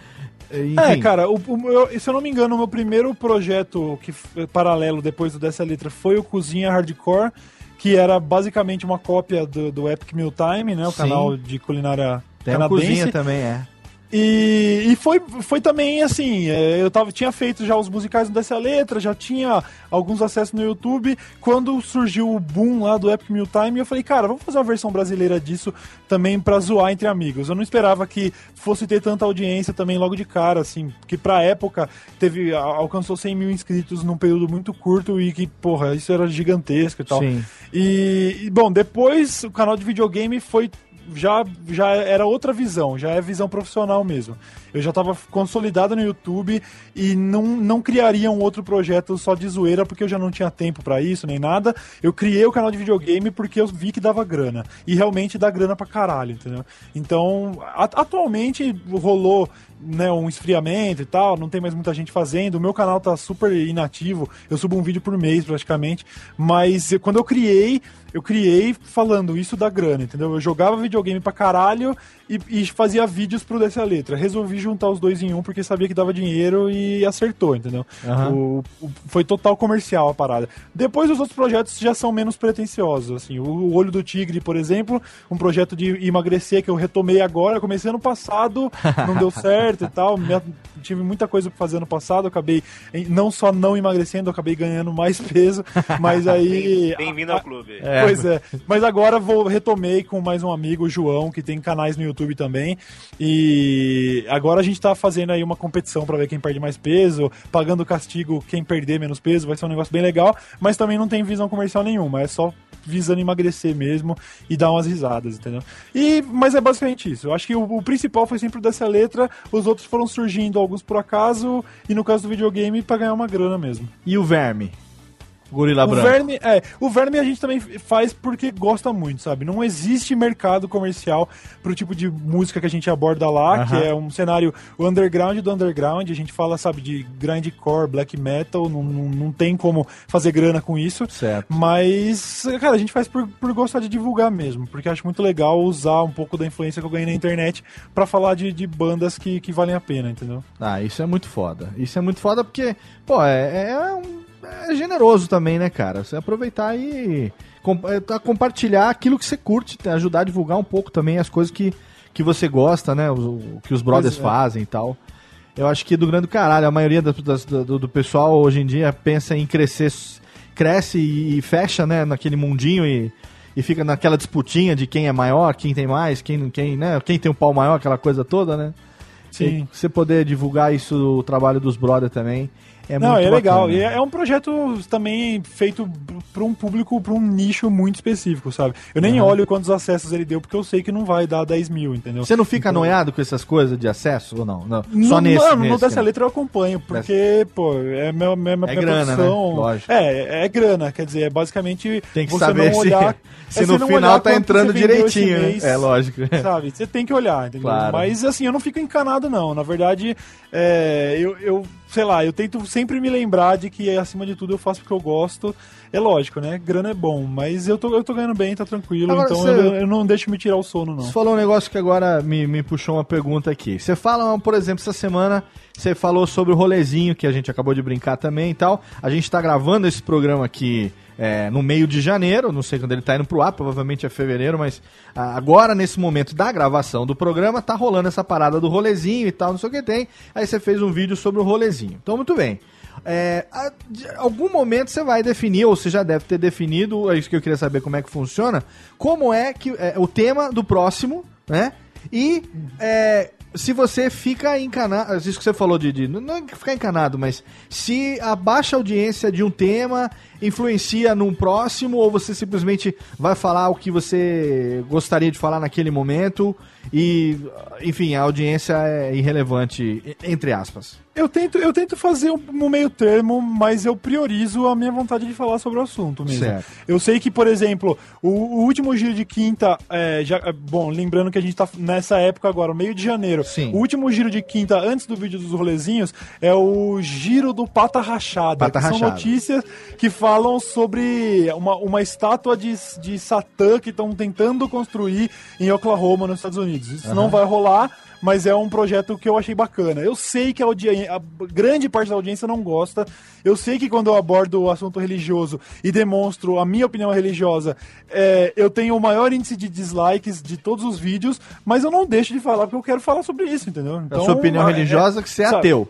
Enfim. É, cara, o, o meu- se eu não me engano, o meu primeiro projeto que paralelo depois do dessa letra foi o Cozinha Hardcore, que era basicamente uma cópia do, do Epic Meal Time, né? O Sim. canal de culinária Tem canadense. cozinha também, é. E, e foi, foi também assim, é, eu tava, tinha feito já os musicais dessa letra, já tinha alguns acessos no YouTube. Quando surgiu o boom lá do Epic Meal Time, eu falei, cara, vamos fazer uma versão brasileira disso também pra zoar entre amigos. Eu não esperava que fosse ter tanta audiência também logo de cara, assim, que pra época teve, alcançou 100 mil inscritos num período muito curto e que, porra, isso era gigantesco e tal. Sim. E, e, bom, depois o canal de videogame foi já, já era outra visão, já é visão profissional mesmo. Eu já estava consolidado no YouTube e não, não criaria um outro projeto só de zoeira porque eu já não tinha tempo para isso nem nada. Eu criei o canal de videogame porque eu vi que dava grana. E realmente dá grana pra caralho, entendeu? Então, atualmente rolou né, um esfriamento e tal, não tem mais muita gente fazendo. O meu canal tá super inativo, eu subo um vídeo por mês praticamente. Mas quando eu criei, eu criei falando isso da grana, entendeu? Eu jogava videogame pra caralho e, e fazia vídeos pro Dessa Letra. Resolvi juntar os dois em um porque sabia que dava dinheiro e acertou, entendeu? Aham. O- o- foi total comercial a parada. Depois os outros projetos já são menos pretensiosos, assim. O Olho do Tigre, por exemplo, um projeto de emagrecer que eu retomei agora, comecei ano passado, não deu certo e tal. me- tive muita coisa pra fazer ano passado, acabei em- não só não emagrecendo, acabei ganhando mais peso, mas aí Bem-vindo ao clube. Pois é. Mas agora vou retomei com mais um amigo, o João, que tem canais no YouTube também. E agora a gente tá fazendo aí uma competição pra ver quem perde mais peso, pagando castigo quem perder menos peso, vai ser um negócio bem legal, mas também não tem visão comercial nenhuma, é só visando emagrecer mesmo e dar umas risadas, entendeu? E mas é basicamente isso. Eu acho que o, o principal foi sempre dessa letra, os outros foram surgindo alguns por acaso e no caso do videogame pra ganhar uma grana mesmo. E o Verme? Gorila O Branco. verme, é, o verme a gente também faz porque gosta muito, sabe? Não existe mercado comercial pro tipo de música que a gente aborda lá, Aham. que é um cenário o underground do underground. A gente fala, sabe, de grindcore, black metal, não, não, não tem como fazer grana com isso. Certo. Mas, cara, a gente faz por, por gostar de divulgar mesmo, porque acho muito legal usar um pouco da influência que eu ganhei na internet pra falar de, de bandas que, que valem a pena, entendeu? Ah, isso é muito foda. Isso é muito foda porque, pô, é, é, um- é generoso também, né, cara? Você aproveitar e com- é, tá, compartilhar aquilo que você curte, tá, ajudar a divulgar um pouco também as coisas que, que você gosta, né? O, o que os brothers é. fazem e tal. Eu acho que do grande caralho, a maioria das- do, do pessoal hoje em dia pensa em crescer, cresce e, e fecha, né, naquele mundinho e, e fica naquela disputinha de quem é maior, quem tem mais, quem, quem, né, quem tem um pau maior, aquela coisa toda, né? Sim. E você poder divulgar isso, o trabalho dos brothers também, é não, muito é legal. E é é um projeto também feito para um público, para um nicho muito específico, sabe? Eu nem Uhum. olho quantos acessos ele deu, porque eu sei que não vai dar 10 mil, entendeu? Você não fica Então- noiado com essas coisas de acesso ou não? não. No, Só nesse, não, no nesse, dessa né? letra eu acompanho, porque, pô, é minha, minha, minha É grana, né? Lógico. É, é grana, quer dizer, é basicamente Tem que você saber se- olhar. se é no final tá entrando direitinho, né? mês, É, lógico. Sabe? Você tem que olhar, entendeu? Claro. Mas assim, eu não fico encanado, não. Na verdade, é, eu, eu, sei lá, eu tento sempre me lembrar de que, acima de tudo, eu faço porque eu gosto. É lógico, né? Grana é bom, mas eu tô, eu tô ganhando bem, tá tranquilo. Agora, então você- eu, eu não deixo me tirar o sono, não. Você falou um negócio que agora me, me puxou uma pergunta aqui. Você fala, por exemplo, essa semana você falou sobre o rolezinho que a gente acabou de brincar também e tal. A gente tá gravando esse programa aqui é, no meio de janeiro, não sei quando ele tá indo pro ar, provavelmente é fevereiro, mas agora, nesse momento da gravação do programa, tá rolando essa parada do rolezinho e tal, não sei o que tem. Aí você fez um vídeo sobre o rolezinho. Então, muito bem. É, a- algum momento você vai definir, ou você já deve ter definido, é isso que eu queria saber como é que funciona, como é que é, o tema do próximo, né? E é, se você fica encanado, isso que você falou de, de- não é ficar encanado, mas se a baixa audiência de um tema influencia num próximo, ou você simplesmente vai falar o que você gostaria de falar naquele momento e, enfim, a audiência é irrelevante, entre aspas. Eu tento, eu tento fazer um, um meio termo, mas eu priorizo a minha vontade de falar sobre o assunto mesmo. Certo. Eu sei que, por exemplo, o, o último giro de quinta, é, já, é, bom, lembrando que a gente tá nessa época agora, meio de janeiro. Sim. O último giro de quinta, antes do vídeo dos rolezinhos, é o giro do Pata Rachada. Pata que São Rachada. notícias que falam sobre uma, uma estátua de, de Satã que estão tentando construir em Oklahoma, nos Estados Unidos. Isso Aham. não vai rolar, mas é um projeto que eu achei bacana. Eu sei que a, a grande parte da audiência não gosta. Eu sei que quando eu abordo o assunto religioso e demonstro a minha opinião religiosa, é, eu tenho o maior índice de dislikes de todos os vídeos, mas eu não deixo de falar porque eu quero falar sobre isso, entendeu? a sua opinião é- religiosa é que você é sabe? ateu.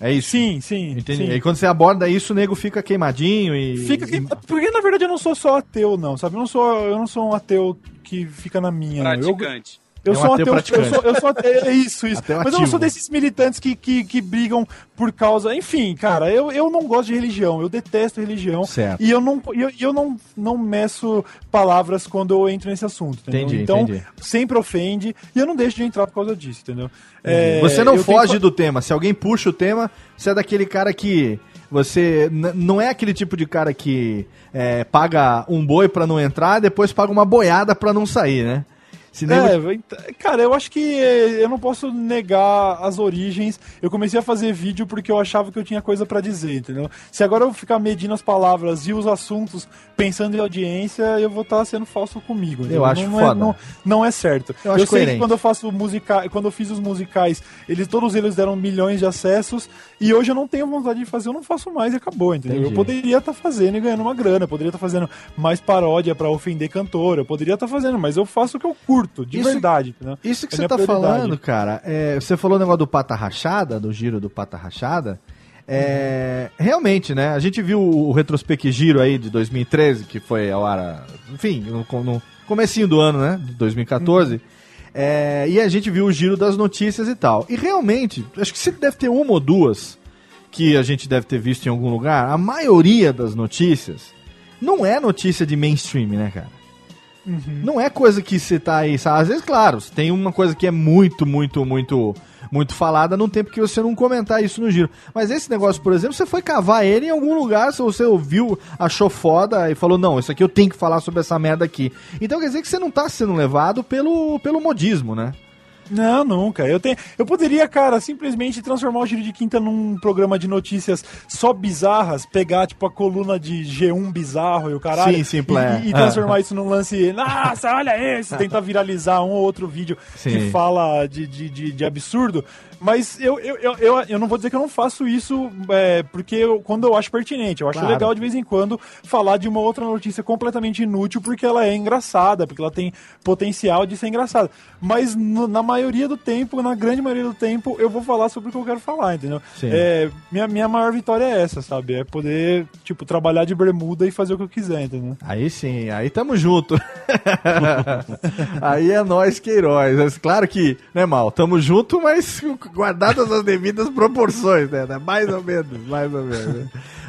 É isso? Sim, sim. Entendi. sim. E quando você aborda isso, o nego fica queimadinho e. Fica que, porque na verdade eu não sou só ateu, não, sabe? Eu não sou, eu não sou um ateu que fica na minha. não. Eu- Praticante. Eu É um sou ateu ateu, eu praticante. sou, eu sou ateu, é isso, isso. Ateu Mas eu não sou desses militantes que, que, que brigam por causa. Enfim, cara, eu, eu não gosto de religião, eu detesto religião. Certo. E eu não, eu, eu não, não meço palavras quando eu entro nesse assunto, entendeu? Entendi, então, entendi. sempre ofende e eu não deixo de entrar por causa disso, entendeu? É, você não eu foge tenho- do tema. Se alguém puxa o tema, você é daquele cara que. Você não é aquele tipo de cara que é, paga um boi pra não entrar, depois paga uma boiada pra não sair, né? Nego- É, cara, eu acho que eh, eu não posso negar as origens. Eu comecei a fazer vídeo porque eu achava que eu tinha coisa pra dizer, entendeu? Se agora eu ficar medindo as palavras e os assuntos pensando em audiência, eu vou estar sendo falso comigo. entendeu? acho não foda. É, não, não é certo. Eu acho sei coerente. que quando eu faço musica, quando eu fiz os musicais, eles todos eles deram milhões de acessos e hoje eu não tenho vontade de fazer, eu não faço mais e acabou, entendeu? Entendi. Eu poderia estar fazendo e ganhando uma grana, eu poderia estar fazendo mais paródia pra ofender cantor, eu poderia estar fazendo, mas eu faço o que eu curto, de Isso- verdade? Isso que É você tá prioridade. falando, cara, é, você falou o negócio do Pata Rachada, do giro do Pata Rachada. É, Realmente, né? A gente viu o Retrospec Giro aí de 2013, que foi ao ar, enfim, no, no comecinho do ano, né? De 2014. É, e a gente viu o giro das notícias e tal. E realmente, acho que você deve ter uma ou duas que a gente deve ter visto em algum lugar. A maioria das notícias não é notícia de mainstream, né, cara? Não é coisa que você tá aí, sabe? Às vezes, claro, tem uma coisa que é muito, muito, muito, muito falada num tempo que você não comentar isso no giro. Mas esse negócio, por exemplo, você foi cavar ele em algum lugar, se você ouviu, achou foda e falou, não, isso aqui eu tenho que falar sobre essa merda aqui. Então quer dizer que você não tá sendo levado pelo, pelo modismo, né? Não, nunca. Eu, tenho, eu poderia, cara, simplesmente transformar o Giro de Quinta num programa de notícias só bizarras, pegar, tipo, a coluna de G1 bizarro e o caralho. Sim, sim, e, e, e transformar isso num lance, nossa, olha esse, tentar viralizar um ou outro vídeo Sim. que fala de, de, de, de absurdo. Mas eu, eu, eu, eu, eu não vou dizer que eu não faço isso é, porque eu- quando eu acho pertinente. Eu acho Claro. legal de vez em quando falar de uma outra notícia completamente inútil porque ela é engraçada, porque ela tem potencial de ser engraçada. Mas no- na maioria do tempo, na grande maioria do tempo, eu vou falar sobre o que eu quero falar, entendeu? É, minha, minha maior vitória é essa, sabe? É poder, tipo, trabalhar de bermuda e fazer o que eu quiser, entendeu? Aí sim, aí tamo junto. aí é nós Queiroz. Mas Claro que, né, Mal, tamo junto, mas guardadas as devidas proporções, né? Mais ou menos, mais ou menos. né?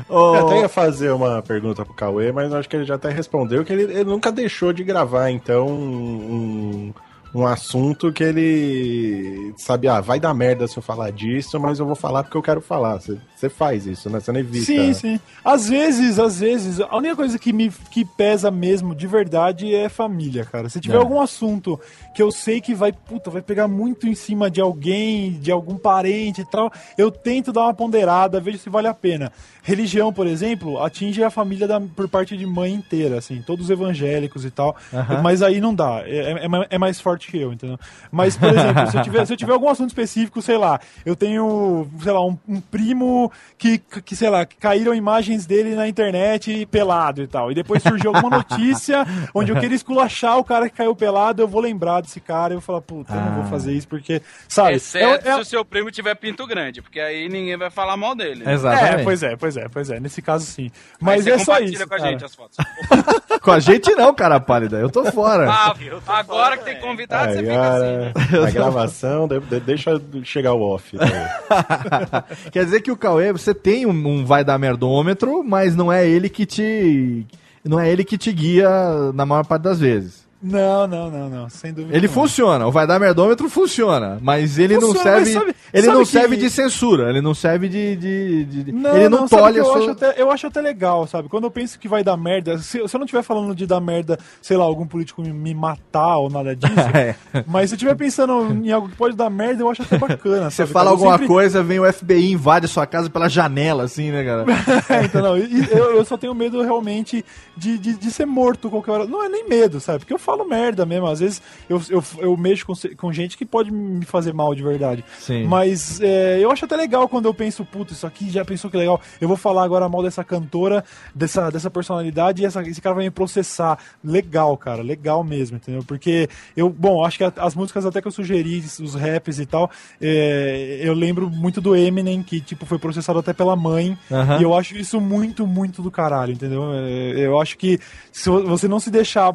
Ô, Eu até ia fazer uma pergunta pro Cauê, mas acho que ele já até respondeu que ele, ele nunca deixou de gravar, então, um, um assunto que ele sabe, ah, vai dar merda se eu falar disso, mas eu vou falar porque eu quero falar. Você faz isso, né? Você não evita. Sim, sim. Às vezes, às vezes, a única coisa que me que pesa mesmo de verdade é família, cara. Se tiver É. algum assunto que eu sei que vai, puta, vai pegar muito em cima de alguém, de algum parente e tal, eu tento dar uma ponderada, vejo se vale a pena. Religião, por exemplo, atinge a família da- por parte de mãe inteira, assim, todos evangélicos e tal. Aham. Mas aí não dá. É, é é mais forte que eu, entendeu? Mas, por exemplo, se eu tiver, se eu tiver algum assunto específico, sei lá, eu tenho, sei lá, um, um primo que, que, sei lá, que caíram imagens dele na internet pelado e tal. E depois surgiu alguma notícia onde eu queria esculachar o cara que caiu pelado, eu vou lembrar desse cara e eu vou falar, puta, eu não vou fazer isso porque, sabe? Exceto é- é- se o seu primo tiver pinto grande, porque aí ninguém vai falar mal dele. né? É, pois é, pois é, pois é. Nesse caso, sim. Mas você é só isso. com a cara. gente as fotos. Com a gente não, cara pálida. Eu tô fora. Ah, agora que tem convidado, você fica assim, né? a gravação, de- de- deixa chegar o off. tá? Quer dizer que o Cauê, você tem um, um vai dar merdômetro, mas não é ele que te. Não é ele que te guia na maior parte das vezes. Não, não, não, não, sem dúvida. Ele não. funciona, o vai dar merdômetro funciona, mas ele não Funciona, serve. mas sabe- ele sabe não que- serve de censura, ele não serve de. de- de- Não, ele não, tolhe que a eu, sua. acho até, eu acho até legal, sabe? Quando eu penso que vai dar merda, se, se eu não estiver falando de dar merda, sei lá, algum político me, me matar ou nada disso, É. mas se eu estiver pensando em algo que pode dar merda, eu acho até bacana. Você sabe, fala cara? Eu alguma sempre- coisa, vem o FBI, invade a sua casa pela janela, assim, né, cara? É, então não, eu, eu só tenho medo realmente de, de, de ser morto qualquer hora. Não é nem medo, sabe? Porque eu falo merda mesmo. Às vezes eu, eu, eu mexo com, com gente que pode me fazer mal de verdade. Sim. Mas é, eu acho até legal quando eu penso, puta, isso aqui já pensou que legal. Eu vou falar agora mal dessa cantora, dessa, dessa personalidade, e essa- esse cara vai me processar. Legal, cara, legal mesmo, entendeu? Porque eu, bom, acho que as músicas até que eu sugeri, os raps e tal, é, eu lembro muito do Eminem, que tipo foi processado até pela mãe. E eu acho isso muito, muito do caralho, entendeu? É, Eu acho que se vo- você não se deixar.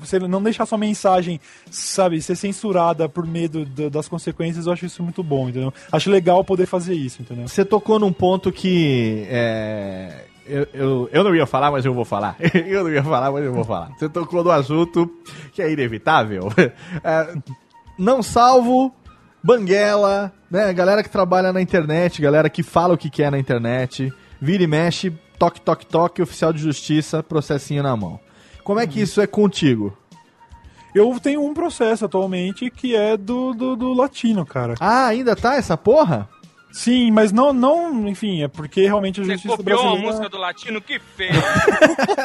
Você não deixar sua mensagem, sabe, ser censurada por medo da- das consequências, eu acho isso muito bom, entendeu? Acho legal poder fazer isso, entendeu? Você tocou num ponto que. é, eu, eu, eu não ia falar, mas eu vou falar. eu não ia falar, mas eu vou falar. Você tocou no assunto que é inevitável. É, não salvo, banguela, né? Galera que trabalha na internet, galera que fala o que quer na internet, vira e mexe, toque, toque, toque, oficial de justiça, processinho na mão. Como é que isso é contigo? Eu tenho um processo atualmente que é do, do, do latino, cara. Ah, ainda tá essa porra? Sim, mas não, não, enfim, é porque realmente a Você justiça copiou brasileira música do latino? Que feio.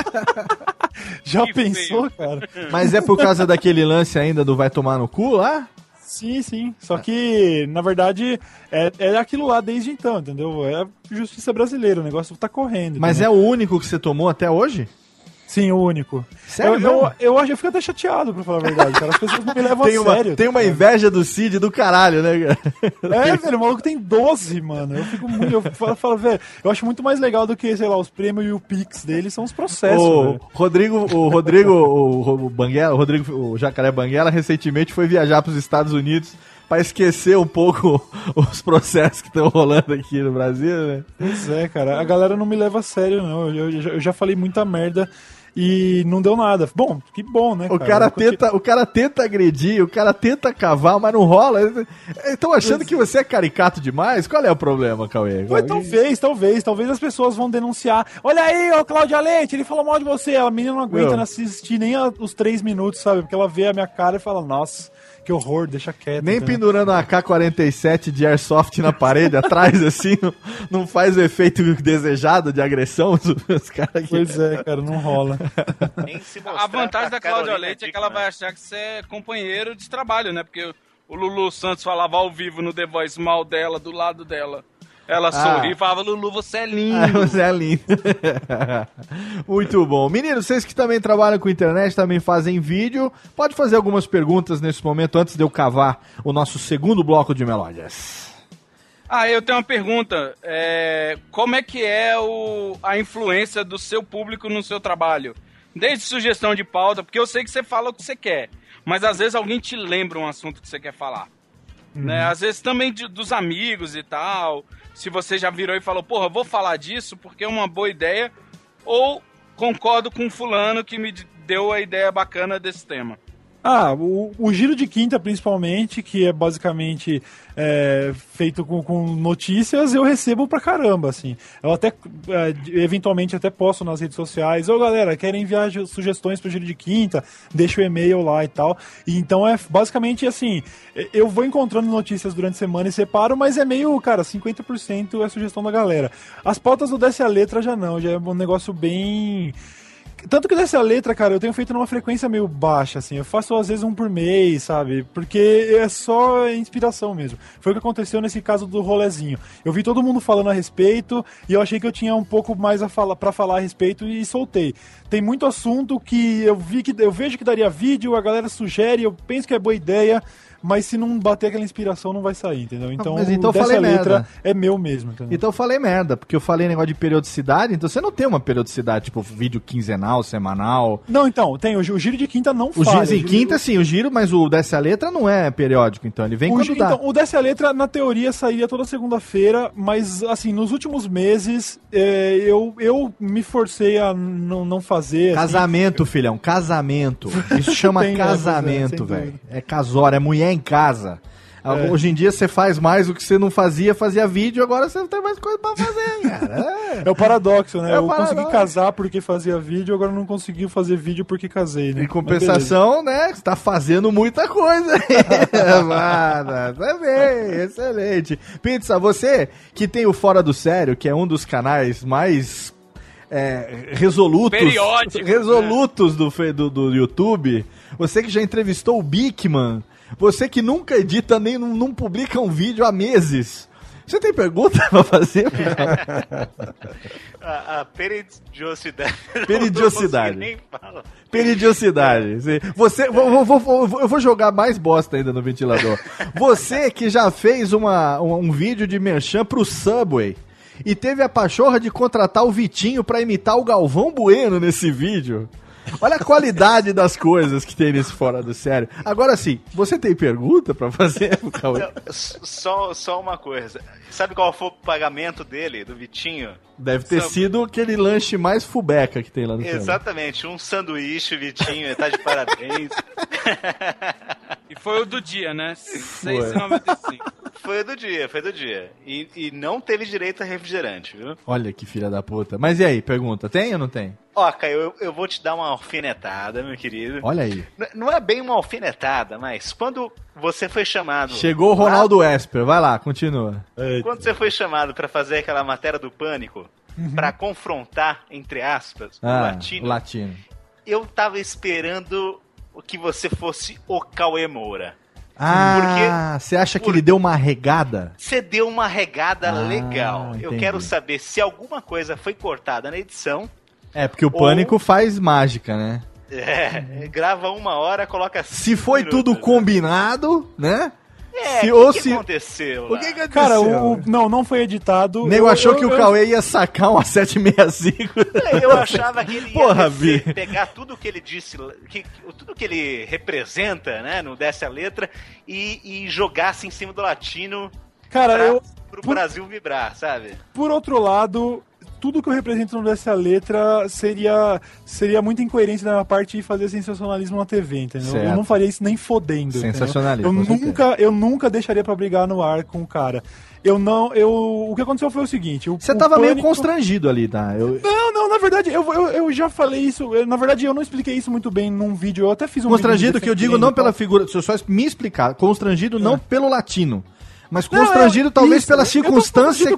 já que pensou, feio. cara. Mas é por causa daquele lance ainda do vai tomar no cu lá? Sim, sim. Só que, na verdade, é, é aquilo lá desde então, entendeu? É a justiça brasileira, o negócio tá correndo. Mas é o único que você tomou até hoje? Sim, o único. Sério Eu, eu, eu, acho- eu fico até chateado, pra falar a verdade, cara. As pessoas não me levam Tem a uma, sério. tem uma tá inveja do Cid do caralho, né? cara? É, velho, o maluco tem 12, mano. Eu fico muito. Eu falo, falo, velho, eu acho muito mais legal do que, sei lá, os prêmios e o Pix dele são os processos. o velho. Rodrigo, o Rodrigo, o, o Banguela, o Rodrigo, o Jacaré Banguela recentemente foi viajar para os Estados Unidos para esquecer um pouco os processos que estão rolando aqui no Brasil, né? Pois é, cara. A galera não me leva a sério, não. Eu, eu eu já falei muita merda e não deu nada. Bom, que bom, né? O cara, continu- tenta, o cara tenta agredir, o cara tenta cavar, mas não rola. Estão achando que você é caricato demais? Qual é o problema, Cauê? Talvez, talvez, talvez as pessoas vão denunciar. Olha aí, ô Cláudia Leite, ele falou mal de você. A menina não aguenta Meu. assistir nem a- os três minutos, sabe? Porque ela vê a minha cara e fala, nossa, que horror, deixa quieto. Nem pendurando a AK-47 de airsoft na parede atrás, assim, não, não faz o efeito desejado de agressão. Os, os caras que... Pois é, cara, não rola. A vantagem da Cláudia Leite é que ela vai achar que você é companheiro de trabalho, né? Porque o Lulu Santos falava ao vivo no The Voice mal dela, do lado dela. Ela Ah. sorria e falava, Lulu, você é lindo. Ah, você é lindo. Muito bom. Meninos, vocês que também trabalham com internet, também fazem vídeo, pode fazer algumas perguntas nesse momento antes de eu cavar o nosso segundo bloco de melódias. Ah, eu tenho uma pergunta. É, como é que é o, a influência do seu público no seu trabalho? Desde sugestão de pauta, porque eu sei que você fala o que você quer, mas às vezes alguém te lembra um assunto que você quer falar. Né? Às vezes também de- dos amigos e tal. Se você já virou e falou, porra, vou falar disso porque é uma boa ideia, ou concordo com fulano que me deu a ideia bacana desse tema. Ah, o, o Giro de Quinta, principalmente, que é basicamente é, feito com, com notícias, eu recebo pra caramba, assim. Eu até, é, eventualmente, até posto nas redes sociais. Ô, galera, querem enviar sugestões pro Giro de Quinta? Deixa o e-mail lá e tal. Então, é basicamente assim, eu vou encontrando notícias durante a semana e separo, mas é meio, cara, 50% é sugestão da galera. As pautas do Desce a Letra já não, já é um negócio bem... Tanto que dessa letra, cara, eu tenho feito numa frequência meio baixa, assim. Eu faço às vezes um por mês, sabe? Porque é só inspiração mesmo. Foi o que aconteceu nesse caso do rolezinho. Eu vi todo mundo falando a respeito e eu achei que eu tinha um pouco mais a falar para falar a respeito e soltei. Tem muito assunto que eu vi que eu vejo que daria vídeo, a galera sugere, eu penso que é boa ideia. Mas se não bater aquela inspiração, não vai sair, entendeu? Então, mas então dessa falei letra merda. é meu mesmo, entendeu? Então eu falei merda, porque eu falei negócio de periodicidade, então você não tem uma periodicidade, tipo vídeo quinzenal, semanal. Não, então, tem. O, o giro de quinta não O giro, sim, O giro- quinta sim, o giro, mas o desce a letra não é periódico, então ele vem o, quando gi- dá. então, o Desce a Letra, na teoria, sairia toda segunda-feira, mas, assim, nos últimos meses, é, eu, eu me forcei a não, não fazer. assim. Casamento, filhão, casamento. Isso chama casamento, sem velho. É casório, é mulher em casa. É. Hoje em dia você faz mais o que você não fazia, fazia vídeo, agora você não tem mais coisa pra fazer, cara. É o paradoxo, né? É o eu consegui paradoxo. casar porque fazia vídeo, agora não consegui fazer vídeo porque casei, né? Em compensação, né? Você tá fazendo muita coisa. Mano, tá bem, excelente. Pizza, você que tem o Fora do Sério, que é um dos canais mais é, resolutos, Periódicos, resolutos do, fe- do, do YouTube, você que já entrevistou o Bigman, você que nunca edita nem não, não publica um vídeo há meses. Você tem pergunta pra fazer? A, a peridiosidade. Peridiosidade. Nem. Peridiosidade. Você, vou, vou- vou- eu vou jogar mais bosta ainda no ventilador. Você que já fez uma, um, um vídeo de merchan pro Subway e teve a pachorra de contratar o Vitinho pra imitar o Galvão Bueno nesse vídeo. Olha a qualidade das coisas que tem nesse Fora do Sério. Agora sim, você tem pergunta pra fazer, Cauê? Só, só uma coisa. Sabe qual foi o pagamento dele, do Vitinho? Deve ter sido aquele lanche mais fubeca que tem lá no. Exatamente, um sanduíche, Vitinho, tá de parabéns. E foi o do dia, né? Foi. 6,95. Foi do dia, foi do dia. E, e não teve direito a refrigerante, viu? Olha que filha da puta. Mas e aí, pergunta, tem ou não tem? Ó, Caio, eu, eu vou te dar uma alfinetada, meu querido. Olha aí. N- Não é bem uma alfinetada, mas quando você foi chamado. Chegou o Ronaldo Esper, vai lá, continua. Quando você foi chamado pra fazer aquela matéria do pânico, pra confrontar, entre aspas, o Ah, latino, o latino. eu tava esperando que você fosse o Cauê Moura. Ah, você acha que ele deu uma regada? Você deu uma regada Ah, legal. Eu entendi. quero saber se alguma coisa foi cortada na edição. É, porque o Ou- pânico faz mágica, né? É, grava uma hora, coloca. Se foi tudo combinado, né? É, se, o ou que, que se. aconteceu? O que que Cara, aconteceu? o, o- não, não foi editado. O nego Eu- achou eu- que o eu- Cauê ia sacar uma 765. É, Eu achava que ele ia Porra, descer, pegar tudo que ele disse, que, tudo que ele representa, né, no Desce a Letra, e, e jogasse em cima do latino Cara, pra, eu- pro por- Brasil vibrar, sabe? Por outro lado, tudo que eu represento nessa letra seria, seria muita incoerência da minha parte de fazer sensacionalismo na TV, entendeu? Certo. Eu não faria isso nem fodendo. entendeu? Sensacionalismo, Eu nunca, eu nunca deixaria pra brigar no ar com o cara. Eu não, eu, o que aconteceu foi o seguinte, o- Você o tava meio Pânico- constrangido ali, tá? Eu... Não, não, na verdade, eu, eu, eu já falei isso. eu- na verdade, eu não expliquei isso muito bem num vídeo. Eu até fiz um Constrangido que eu digo não e pela figura. Deixa eu só me explicar. Constrangido não pelo latino. Mas Não, constrangido é, talvez isso, pela eu circunstância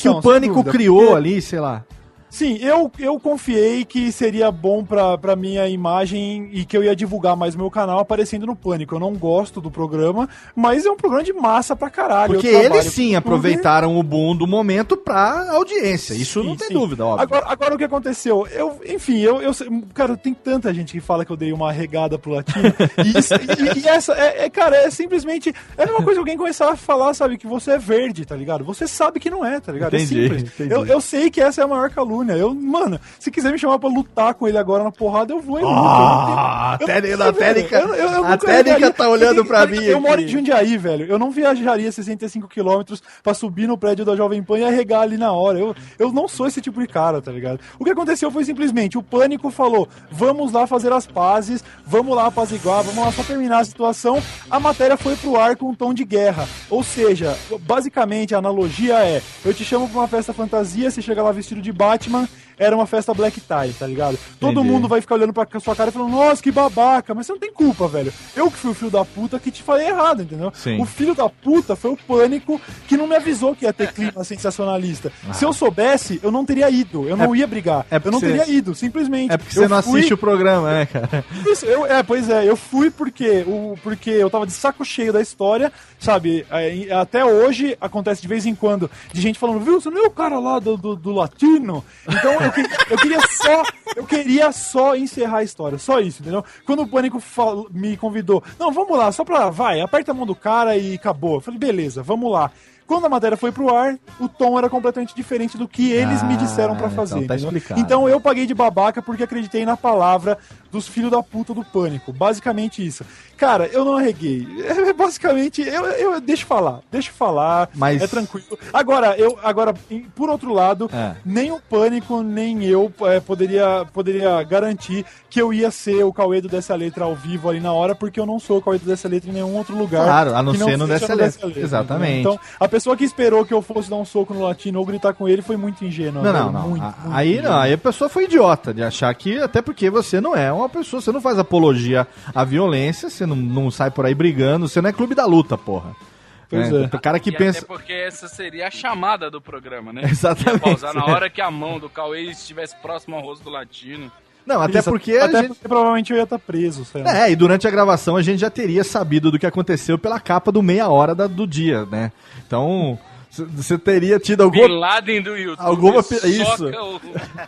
que o pânico criou ali, sei lá. Sim, eu, eu confiei que seria bom pra, pra minha imagem e que eu ia divulgar mais meu canal aparecendo no Pânico. Eu não gosto do programa, mas é um programa de massa pra caralho. Porque eles sim aproveitaram o boom do momento pra audiência. Isso não Sim, tem sim. dúvida, óbvio. Agora, agora o que aconteceu? Eu, enfim, eu, eu cara, tem tanta gente que fala que eu dei uma regada pro latino. e, isso- e- e essa, é, é, cara, é simplesmente. É a mesma coisa que alguém começar a falar, sabe, que você é verde, tá ligado? Você sabe que não é, tá ligado? Entendi, é simples. entendi. Eu, eu sei que essa é a maior calúnia. Eu, mano, se quiser me chamar pra lutar com ele agora na porrada, eu vou e luto. Ah, Eu não a técnica- eu a técnica-. Eu- eu- eu a tá olhando eu- pra eu- mim Eu moro em Jundiaí, velho. Eu não viajaria 65 quilômetros pra subir no prédio da Jovem Pan e arregar ali na hora. Eu, eu não sou esse tipo de cara, tá ligado? O que aconteceu foi simplesmente, o Pânico falou, vamos lá fazer as pazes, vamos lá apaziguar, vamos lá só terminar a situação. A matéria foi pro ar com um tom de guerra. Ou seja, basicamente a analogia é, eu te chamo pra uma festa fantasia, você chega lá vestido de Batman, era uma festa black tie, tá ligado? Todo Entendi. mundo vai ficar olhando pra sua cara e falando, nossa, que babaca, mas você não tem culpa, velho. Eu que fui o filho da puta que te falei errado, entendeu? Sim. O filho da puta foi o pânico que não me avisou que ia ter clima sensacionalista. Se eu soubesse, eu não teria ido, eu não É- ia brigar. é eu não porque teria você- ido, simplesmente. É porque Eu você não fui- assiste o programa, né, cara? isso, eu, é, pois é, eu fui porque, o, porque eu tava de saco cheio da história, sabe? É, até hoje acontece de vez em quando de gente falando, viu, você não é o cara lá do, do, do latino? Então eu, que- eu queria só. Eu queria só encerrar a história, só isso, entendeu? Quando o Pânico fal- me convidou, não, vamos lá, só pra. Vai, aperta a mão do cara e acabou. Eu falei, beleza, vamos lá. Quando a matéria foi pro ar, o tom era completamente diferente do que eles me Ah, disseram pra então fazer. tá entendeu? explicado. Então eu paguei de babaca porque acreditei na palavra dos filhos da puta do pânico. Basicamente isso. Cara, eu não arreguei. É basicamente, eu, eu deixa eu falar, deixa eu falar. Mas- É tranquilo. Agora, eu, agora, por outro lado, É. nem o pânico, nem eu é, poderia, poderia garantir que eu ia ser o Cauê do dessa letra ao vivo ali na hora, porque eu não sou o Cauê do dessa letra em nenhum outro lugar. Claro, a não ser no Dessa Letra. Exatamente. Então, a pessoa que esperou que eu fosse dar um soco no latino ou gritar com ele foi muito ingênua. Não, velho, não, não. Muito, muito aí ingênua. não, aí a pessoa foi idiota de achar que, até porque você não é uma pessoa, você não faz apologia à violência, você não, não sai por aí brigando, você não é clube da luta, porra. Pois Né? é. O cara que e pensa. Até porque essa seria a chamada do programa, né? Exatamente. Pausar na hora que a mão do Cauê estivesse próximo ao rosto do latino. Não, até Isso, porque a até gente- porque provavelmente eu ia estar preso, sei lá. É, e durante a gravação a gente já teria sabido do que aconteceu pela capa do meia hora da- do dia, né? Então, você teria tido alguma. Bin Laden do YouTube. Alguma isso. o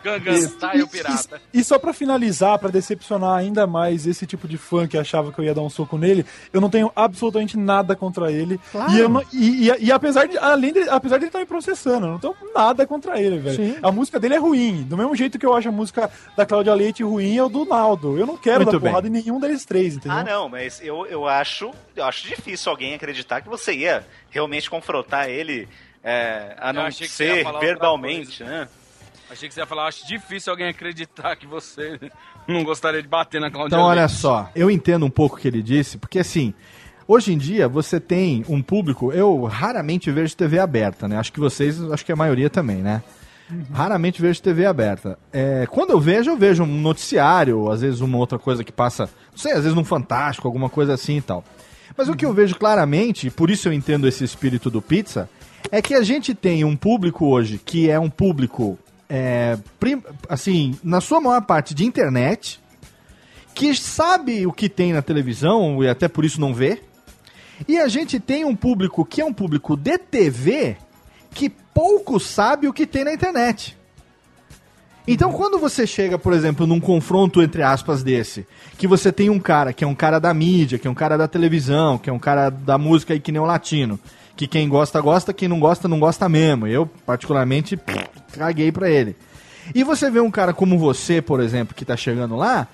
Gangnam Style pirata. E só pra finalizar, pra decepcionar ainda mais esse tipo de fã que achava que eu ia dar um soco nele, eu não tenho absolutamente nada contra ele. Claro. E, eu não- e- e- e apesar de além de, apesar de ele estar me processando, eu não tenho nada contra ele, velho. Sim. A música dele é ruim. Do mesmo jeito que eu acho a música da Cláudia Leite ruim, é o do Naldo. Eu não quero Muito dar bem. porrada em nenhum deles três, entendeu? Ah, não, mas eu, eu acho eu acho difícil alguém acreditar que você ia realmente confrontar ele, é, a Eu não ser verbalmente, né? Achei que você ia falar, acho difícil alguém acreditar que você não gostaria de bater na Cláudia Então, olha Leite. só, eu entendo um pouco o que ele disse, porque assim, hoje em dia você tem um público, eu raramente vejo TV aberta, né? Acho que vocês, acho que a maioria também, né? Raramente vejo TV aberta. É, quando eu vejo, eu vejo um noticiário, às vezes uma outra coisa que passa, não sei, às vezes num Fantástico, alguma coisa assim e tal. Mas o que eu vejo claramente, por isso eu entendo esse espírito do pizza, é que a gente tem um público hoje que é um público, é, assim, na sua maior parte de internet, que sabe o que tem na televisão e até por isso não vê. E a gente tem um público que é um público de TV que pouco sabe o que tem na internet. Então, quando você chega, por exemplo, num confronto entre aspas desse, que você tem um cara que é um cara da mídia, que é um cara da televisão, que é um cara da música aí que nem o latino, que quem gosta, gosta, quem não gosta, não gosta mesmo. Eu, particularmente, caguei pra ele. E você vê um cara como você, por exemplo, que tá chegando lá,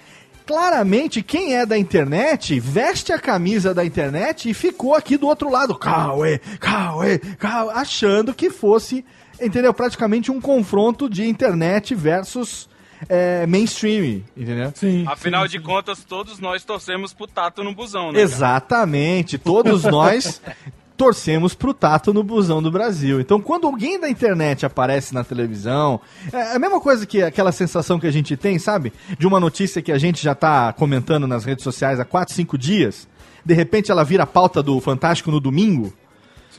claramente quem é da internet veste a camisa da internet e ficou aqui do outro lado, Cauê, Cauê, Cauê, achando que fosse, entendeu? Praticamente um confronto de internet versus é, mainstream, entendeu? Sim. Afinal de contas, todos nós torcemos pro Tato no busão, né? cara? Exatamente, todos nós torcemos pro Tato no busão do Brasil. Então, quando alguém da internet aparece na televisão, é a mesma coisa que aquela sensação que a gente tem, sabe? De uma notícia que a gente já tá comentando nas redes sociais há 4, 5 dias, de repente ela vira a pauta do Fantástico no domingo.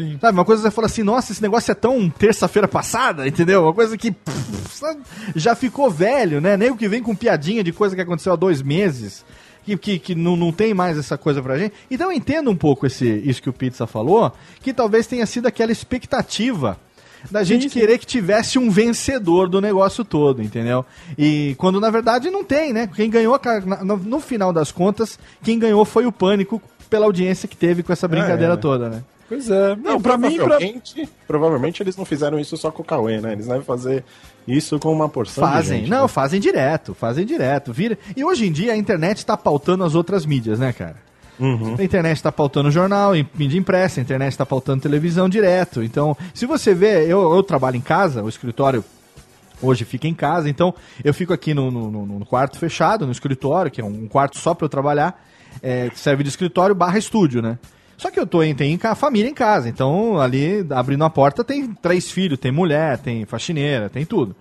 Sim. Sabe, uma coisa você fala assim, nossa, esse negócio é tão terça-feira passada, entendeu? Uma coisa que pff, já ficou velho, né? Nem o que vem com piadinha de coisa que aconteceu há dois meses, que, que, que não, não tem mais essa coisa pra gente. Então eu entendo um pouco esse, isso que o Pizza falou, que talvez tenha sido aquela expectativa da gente querer que tivesse um vencedor do negócio todo, entendeu? E quando na verdade não tem, né? Quem ganhou, no, final das contas, quem ganhou foi o Pânico pela audiência que teve com essa brincadeira é. toda, né? Pois é. Não, E pra mim, pra... provavelmente, eles não fizeram isso só com o Cauê, né? Eles devem fazer isso com uma porção Fazem, gente. não, né? fazem direto, fazem direto. Vira... E hoje em dia a internet tá pautando as outras mídias, né, cara? Uhum. A internet tá pautando jornal, mídia impressa, a internet tá pautando televisão direto. Então, se você vê, eu, eu trabalho em casa, o escritório hoje fica em casa, então eu fico aqui no, no- no- quarto fechado, no escritório, que é um quarto só pra eu trabalhar, é, que serve de escritório barra estúdio, né? Só que eu tô em, tem a família em casa, então ali abrindo a porta tem três filhos, tem mulher, tem faxineira, tem tudo.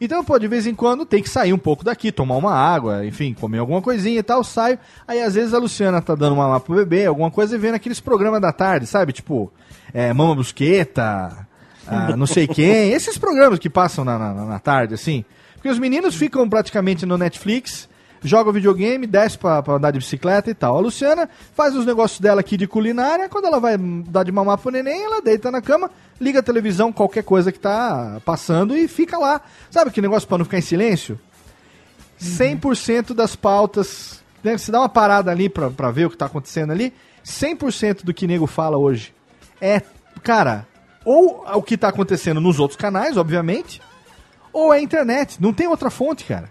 Então, pô, de vez em quando tem que sair um pouco daqui, tomar uma água, enfim, comer alguma coisinha e tal, saio. Aí às vezes a Luciana tá dando uma lá pro bebê, alguma coisa, e vendo aqueles programas da tarde, sabe? Tipo, é, Mama Busqueta, ah, não sei quem, esses programas que passam na, na, na tarde, assim. Porque os meninos ficam praticamente no Netflix, jogam videogame, desce pra, pra andar de bicicleta e tal. A Luciana faz os negócios dela aqui de culinária, quando ela vai dar de mamar pro neném, ela deita na cama, liga a televisão, qualquer coisa que tá passando e fica lá. Sabe que negócio pra não ficar em silêncio? 100% das pautas, né, se dá uma parada ali pra, pra ver o que tá acontecendo ali, 100% do que nego fala hoje é, cara, ou o que tá acontecendo nos outros canais, obviamente, ou é a internet. Não tem outra fonte, cara.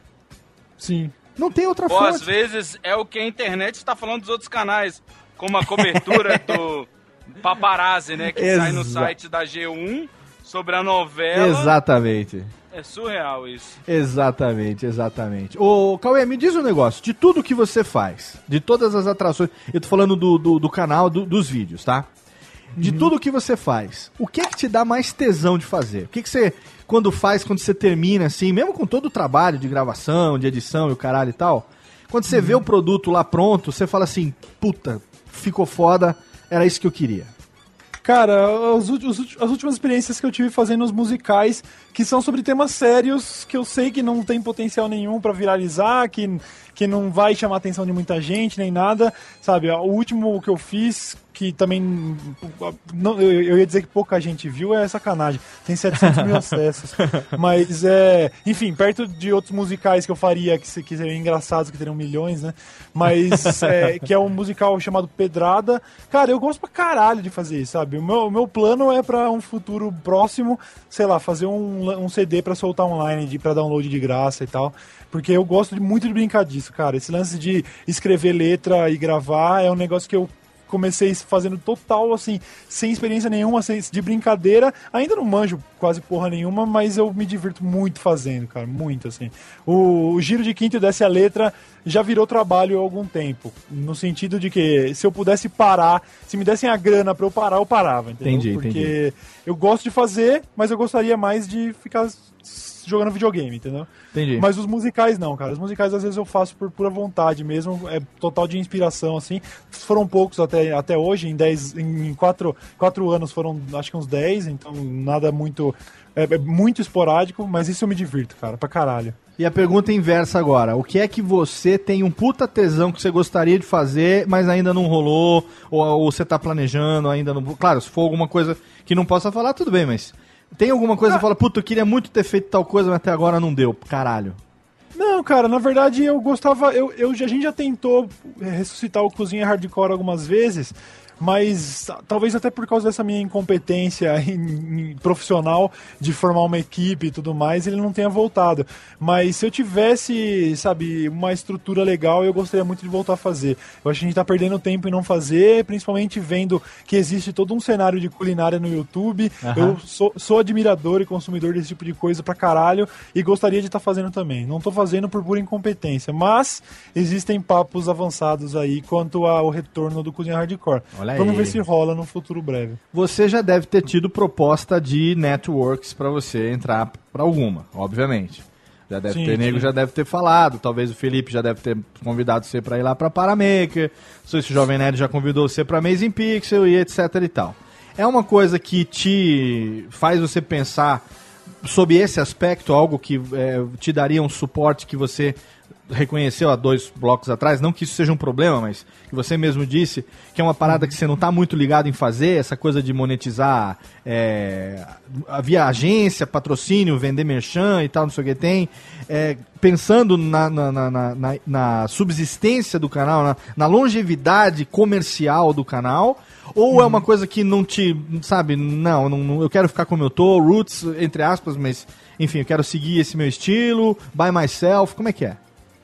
Sim. Não tem outra Ou às fonte. vezes é o que a internet está falando dos outros canais, como a cobertura do Paparazzi, né? Que sai no Exa- site da G1 sobre a novela. Exatamente. É surreal isso. Exatamente, exatamente. Ô, Cauê, me diz um negócio. De tudo que você faz, de todas as atrações, eu tô falando do, do, do canal, do- dos vídeos, tá? De tudo que você faz, o que é que te dá mais tesão de fazer? O que, que você, quando faz, quando você termina, assim, mesmo com todo o trabalho de gravação, de edição e o caralho e tal, quando você vê o produto lá pronto, você fala assim, puta, ficou foda, era isso que eu queria. Cara, as últimas experiências que eu tive fazendo os musicais, que são sobre temas sérios, que eu sei que não tem potencial nenhum pra viralizar, que, que não vai chamar a atenção de muita gente, nem nada, sabe? O último que eu fiz, que também. Não, eu, ia dizer que pouca gente viu, é sacanagem. Tem 700 mil acessos. Mas é. Enfim, perto de outros musicais que eu faria, que, se- que seriam engraçados, que teriam milhões, né? Mas. é, que é um musical chamado Pedrada. Cara, eu gosto pra caralho de fazer isso, sabe? O meu, meu plano é pra um futuro próximo, sei lá, fazer um, um CD pra soltar online, de, pra download de graça e tal. Porque eu gosto de- muito de brincar disso, cara. Esse lance de escrever letra e gravar é um negócio que eu comecei fazendo total, assim, sem experiência nenhuma, sem, de brincadeira. Ainda não manjo quase porra nenhuma, mas eu me divirto muito fazendo, cara, muito, assim. O, o Giro de Quinto e Desce a Letra já virou trabalho há algum tempo, no sentido de que se eu pudesse parar, se me dessem a grana pra eu parar, eu parava, entendeu? Entendi, Porque entendi. eu gosto de fazer, mas eu gostaria mais de ficar jogando videogame, entendeu? Entendi. Mas os musicais não, cara. Os musicais às vezes eu faço por pura vontade mesmo, é total de inspiração, assim. Foram poucos até, até hoje, em 10, em 4, quatro anos foram acho que uns 10, então nada muito. É, é muito esporádico, mas isso eu me divirto, cara, pra caralho. E a pergunta inversa agora: o que é que você tem um puta tesão que você gostaria de fazer, mas ainda não rolou? Ou, ou você tá planejando, ainda não. Claro, se for alguma coisa que não possa falar, tudo bem, mas. Tem alguma coisa que você fala, puta, eu queria muito ter feito tal coisa, mas até agora não deu. Caralho. Não, cara, na verdade eu gostava. Eu, eu, a gente já tentou ressuscitar o Cozinha Hardcore algumas vezes, mas talvez até por causa dessa minha incompetência em- em profissional de formar uma equipe e tudo mais, ele não tenha voltado. Mas se eu tivesse, sabe, uma estrutura legal, eu gostaria muito de voltar a fazer. Eu acho que a gente tá perdendo tempo em não fazer, principalmente vendo que existe todo um cenário de culinária no YouTube. Aham. Eu sou, sou admirador e consumidor desse tipo de coisa pra caralho e gostaria de estar fazendo também. Não tô fazendo por pura incompetência, mas existem papos avançados aí quanto ao retorno do Cozinha Hardcore. Olha Vamos aí. ver se rola no futuro breve. Você já deve ter tido proposta de networks pra você entrar pra alguma, obviamente. Já deve Sim, ter nego, sim. já deve ter falado. Talvez o Felipe já deve ter convidado você pra ir lá pra Paramaker. Não sei se o Jovem Nerd já convidou você pra Amazing Pixel e etc e tal. é uma coisa que te faz você pensar sobre esse aspecto, algo que é, te daria um suporte que você reconheceu há dois blocos atrás, não que isso seja um problema, mas que você mesmo disse, que é uma parada que você não está muito ligado em fazer, essa coisa de monetizar é, via agência, patrocínio, vender merchan e tal, não sei o que tem, é, pensando na, na, na, na- na subsistência do canal, na, longevidade comercial do canal, ou é uma coisa que não te, sabe, não, não- eu quero ficar como eu tô, roots, entre aspas, mas enfim, eu quero seguir esse meu estilo, by myself, como é que é?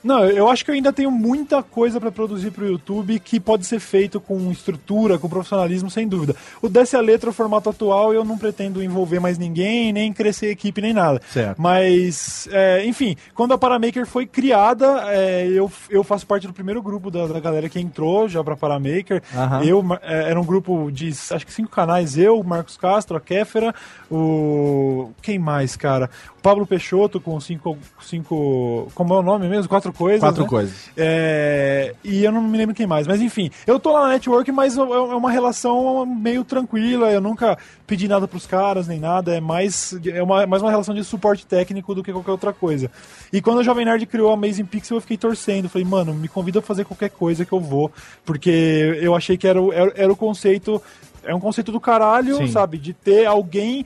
Não, eu acho que eu ainda tenho muita coisa pra produzir pro YouTube que pode ser feito com estrutura, com profissionalismo, sem dúvida. O Desce a Letra, o formato atual, eu não pretendo envolver mais ninguém, nem crescer equipe, nem nada. Certo. Mas, é, enfim, quando a Paramaker foi criada, é, eu, eu faço parte do primeiro grupo da, da galera que entrou já pra Paramaker. Aham. Eu, é, era um grupo de, acho que cinco canais, eu, o Marcos Castro, a Kéfera, o... quem mais, cara? O Pablo Peixoto com cinco, cinco... Como é o nome mesmo? Quatro coisas, Quatro né? coisas. É, e eu não me lembro quem mais, mas enfim, eu tô lá na network, mas é é uma relação meio tranquila, eu nunca pedi nada pros caras, nem nada, é mais, é uma, mais uma relação de suporte técnico do que qualquer outra coisa. E quando a Jovem Nerd criou a Amazing Pixel, eu fiquei torcendo, falei, mano, me convida a fazer qualquer coisa que eu vou, porque eu achei que era, o- era, era o conceito, é um conceito do caralho, Sim. sabe, de ter alguém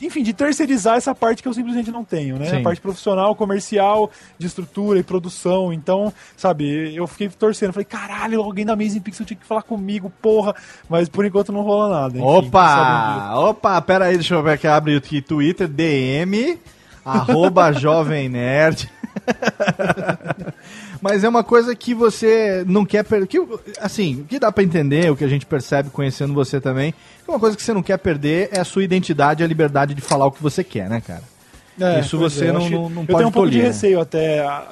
enfim, de terceirizar essa parte que eu simplesmente não tenho, né? Sim. A parte profissional, comercial, de estrutura e produção. Então, sabe, eu fiquei torcendo. Falei, caralho, alguém da Amazing Pixel tinha que falar comigo, porra. Mas por enquanto não rola nada. Enfim, Opa! Opa, pera aí, deixa eu ver aqui, abre o Twitter, DM, arroba Jovem Nerd. Mas é uma coisa que você não quer perder. Que, assim, o que dá pra entender, o que a gente percebe conhecendo você também, que uma coisa que você não quer perder é a sua identidade e a liberdade de falar o que você quer, né, cara? É, Isso você é, eu não, não, não Eu pode tenho um pouco de tolir, receio até. Ah,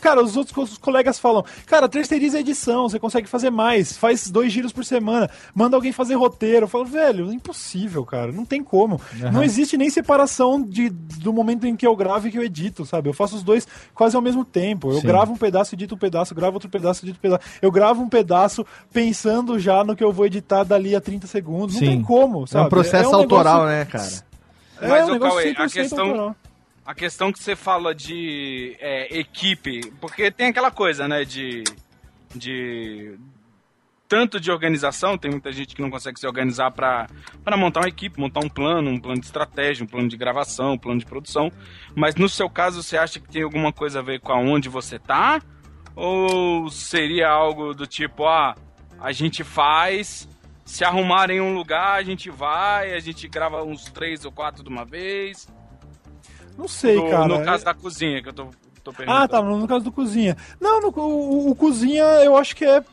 Cara, os outros os colegas falam, cara, terceiriza a edição, você consegue fazer mais, faz dois giros por semana, manda alguém fazer roteiro. Eu falo, velho, impossível, cara, não tem como. Aham. Não existe nem separação de, do momento em que eu gravo e que eu edito, sabe? Eu faço os dois quase ao mesmo tempo. Eu Sim. gravo um pedaço, edito um pedaço, gravo outro pedaço, edito um pedaço. Eu gravo um pedaço pensando já no que eu vou editar dali a 30 segundos. Não Sim. tem como, É sabe? um processo um autoral, negócio- né, cara? É Mas, ô, negócio Cauê, a 100% questão, a questão que você fala de é, equipe, porque tem aquela coisa, né, de, de tanto de organização, tem muita gente que não consegue se organizar para montar uma equipe, montar um plano, um plano de estratégia, um plano de gravação, um plano de produção. Mas no seu caso, você acha que tem alguma coisa a ver com aonde você tá? Ou seria algo do tipo, ah, a gente faz, se arrumar em um lugar, a gente vai, a gente grava uns três ou quatro de uma vez? Não sei, no, cara. No caso da cozinha, que eu tô, tô perguntando. Ah, tá, no, caso do cozinha. Não, no, o, o cozinha eu acho que é,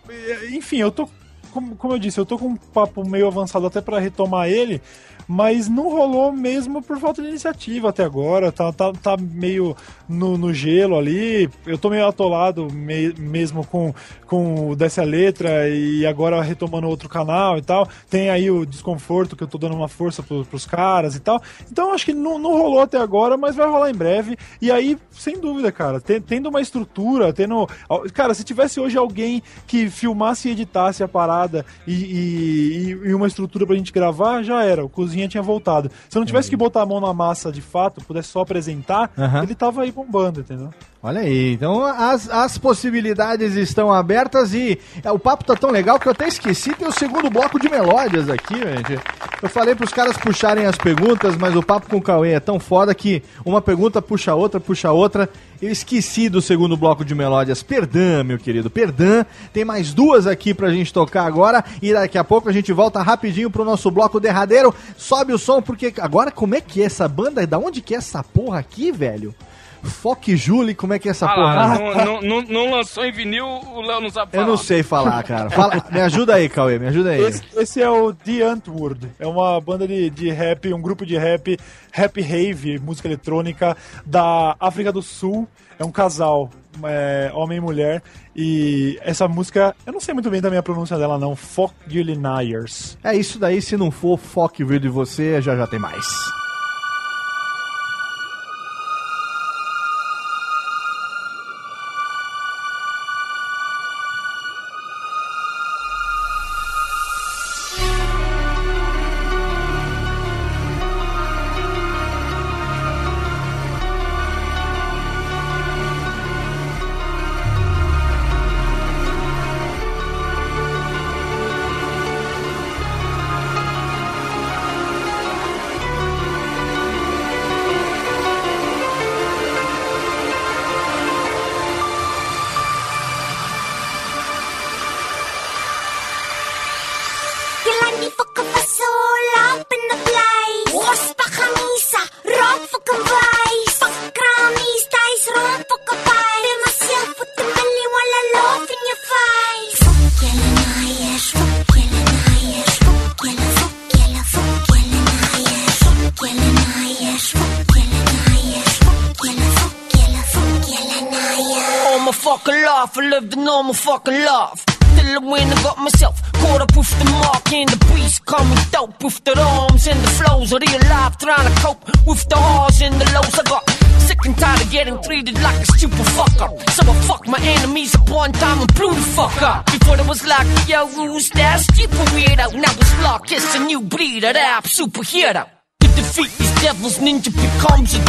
Enfim, eu tô. Como, como eu disse, eu tô com um papo meio avançado até pra retomar ele, mas não rolou mesmo por falta de iniciativa até agora. Tá, tá, tá meio no, no gelo ali. Eu tô meio atolado me- mesmo com, com o Desce a Letra e agora retomando outro canal e tal. Tem aí o desconforto que eu tô dando uma força pro, pros caras e tal. Então acho que não, não rolou até agora, mas vai rolar em breve. E aí, sem dúvida, cara, te- tendo uma estrutura, tendo. Cara, se tivesse hoje alguém que filmasse e editasse a parada e, e- e uma estrutura pra gente gravar, já era. O cozinha tinha voltado. Se eu não tivesse que botar a mão na massa de fato, pudesse só apresentar, Aham. ele tava aí bombando, entendeu? Olha aí, então as, as possibilidades estão abertas e é, o papo tá tão legal que eu até esqueci, tem o segundo bloco de melódias aqui, gente. Eu falei pros caras puxarem as perguntas, mas o papo com o Cauê é tão foda que uma pergunta puxa outra, puxa outra. Eu esqueci do segundo bloco de melódias. Perdão, meu querido, perdão. Tem mais duas aqui pra gente tocar agora e daqui a pouco a gente volta rapidinho pro nosso bloco derradeiro. Sobe o som, porque agora como é que é essa banda? Da onde que é essa porra aqui, velho? Foque Julie, como é que é essa Ah porra? lá, não, não, não- não lançou em vinil, o Léo não sabe Eu falar. não sei falar, cara. Fala, me ajuda aí, Cauê, me ajuda aí. Esse, esse é o The Antwoord. É uma banda de, de rap, um grupo de rap, rap rave, música eletrônica da África do Sul. É um casal, é, homem e mulher. E essa música, eu não sei muito bem também a pronúncia dela, não. Fuck Julie Nyers. É isso daí, se não for Foque Vídeo de você, já já tem mais.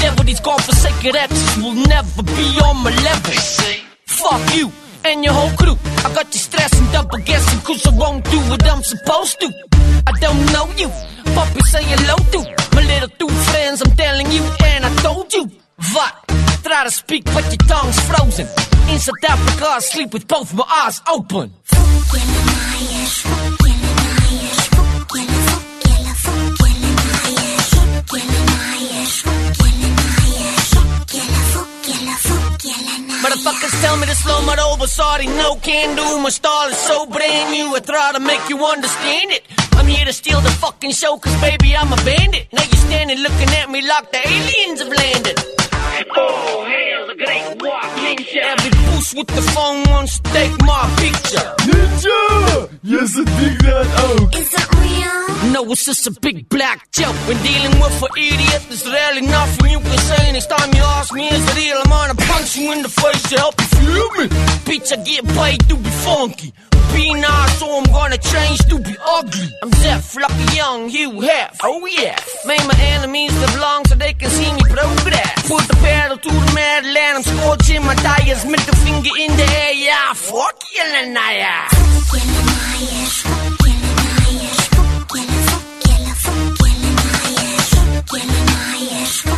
Devil. These godforsaken exes will never be on my level. Fuck you and your whole crew. I got you stressing, double guessing, cause I won't do what I'm supposed to. I don't know you, puppy say hello to my little two friends. I'm telling you, and I told you. What? Try to speak, but your tongue's frozen. In South Africa, I sleep with both my eyes open. Motherfuckers tell me to slow my roll, but sorry, no can do. My style is so brand new, I try to make you understand it. I'm here to steal the fucking show, cause baby, I'm a bandit. Now you're standing looking at me like the aliens have landed. Oh, hail the great walk ninja. Every boost with the phone wants to take my picture. Ninja! Yes, I dig that out. Is it real? No, it's just a big black joke. When dealing with an idiot, there's rarely nothing you can say. Next time you ask me, is it real? I'm gonna punch you in the face to help you feel me. Bitch, I get paid to be funky. Be nice, so I'm gonna change to be ugly. I'm deaf, lucky young, you have. Oh yeah. Made my enemies live long so they can see me progress. Put the pedal to the metal and I'm scorching my tires. Middle finger in the air, yeah. Fuck you, Lanaya. Jelani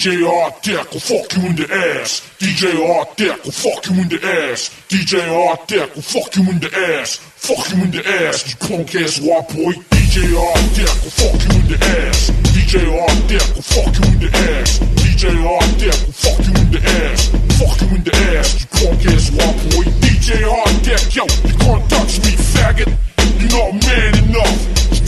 DJ Art Deck will fuck you in the ass. DJ Art Deck will fuck you in the ass. DJ Art Deck will fuck you in the ass. Fuck you in the ass, you punk ass white boy. DJ Art Deck will fuck you in the ass. DJ Art Deck will fuck you in the ass. DJ Art Deck will fuck you in the ass. Fuck you in the ass, you punk ass white boy. DJ Art Deck, yo, you can't touch me, faggot. You're not man enough.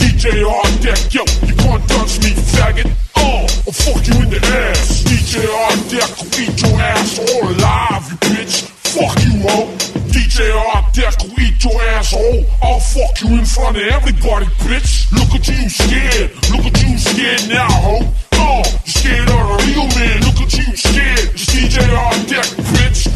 DJ Art Deck, yo, you can't touch me, faggot. Oh, I'll fuck you in the ass. DJ Art Deck will eat your ass all alive, you bitch. Fuck you, ho. DJ Art Deck will eat your asshole. I'll fuck you in front of everybody, bitch. Look at you scared. Look at you scared now, ho. Oh, you scared of a real man. Look at you scared. It's DJ Art Deck,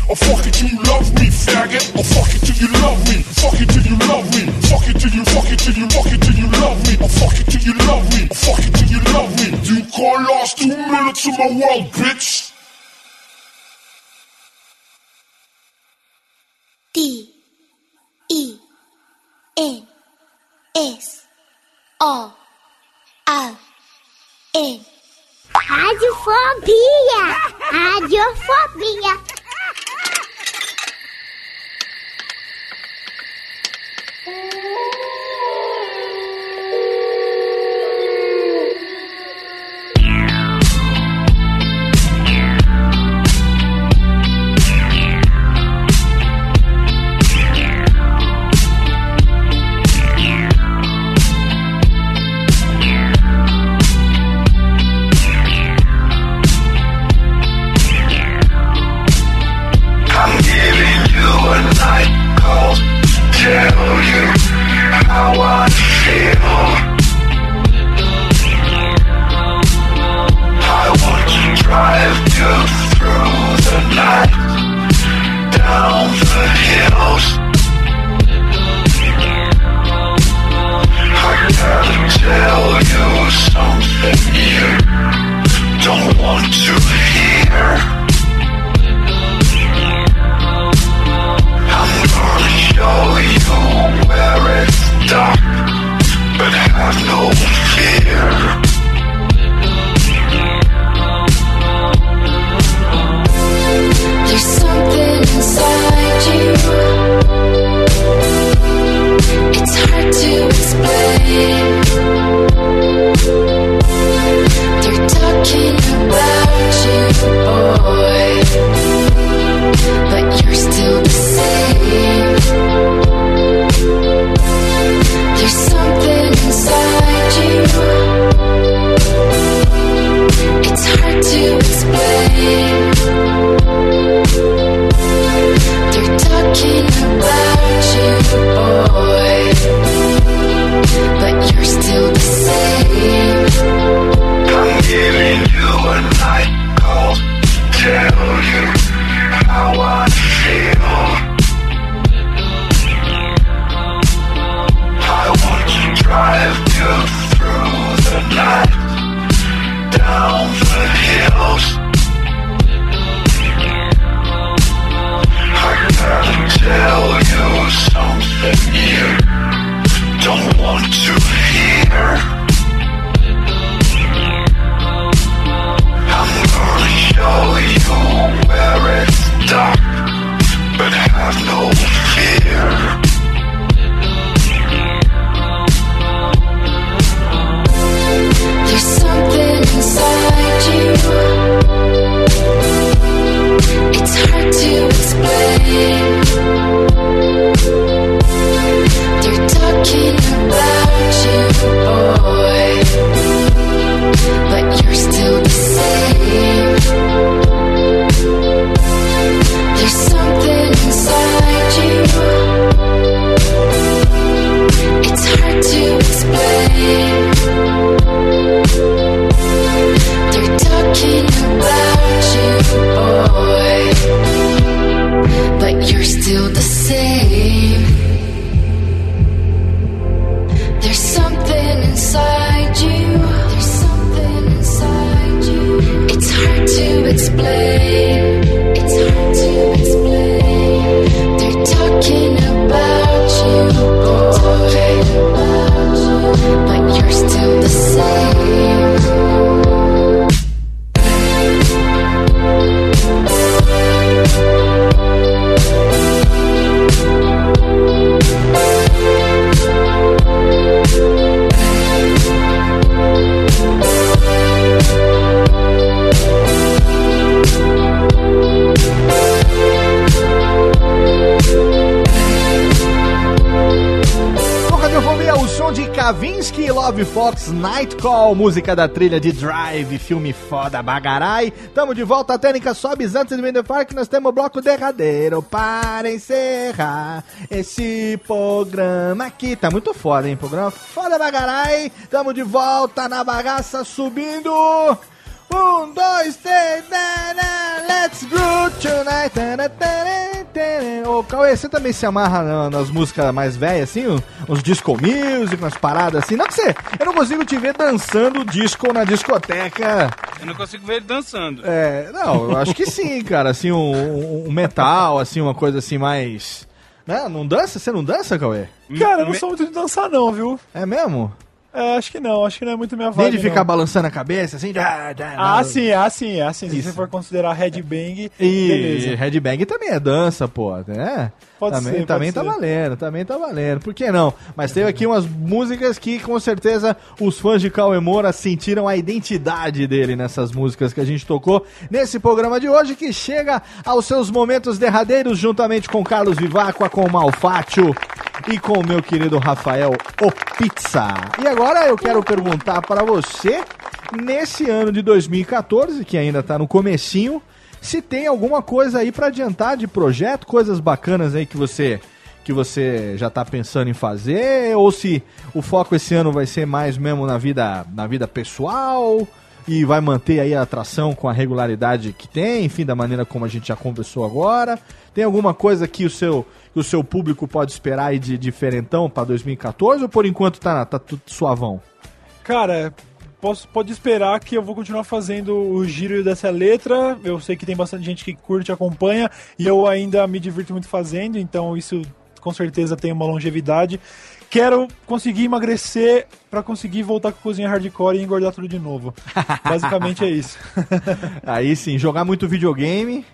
bitch. I'll fuck it till you love me, faggot. I'll fuck it till you love me. Fuck it till you love me. Fuck it till you, fuck it till you, fuck it till you love me. I'll fuck it till you love me. I'll fuck it till you love me. You can't last two minutes of my world, bitch. D E N S O R N Radiofobia! Radiofobia! Música música da trilha de Drive, filme foda bagarai. Tamo de volta, a técnica sobe antes do Winter Park, nós temos o bloco derradeiro para encerrar esse programa aqui. Tá muito foda, hein? Programa foda bagarai. Tamo de volta na bagaça subindo. Um, dois, três, na, na, let's go tonight. Tana, tana. Ô, Cauê, você também se amarra na- nas músicas mais velhas, assim? Uns disco music, umas paradas assim? Não que você. Eu não consigo te ver dançando disco na discoteca. Eu não consigo ver ele dançando. É, não, eu acho que sim, cara. Assim, um, um- um metal, assim, uma coisa assim mais. Né? Não dança? Você não dança, Cauê? Cara, eu não sou muito de dançar, não, viu? É mesmo? É, acho que não, acho que não é muito minha Nem vibe. de ficar não. balançando a cabeça, assim? já, já, Ah, não. sim, ah, sim, ah, sim. Se você for considerar headbang, E beleza. headbang também é dança, pô, né? Pode também, ser, pode também tá ser. valendo, também tá valendo. Por que não? Mas teve aqui umas músicas que com certeza os fãs de Cauê Moura sentiram a identidade dele nessas músicas que a gente tocou nesse programa de hoje, que chega aos seus momentos derradeiros, juntamente com Carlos Vivacqua, com o Malfátio e com o meu querido Rafael O Pizza. E agora eu quero perguntar para você, nesse ano de 2014, que ainda tá no comecinho, se tem alguma coisa aí pra adiantar de projeto, coisas bacanas aí que você que você já tá pensando em fazer, ou se o foco esse ano vai ser mais mesmo na vida na vida pessoal e vai manter aí a atração com a regularidade que tem, enfim, da maneira como a gente já conversou agora. Tem alguma coisa que o seu que o seu público pode esperar aí de diferentão pra 2014 ou por enquanto tá tá tudo suavão? Cara, posso, pode esperar que eu vou continuar fazendo o giro dessa letra. Eu sei que tem bastante gente que curte, acompanha, e eu ainda me divirto muito fazendo, então isso com certeza tem uma longevidade. Quero conseguir emagrecer pra conseguir voltar com a cozinha hardcore e engordar tudo de novo. Basicamente é isso. Aí sim, jogar muito videogame.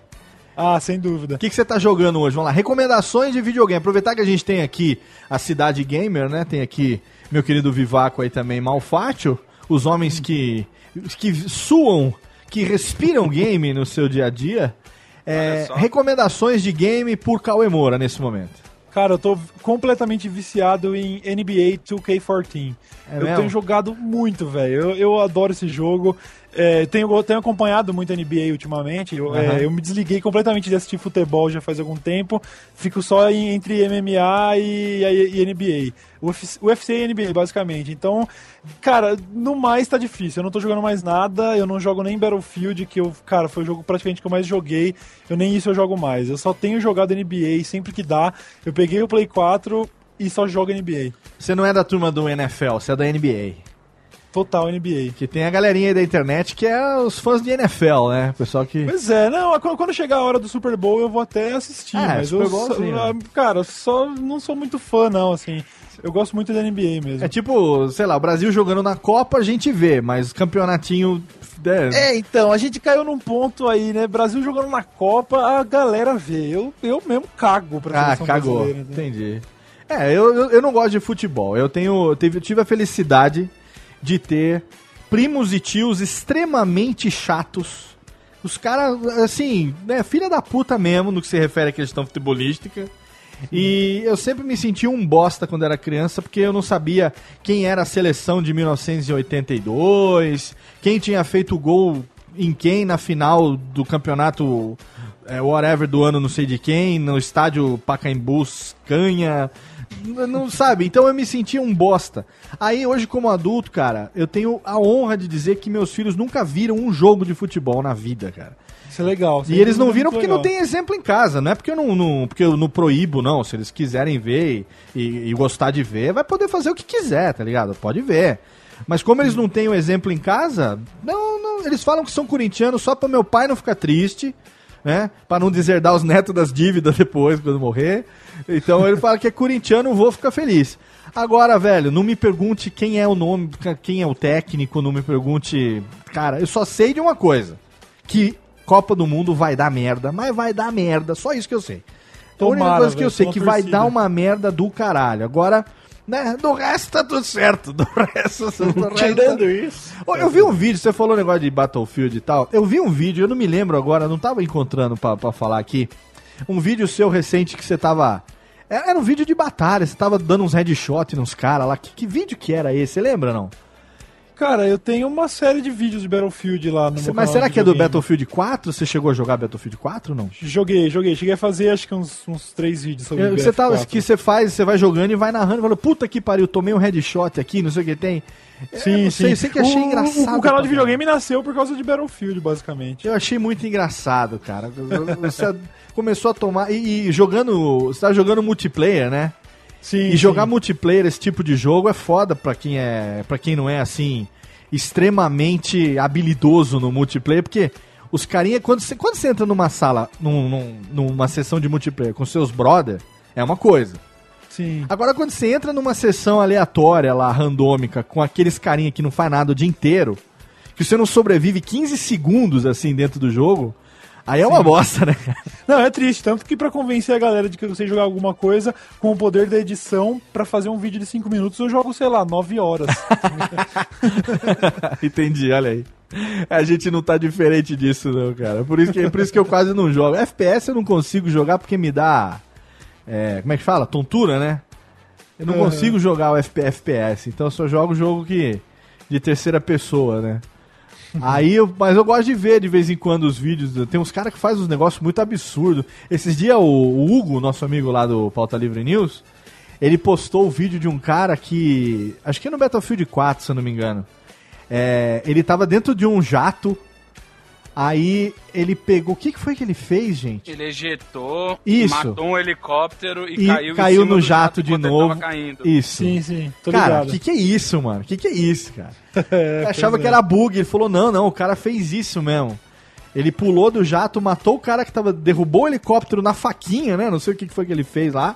Ah, sem dúvida. O que, que você tá jogando hoje? Vamos lá, recomendações de videogame. Aproveitar que a gente tem aqui a Cidade Gamer, né? Tem aqui meu querido Vivaco aí também, Malfátio. Os homens que, que suam, que respiram game no seu dia a dia. É, recomendações de game por Cauê Moura nesse momento. Cara, eu tô completamente viciado em NBA 2K14. É eu mesmo? tenho jogado muito, velho. Eu, eu adoro esse jogo. É, tenho, eu tenho acompanhado muito NBA ultimamente. Eu, é, Aham. eu me desliguei completamente de assistir futebol já faz algum tempo. Fico só em- entre MMA e, e- e NBA. UFC, UFC e NBA, basicamente. Então, cara, no mais tá difícil. Eu não tô jogando mais nada. Eu não jogo nem Battlefield, que eu, cara, foi o jogo praticamente que eu mais joguei. Eu nem isso eu jogo mais. Eu só tenho jogado NBA sempre que dá. Eu peguei o Play 4 e só jogo NBA. Você não é da turma do NFL, você é da NBA. Total NBA. Que tem a galerinha aí da internet que é os fãs de NFL, né? O pessoal que. Pois é, não, quando, chegar a hora do Super Bowl eu vou até assistir, É, mas Super eu, Bowl, só- sim, ah, né? cara, só não sou muito fã não, assim. Eu gosto muito da NBA mesmo. É tipo, sei lá, o Brasil jogando na Copa a gente vê, mas campeonatinho. É, É, então, a gente caiu num ponto aí, né? Brasil jogando na Copa, a galera vê. Eu, eu mesmo cago pra Ah, cagou. né? Entendi. É, eu, eu, eu não gosto de futebol. Eu tenho, eu tive, eu tive a felicidade de ter primos e tios extremamente chatos. Os caras, assim, né, filha da puta mesmo no que se refere à questão futebolística. E eu sempre me senti um bosta quando era criança, porque eu não sabia quem era a seleção de 1982, quem tinha feito gol em quem na final do campeonato é, whatever do ano não sei de quem, no estádio Pacaembu Canha, não sabe? Então eu me sentia um bosta. Aí hoje como adulto, cara, eu tenho a honra de dizer que meus filhos nunca viram um jogo de futebol na vida, cara. Isso é legal. E eles não viram porque não legal. tem exemplo em casa, não é porque eu não, não- porque eu não proíbo, não. Se eles quiserem ver e, e- e gostar de ver, vai poder fazer o que quiser, tá ligado? Pode ver. Mas como eles não têm o exemplo em casa, não, não, eles falam que são corintianos só para meu pai não ficar triste, né? Pra não deserdar os netos das dívidas depois, quando morrer. Então ele fala que é corintiano, o vô fica feliz. Agora, velho, não me pergunte quem é o nome, quem é o técnico, não me pergunte. Cara, eu só sei de uma coisa: que Copa do Mundo vai dar merda, mas vai dar merda, só isso que eu sei. a única Tomara, coisa que eu sei tô que vai dar uma merda do caralho. Agora, né, do resto tá tudo certo. Do resto, do resto Tirando isso. Eu vi um vídeo, você falou um negócio de Battlefield e tal. Eu vi um vídeo, eu não me lembro agora, não tava encontrando pra, pra falar aqui. Um vídeo seu recente que você tava. Era era um vídeo de batalha, você tava dando uns headshot nos caras lá. Que, que vídeo que era esse? Você lembra, não? Cara, eu tenho uma série de vídeos de Battlefield lá no mas será que é do. Battlefield 4? Você chegou a jogar Battlefield 4 ou não? Joguei, joguei. Cheguei a fazer acho que uns, uns três vídeos sobre Eu- Você BF4. tava, que você faz, você vai jogando e vai narrando, falando, puta que pariu, tomei um headshot aqui, não sei o que tem. Sim, sei, sim. sei que achei O- engraçado. O, o canal de videogame nasceu por causa de Battlefield, basicamente. Eu achei muito engraçado, cara. Você começou a tomar. E, e jogando. Você tá jogando multiplayer, né? Sim. E jogar multiplayer, esse tipo de jogo, é foda pra quem é. para quem não é assim. extremamente habilidoso no multiplayer, porque os carinha. Quando você, quando você entra numa sala, num- num- numa sessão de multiplayer com seus brother, é uma coisa. Sim. Agora, quando você entra numa sessão aleatória lá, randômica, com aqueles carinha que não faz nada o dia inteiro, que você não sobrevive 15 segundos assim dentro do jogo, aí é uma Sim. bosta, né? Não, é triste. Tanto que pra convencer a galera de que eu sei jogar alguma coisa, com o poder da edição, pra fazer um vídeo de 5 minutos, eu jogo, sei lá, 9 horas. Entendi, olha aí. A gente não tá diferente disso, não, cara. Por isso que, por isso que eu quase não jogo. FPS eu não consigo jogar porque me dá. é, como é que fala? Tontura, né? Eu não Uhum. consigo jogar o FP FPS, então eu só jogo jogo que. de terceira pessoa, né? Aí eu, mas eu gosto de ver de vez em quando os vídeos. Tem uns caras que fazem uns negócios muito absurdos. Esses dias o, o Hugo, nosso amigo lá do Pauta Livre News, ele postou o vídeo de um cara que. Acho que é no Battlefield 4, se eu não me engano. É, ele tava dentro de um jato. Aí ele pegou. O que, que foi que ele fez, gente? Ele ejetou, Isso. matou um helicóptero e, E caiu, caiu, em cima no do jato de novo. tava caindo. Isso. Sim, sim, tô cara, ligado. que que é isso, mano? Que que é isso, cara? É, achava pois que é. era bug. Ele falou: não, não, o cara fez isso mesmo. Ele pulou do jato, matou o cara que tava. derrubou o helicóptero na faquinha, né? Não sei o que que foi que ele fez lá.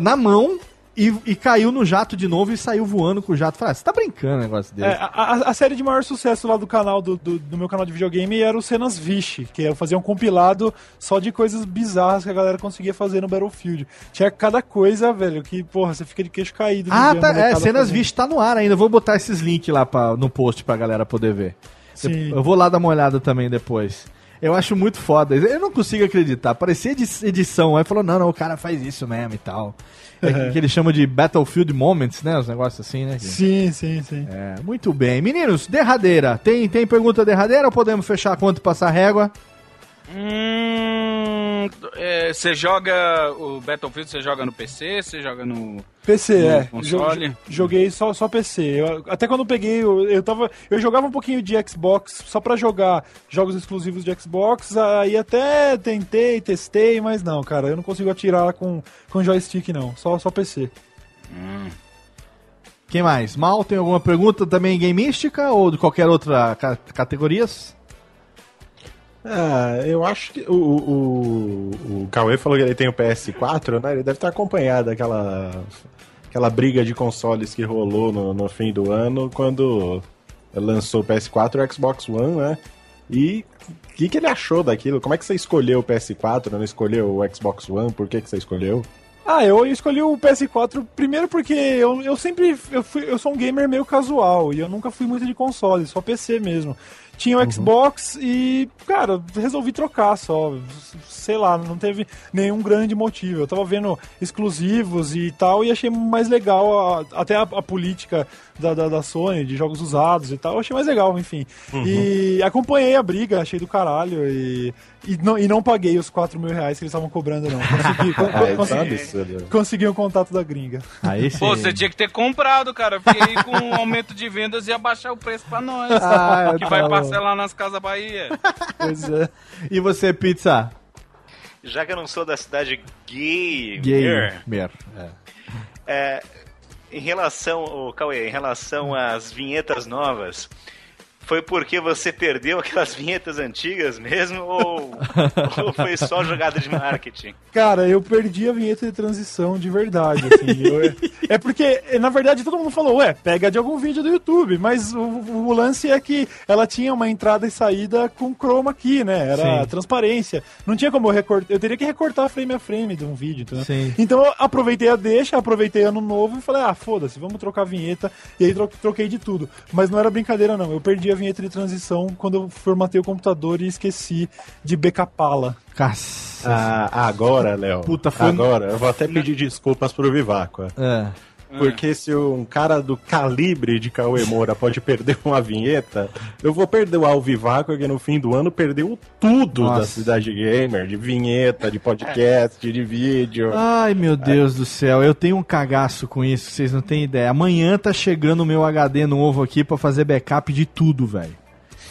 Na mão. E, e caiu no jato de novo e saiu voando com o jato. Falei, ah, você tá brincando um negócio desse. É, a, a- série de maior sucesso lá do canal, do, do, do meu canal de videogame, era o Cenas Vixe, que eu fazia um compilado só de coisas bizarras que a galera conseguia fazer no Battlefield. Tinha cada coisa, velho, que, porra, você fica de queixo caído. Ah, tá. É, cenas vistas tá no ar ainda. Eu Vou botar esses links lá pra, no post pra galera poder ver. Sim. Eu vou lá dar uma olhada também depois. Eu acho muito foda. Eu não consigo acreditar. Parecia edi- edição. Aí falou: não, não, o cara faz isso mesmo e tal. É que ele chama de Battlefield Moments, né? Os negócios assim, né? Sim, sim, sim. É, muito bem. Meninos, derradeira. Tem, tem pergunta derradeira ou podemos fechar a conta e passar régua? Hum, é, Você joga o Battlefield, você joga no PC, você joga no, PC, no é. console? Jo- Joguei só, só PC. Eu- até quando eu peguei, eu, eu tava. Eu jogava um pouquinho de Xbox só pra jogar jogos exclusivos de Xbox. Aí até tentei, testei, mas não, cara, eu não consigo atirar com, com joystick, não. Só, só PC. Quem mais? Mal, tem alguma pergunta também gameística ou de qualquer outra ca categorias? Ah, eu acho que o, o, o Cauê falou que ele tem o PS4, né? Ele deve estar acompanhado daquela aquela briga de consoles que rolou no, no fim do ano quando lançou o PS4 e o Xbox One, né? E o que, que ele achou daquilo? Como é que você escolheu o PS4, não escolheu o Xbox One? Por que, que você escolheu? Ah, eu escolhi o PS4 primeiro porque eu, eu sempre eu, fui, eu sou um gamer meio casual e eu nunca fui muito de console, só PC mesmo. Tinha o Xbox e, cara, resolvi trocar só. Sei lá, não teve nenhum grande motivo. Eu tava vendo exclusivos e tal e achei mais legal a- até a, a política da, da, da Sony, de jogos usados e tal. Eu achei mais legal, enfim. Uhum. E acompanhei a briga, achei do caralho e, e, não, e não paguei os 4 mil reais que eles estavam cobrando, não. Consegui, con- Ah, é consegui, absurdo. consegui o contato da gringa. Aí Pô, você tinha que ter comprado, cara, porque aí com o aumento de vendas ia baixar o preço pra nós. Ah, que tá vai bom. Parcelar nas Casas Bahia. Pois é. E você, pizza? Já que eu não sou da cidade gay, Gamer. É. É, em relação, o Cauê, em relação às vinhetas novas, foi porque você perdeu aquelas vinhetas antigas mesmo ou, ou foi só jogada de marketing? Cara, eu perdi a vinheta de transição de verdade, assim. Eu- é porque, na verdade, todo mundo falou, ué, pega de algum vídeo do YouTube, mas o, o lance é que ela tinha uma entrada e saída com chroma key, né? Era Sim. transparência. Não tinha como eu recortar, eu teria que recortar frame a frame de um vídeo, entendeu? Sim. Então eu aproveitei a deixa, aproveitei ano novo e falei, ah, foda-se, vamos trocar a vinheta. E aí tro- troquei de tudo. Mas não era brincadeira, não. Eu perdi a vinheta de transição quando eu formatei o computador e esqueci de backup-la. Caça. Ah, agora, Léo. Puta, foi- Agora, eu vou até pedir desculpas pro Viváqua. É. Porque se um cara do calibre de Cauê Moura pode perder uma vinheta, eu vou perdoar o Viváqua que no fim do ano perdeu tudo Nossa. da Cidade Gamer, de vinheta, de podcast, de vídeo. Ai, meu Deus do céu, eu tenho um cagaço com isso, vocês não têm ideia. Amanhã tá chegando o meu HD novo aqui pra fazer backup de tudo, velho.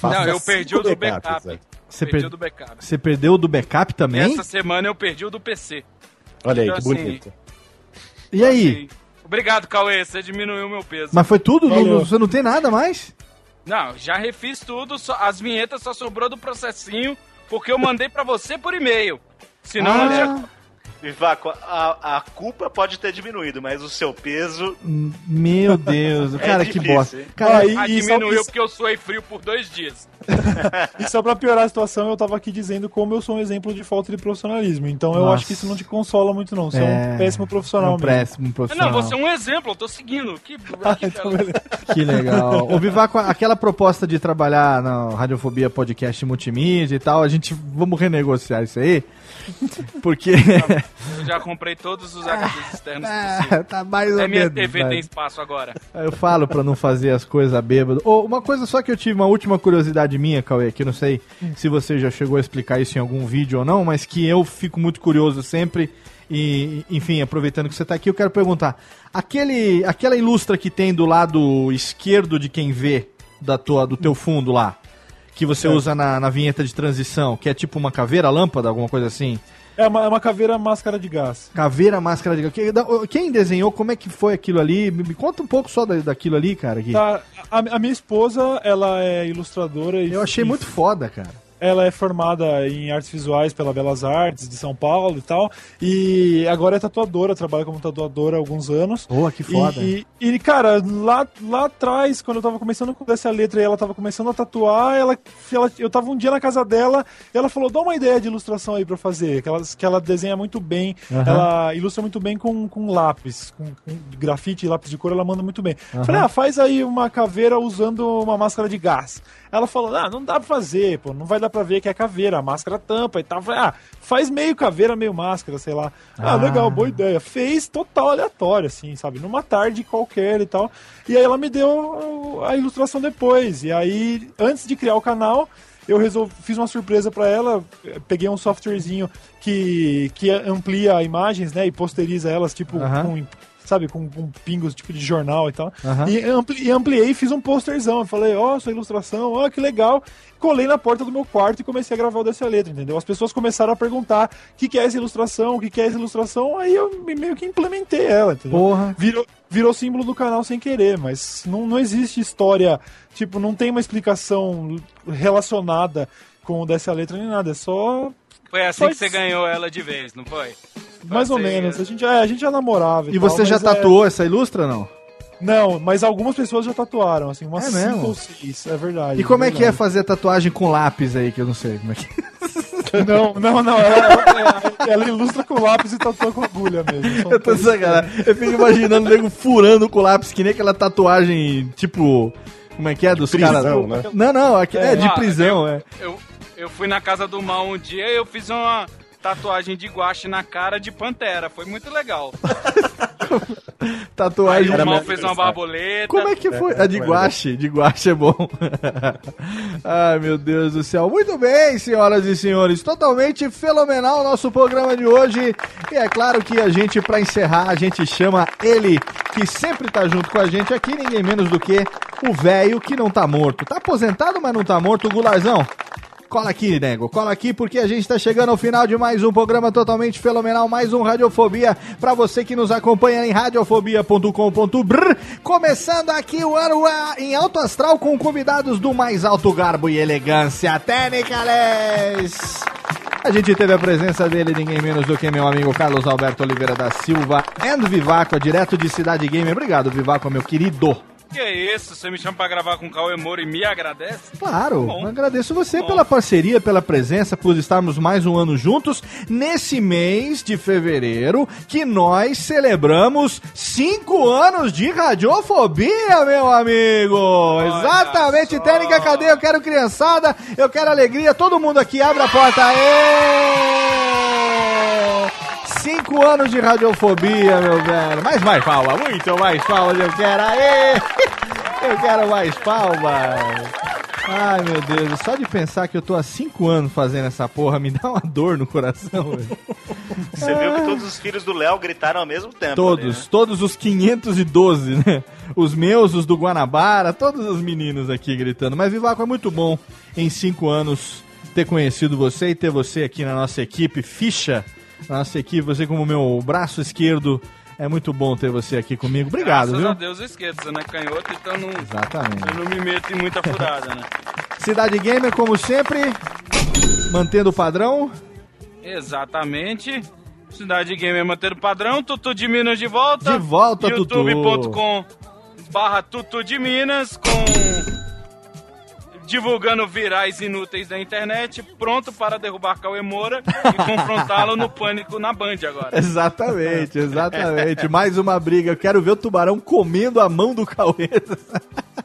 Não, eu perdi o do backup. velho. Você perdi per- o do backup. Você perdeu o do backup também? Essa semana eu perdi o do PC. Olha aí, Então, que assim, bonito. E aí? Obrigado, Cauê, você diminuiu meu peso. Mas foi tudo? Não- você não tem nada mais? Não, já refiz tudo, só- as vinhetas só sobrou do processinho, porque eu mandei pra você por e-mail. Senão Ah. não tinha... Vivaco, a, a culpa pode ter diminuído, mas o seu peso. Meu Deus, É cara, que difícil, bosta. Cara, Ah, e- Ah, e diminuiu só- porque eu suei frio por dois dias. E só pra piorar a situação, eu tava aqui dizendo como eu sou um exemplo de falta de profissionalismo. Então eu Nossa. acho que isso não te consola muito, não. Você é, É, um péssimo profissional um péssimo profissional. Não, você é um exemplo, eu tô seguindo. Que, Ah, que então. Que legal. Ô, Vivaco, aquela proposta de trabalhar na Radiofobia Podcast Multimídia e tal, a gente vamos renegociar isso aí. Porque. Eu já comprei todos os HDs externos Ah, possíveis. tá mais ou É minha menos, TV vai. tem espaço agora. Eu falo pra não fazer as coisas bêbado. Ô, uma coisa só que eu tive, uma última curiosidade minha, Cauê, que eu não sei se você já chegou a explicar isso em algum vídeo ou não, mas que eu fico muito curioso sempre. E, enfim, aproveitando que você tá aqui, eu quero perguntar: aquele, aquela ilustra que tem do lado esquerdo de quem vê da tua, do teu fundo lá, que você É. usa na, na vinheta de transição, que é tipo uma caveira, lâmpada, alguma coisa assim? É uma, é uma caveira máscara de gás. Caveira, máscara de da- Quem desenhou, como é que foi aquilo ali? Me conta um pouco só da- daquilo ali, cara. Tá, a, a minha esposa, ela é ilustradora e. Eu achei e muito foda, cara. Ela é formada em artes visuais pela Belas Artes de São Paulo e tal. E agora é tatuadora, trabalha como tatuadora há alguns anos. Boa, que foda. E, e, cara, lá, lá atrás, quando eu tava começando com essa letra e ela tava começando a tatuar, ela, ela, eu tava um dia na casa dela e ela falou: dá uma ideia de ilustração aí pra fazer. Que ela, que ela desenha muito bem, Aham. ela ilustra muito bem com, com lápis, com, com grafite e lápis de cor, ela manda muito bem. Aham. Falei, ah, faz aí uma caveira usando uma máscara de gás. Ela falou, ah, não dá pra fazer, pô, não vai dar pra ver que é caveira, a máscara tampa e tal. Ah, faz meio caveira, meio máscara, sei lá. Ah, Ah. legal, boa ideia. Fez total aleatório, assim, sabe? Numa tarde qualquer e tal. E aí ela me deu a ilustração depois. E aí, antes de criar o canal, eu resolvi, fiz uma surpresa pra ela, peguei um softwarezinho que, que amplia imagens, né, e posteriza elas, tipo, com, sabe, com, com pingos, tipo, de jornal e tal. Aham. E, ampli, e ampliei e fiz um posterzão. Eu falei, ó, sua ilustração, ó, que legal. Colei na porta do meu quarto e comecei a gravar o dessa letra, entendeu? As pessoas começaram a perguntar o que, que é essa ilustração, o que, que é essa ilustração, aí eu me- meio que implementei ela, entendeu? Porra. Virou, virou símbolo do canal sem querer, mas não, não existe história, tipo, não tem uma explicação relacionada com o dessa letra nem nada, é só Foi assim Pode que você ser. ganhou ela de vez, não foi? mais ou Você- menos. A gente, é, a gente já namorava E tal, você já é- tatuou essa ilustra, não? Não, mas algumas pessoas já tatuaram, assim, umas É mesmo? cinco ou seis, é verdade. E como é que é fazer tatuagem com lápis aí, que eu não sei como é que... Não, não, não. Ela, ela- ela ilustra com lápis e tatua com agulha mesmo. São Eu tô sacanagem. Eu fico imaginando o nego furando com lápis, que nem aquela tatuagem, tipo... Como é que é? Dos prisão, caras... né? Não, não, aqui- é, de Ah, prisão, é. Eu, eu fui na casa do mal um dia e eu fiz uma tatuagem de guache na cara de pantera. Foi muito legal. Aí Tatuagem... o mal fez uma borboleta. Como é que foi? A de guache, de guache é bom. Ai, meu Deus do céu. Muito bem, senhoras e senhores. Totalmente fenomenal o nosso programa de hoje. E é claro que a gente, pra encerrar, a gente chama ele, que sempre tá junto com a gente aqui, ninguém menos do que o velho que não tá morto. Tá aposentado, mas não tá morto, o Gularzão. Cola aqui, nego, cola aqui porque a gente tá chegando ao final de mais um programa totalmente fenomenal, mais um Radiofobia pra você que nos acompanha em radiofobia.com.br. Começando aqui o ano em alto astral com convidados do mais alto garbo e elegância, Técnicales. A gente teve a presença dele, ninguém menos do que meu amigo Carlos Alberto Oliveira da Silva and Vivaco, direto de Cidade Gamer. Obrigado, Vivaco, meu querido. Que é isso? Você me chama pra gravar com o Cauê Moura e me agradece? Claro, Bom. agradeço você Bom. pela parceria, pela presença, por estarmos mais um ano juntos nesse mês de fevereiro que nós celebramos cinco anos de radiofobia, meu amigo. Exatamente, técnica, cadê? Eu quero criançada, eu quero alegria, todo mundo aqui, abre a porta. Aê! Cinco anos de radiofobia, meu velho. Mais mais palma, muito mais palmas eu quero. Aê! Eu quero mais palmas. Ai, meu Deus, só de pensar que eu tô há cinco anos fazendo essa porra me dá uma dor no coração, velho. Você viu que todos os filhos do Léo gritaram ao mesmo tempo. Todos, ali, né? todos os 512, né? Os meus, os do Guanabara, todos os meninos aqui gritando. Mas Vivaco, é muito bom em cinco anos ter conhecido você e ter você aqui na nossa equipe, ficha, nossa equipe, você como meu braço esquerdo. É muito bom ter você aqui comigo. Obrigado, Graças viu? a Deus eu esqueço, você não é canhoto, então não, Exatamente. eu não me meto em muita furada, né? Cidade Gamer, como sempre, mantendo o padrão. Exatamente. Cidade Gamer mantendo o padrão. Tutu de Minas de volta. De volta, Tutu. youtube.com barra Tutu de Minas com... Divulgando virais inúteis da internet, pronto para derrubar Cauê Moura e confrontá-lo no pânico na Band agora. Exatamente, exatamente. Mais uma briga. Eu quero ver o tubarão comendo a mão do Cauê.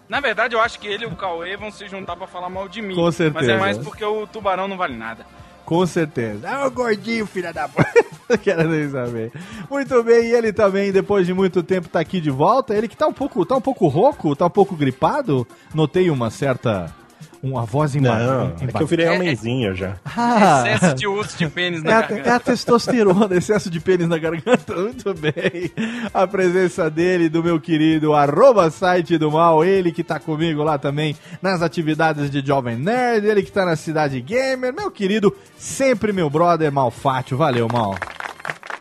Na verdade, eu acho que ele e o Cauê vão se juntar pra falar mal de mim. Com certeza. Mas é mais porque o tubarão não vale nada. Com certeza. É o gordinho, filha da puta. Quero nem saber. Muito bem, e ele também, depois de muito tempo, tá aqui de volta. Ele que tá um pouco, tá um pouco rouco, tá um pouco gripado. Notei uma certa. Uma voz embargada. Não, é que eu virei homenzinho já. Ah. Excesso de uso de pênis É na a, garganta. é a testosterona, excesso de pênis na garganta. Muito bem. A presença dele, do meu querido arroba site do mal, ele que tá comigo lá também nas atividades de Jovem Nerd, ele que tá na Cidade Gamer, meu querido, sempre meu brother Malfátio. Valeu, Mal.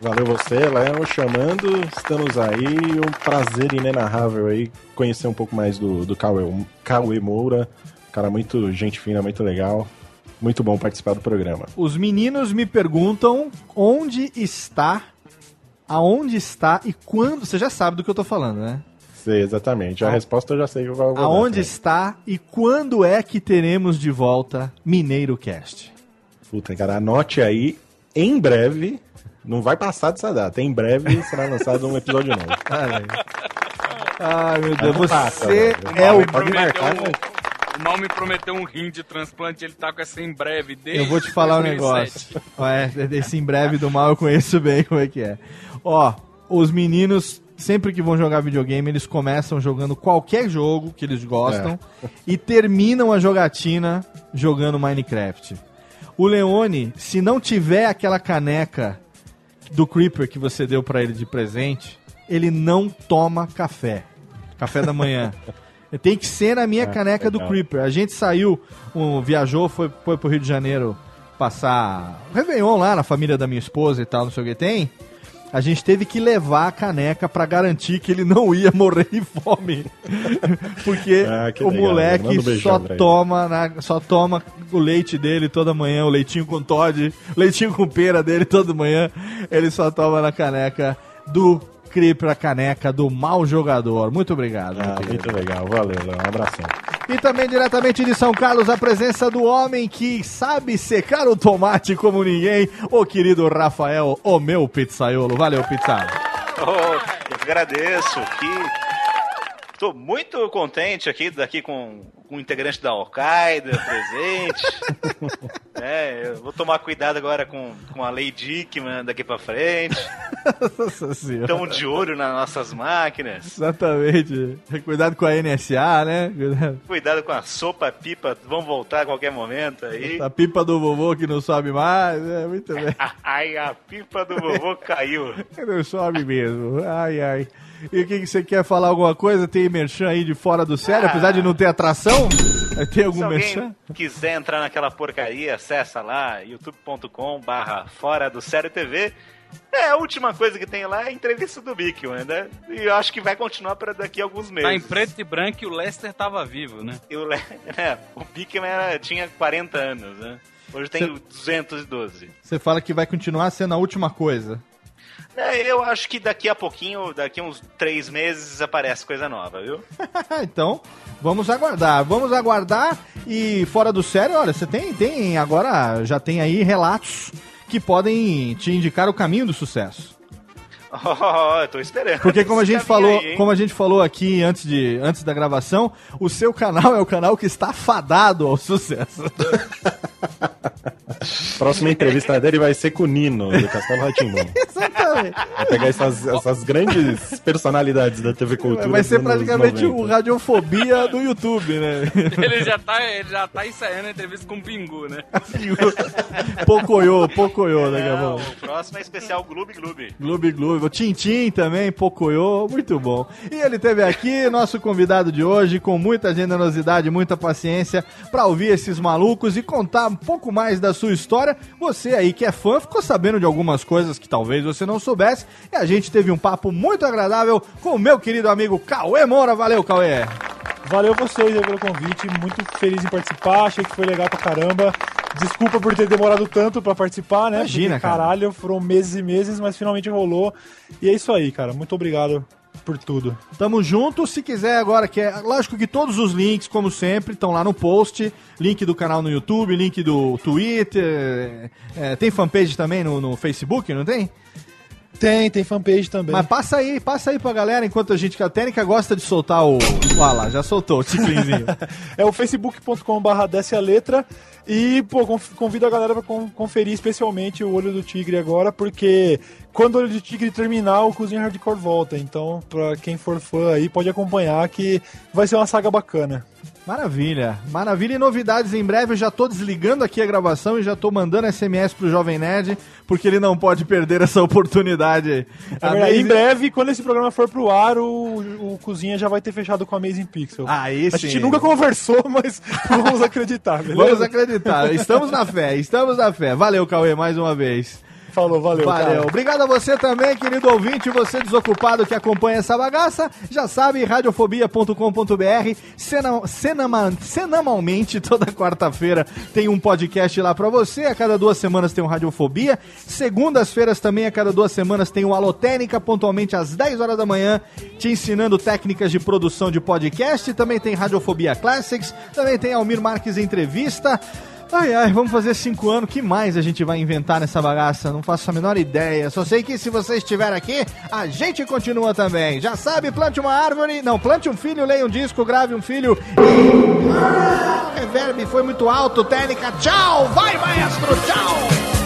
Valeu você, Léo, chamando. Estamos aí. Um prazer inenarrável aí conhecer um pouco mais do, do Cauê, Cauê Moura. Cara muito gente fina, muito legal. Muito bom participar do programa. Os meninos me perguntam onde está, aonde está e quando. Você já sabe do que eu tô falando, né? Sei, exatamente. A resposta eu já sei que eu vou dar Aonde também. está e quando é que teremos de volta Mineiro Cast? Puta, cara, anote aí. Em breve, não vai passar dessa data. Em breve será lançado um episódio novo. Ai, meu Deus, passa, você velho. é o. Pode marcar, né? O Mal me prometeu um rim de transplante, ele tá com essa em breve desde Eu vou te falar um 2007. negócio. É, desse em breve do mal eu conheço bem como é que é. Ó, os meninos, sempre que vão jogar videogame, eles começam jogando qualquer jogo que eles gostam e terminam a jogatina jogando Minecraft. O Leone, se não tiver aquela caneca do Creeper que você deu pra ele de presente, ele não toma café. Café da manhã. Tem que ser na minha Ah, caneca do legal. Creeper. A gente saiu, um, viajou, foi, foi pro Rio de Janeiro passar Réveillon lá na família da minha esposa e tal, não sei o que tem. A gente teve que levar a caneca pra garantir que ele não ia morrer de fome. Porque Ah, o legal, moleque um beijão só toma, na- só toma o leite dele toda manhã, o leitinho com Todd, leitinho com pera dele toda manhã. Ele só toma na caneca do Creeper, a caneca do mau jogador. Muito obrigado. Ah, querido. muito legal. Valeu, Léo. Um abração. E também diretamente de São Carlos, a presença do homem que sabe secar o tomate como ninguém, o querido Rafael, o meu pizzaiolo. Valeu, pizzaiolo. Oh, eu agradeço. Que tô muito contente aqui daqui com, o integrante da Al-Qaeda presente. é, eu vou tomar cuidado agora com, com a Lei Dickman daqui pra frente. Estamos de olho nas nossas máquinas. Exatamente. Cuidado com a NSA, né? Cuidado. Cuidado com a sopa, pipa, vão voltar a qualquer momento aí. A pipa do vovô que não sobe mais. É, muito bem. Ai, a pipa do vovô caiu. Não sobe mesmo. Ai, ai. E o que, que você quer falar? Alguma coisa? Tem merchan aí de fora do sério? Ah. Apesar de não ter atração? Vai ter Se algum alguém merchan? quiser entrar naquela porcaria, acessa lá youtube.com barra fora do sério TV. É, a última coisa que tem lá é a entrevista do Bickman, né? E eu acho que vai continuar para daqui a alguns meses. Tá em preto e branco e o Lester tava vivo, né? E o, Le- é, o Bickman era- tinha 40 anos, né? Hoje tem Cê- 212. Você fala que vai continuar sendo a última coisa. É, eu acho que daqui a pouquinho, daqui a uns três meses, aparece coisa nova, viu? então, vamos aguardar. Vamos aguardar. E fora do sério, olha, você tem, tem agora, já tem aí relatos que podem te indicar o caminho do sucesso. Oh, eu tô esperando. Porque como a gente falou, aí, como a gente falou aqui antes, de, antes da gravação, o seu canal é o canal que está fadado ao sucesso. Próxima entrevista dele vai ser com o Nino, do Castelo Ratimbom. Exatamente. Vai pegar essas, essas grandes personalidades da TV Cultura. Vai ser praticamente 90. o Radiofobia do YouTube, né? Ele já tá, ele já tá ensaiando a entrevista com o Pingu, né? Pocoyo, Pocoyo daqui a Não, pouco. o próximo é especial Gloob Gloob. Gloob Gloob, o Tintim também, Pocoyo, muito bom. E ele teve aqui, nosso convidado de hoje, com muita generosidade, muita paciência, pra ouvir esses malucos e contar um pouco mais da sua história. Você aí que é fã, ficou sabendo de algumas coisas que talvez você não soubesse. E a gente teve um papo muito agradável com o meu querido amigo Cauê Moura. Valeu, Cauê! Valeu vocês aí pelo convite, muito feliz em participar, achei que foi legal pra caramba. Desculpa por ter demorado tanto pra participar, né? Imagina, Porque, cara. caralho, foram meses e meses, mas finalmente rolou. E é isso aí, cara. Muito obrigado por tudo. Tamo junto. Se quiser agora, que é. Lógico que todos os links, como sempre, estão lá no post. Link do canal no YouTube, link do Twitter. é, tem fanpage também no, no Facebook, não tem? Tem, tem fanpage também. Mas passa aí, passa aí pra galera, enquanto a gente que a técnica gosta de soltar o. Olha lá, já soltou o ticlinzinho. É o facebook.com.br desce a letra. E, pô, convido a galera pra con- conferir especialmente o Olho do Tigre agora, porque quando o Olho do Tigre terminar, o Cozinha Hardcore volta. Então, pra quem for fã aí, pode acompanhar que vai ser uma saga bacana. Maravilha, maravilha e novidades em breve. Eu já tô desligando aqui a gravação e já tô mandando SMS pro Jovem Nerd, porque ele não pode perder essa oportunidade. É verdade, em breve, quando esse programa for pro ar, o, o Cozinha já vai ter fechado com a Amazing Pixel. Aí a gente sim. nunca conversou, mas vamos acreditar, beleza? Vamos acreditar, estamos na fé, estamos na fé. Valeu, Cauê, mais uma vez. Falou, valeu, Valeu. cara. Obrigado a você também, querido ouvinte, você desocupado que acompanha essa bagaça. Já sabe, radiofobia.com.br. Sena- senama- Semanalmente, toda quarta-feira tem um podcast lá pra você. A cada duas semanas tem um Radiofobia. Segundas-feiras também, a cada duas semanas, tem o Alotênica, pontualmente às 10 horas da manhã, te ensinando técnicas de produção de podcast. Também tem Radiofobia Classics. Também tem Almir Marques Entrevista. Ai, ai, vamos fazer cinco anos. que mais a gente vai inventar nessa bagaça? Não faço a menor ideia. Só sei que se você estiver aqui, a gente continua também. Já sabe, plante uma árvore. Não, plante um filho, leia um disco, grave um filho. E... Ah, reverb foi muito alto, técnica. Tchau! Vai, maestro! Tchau!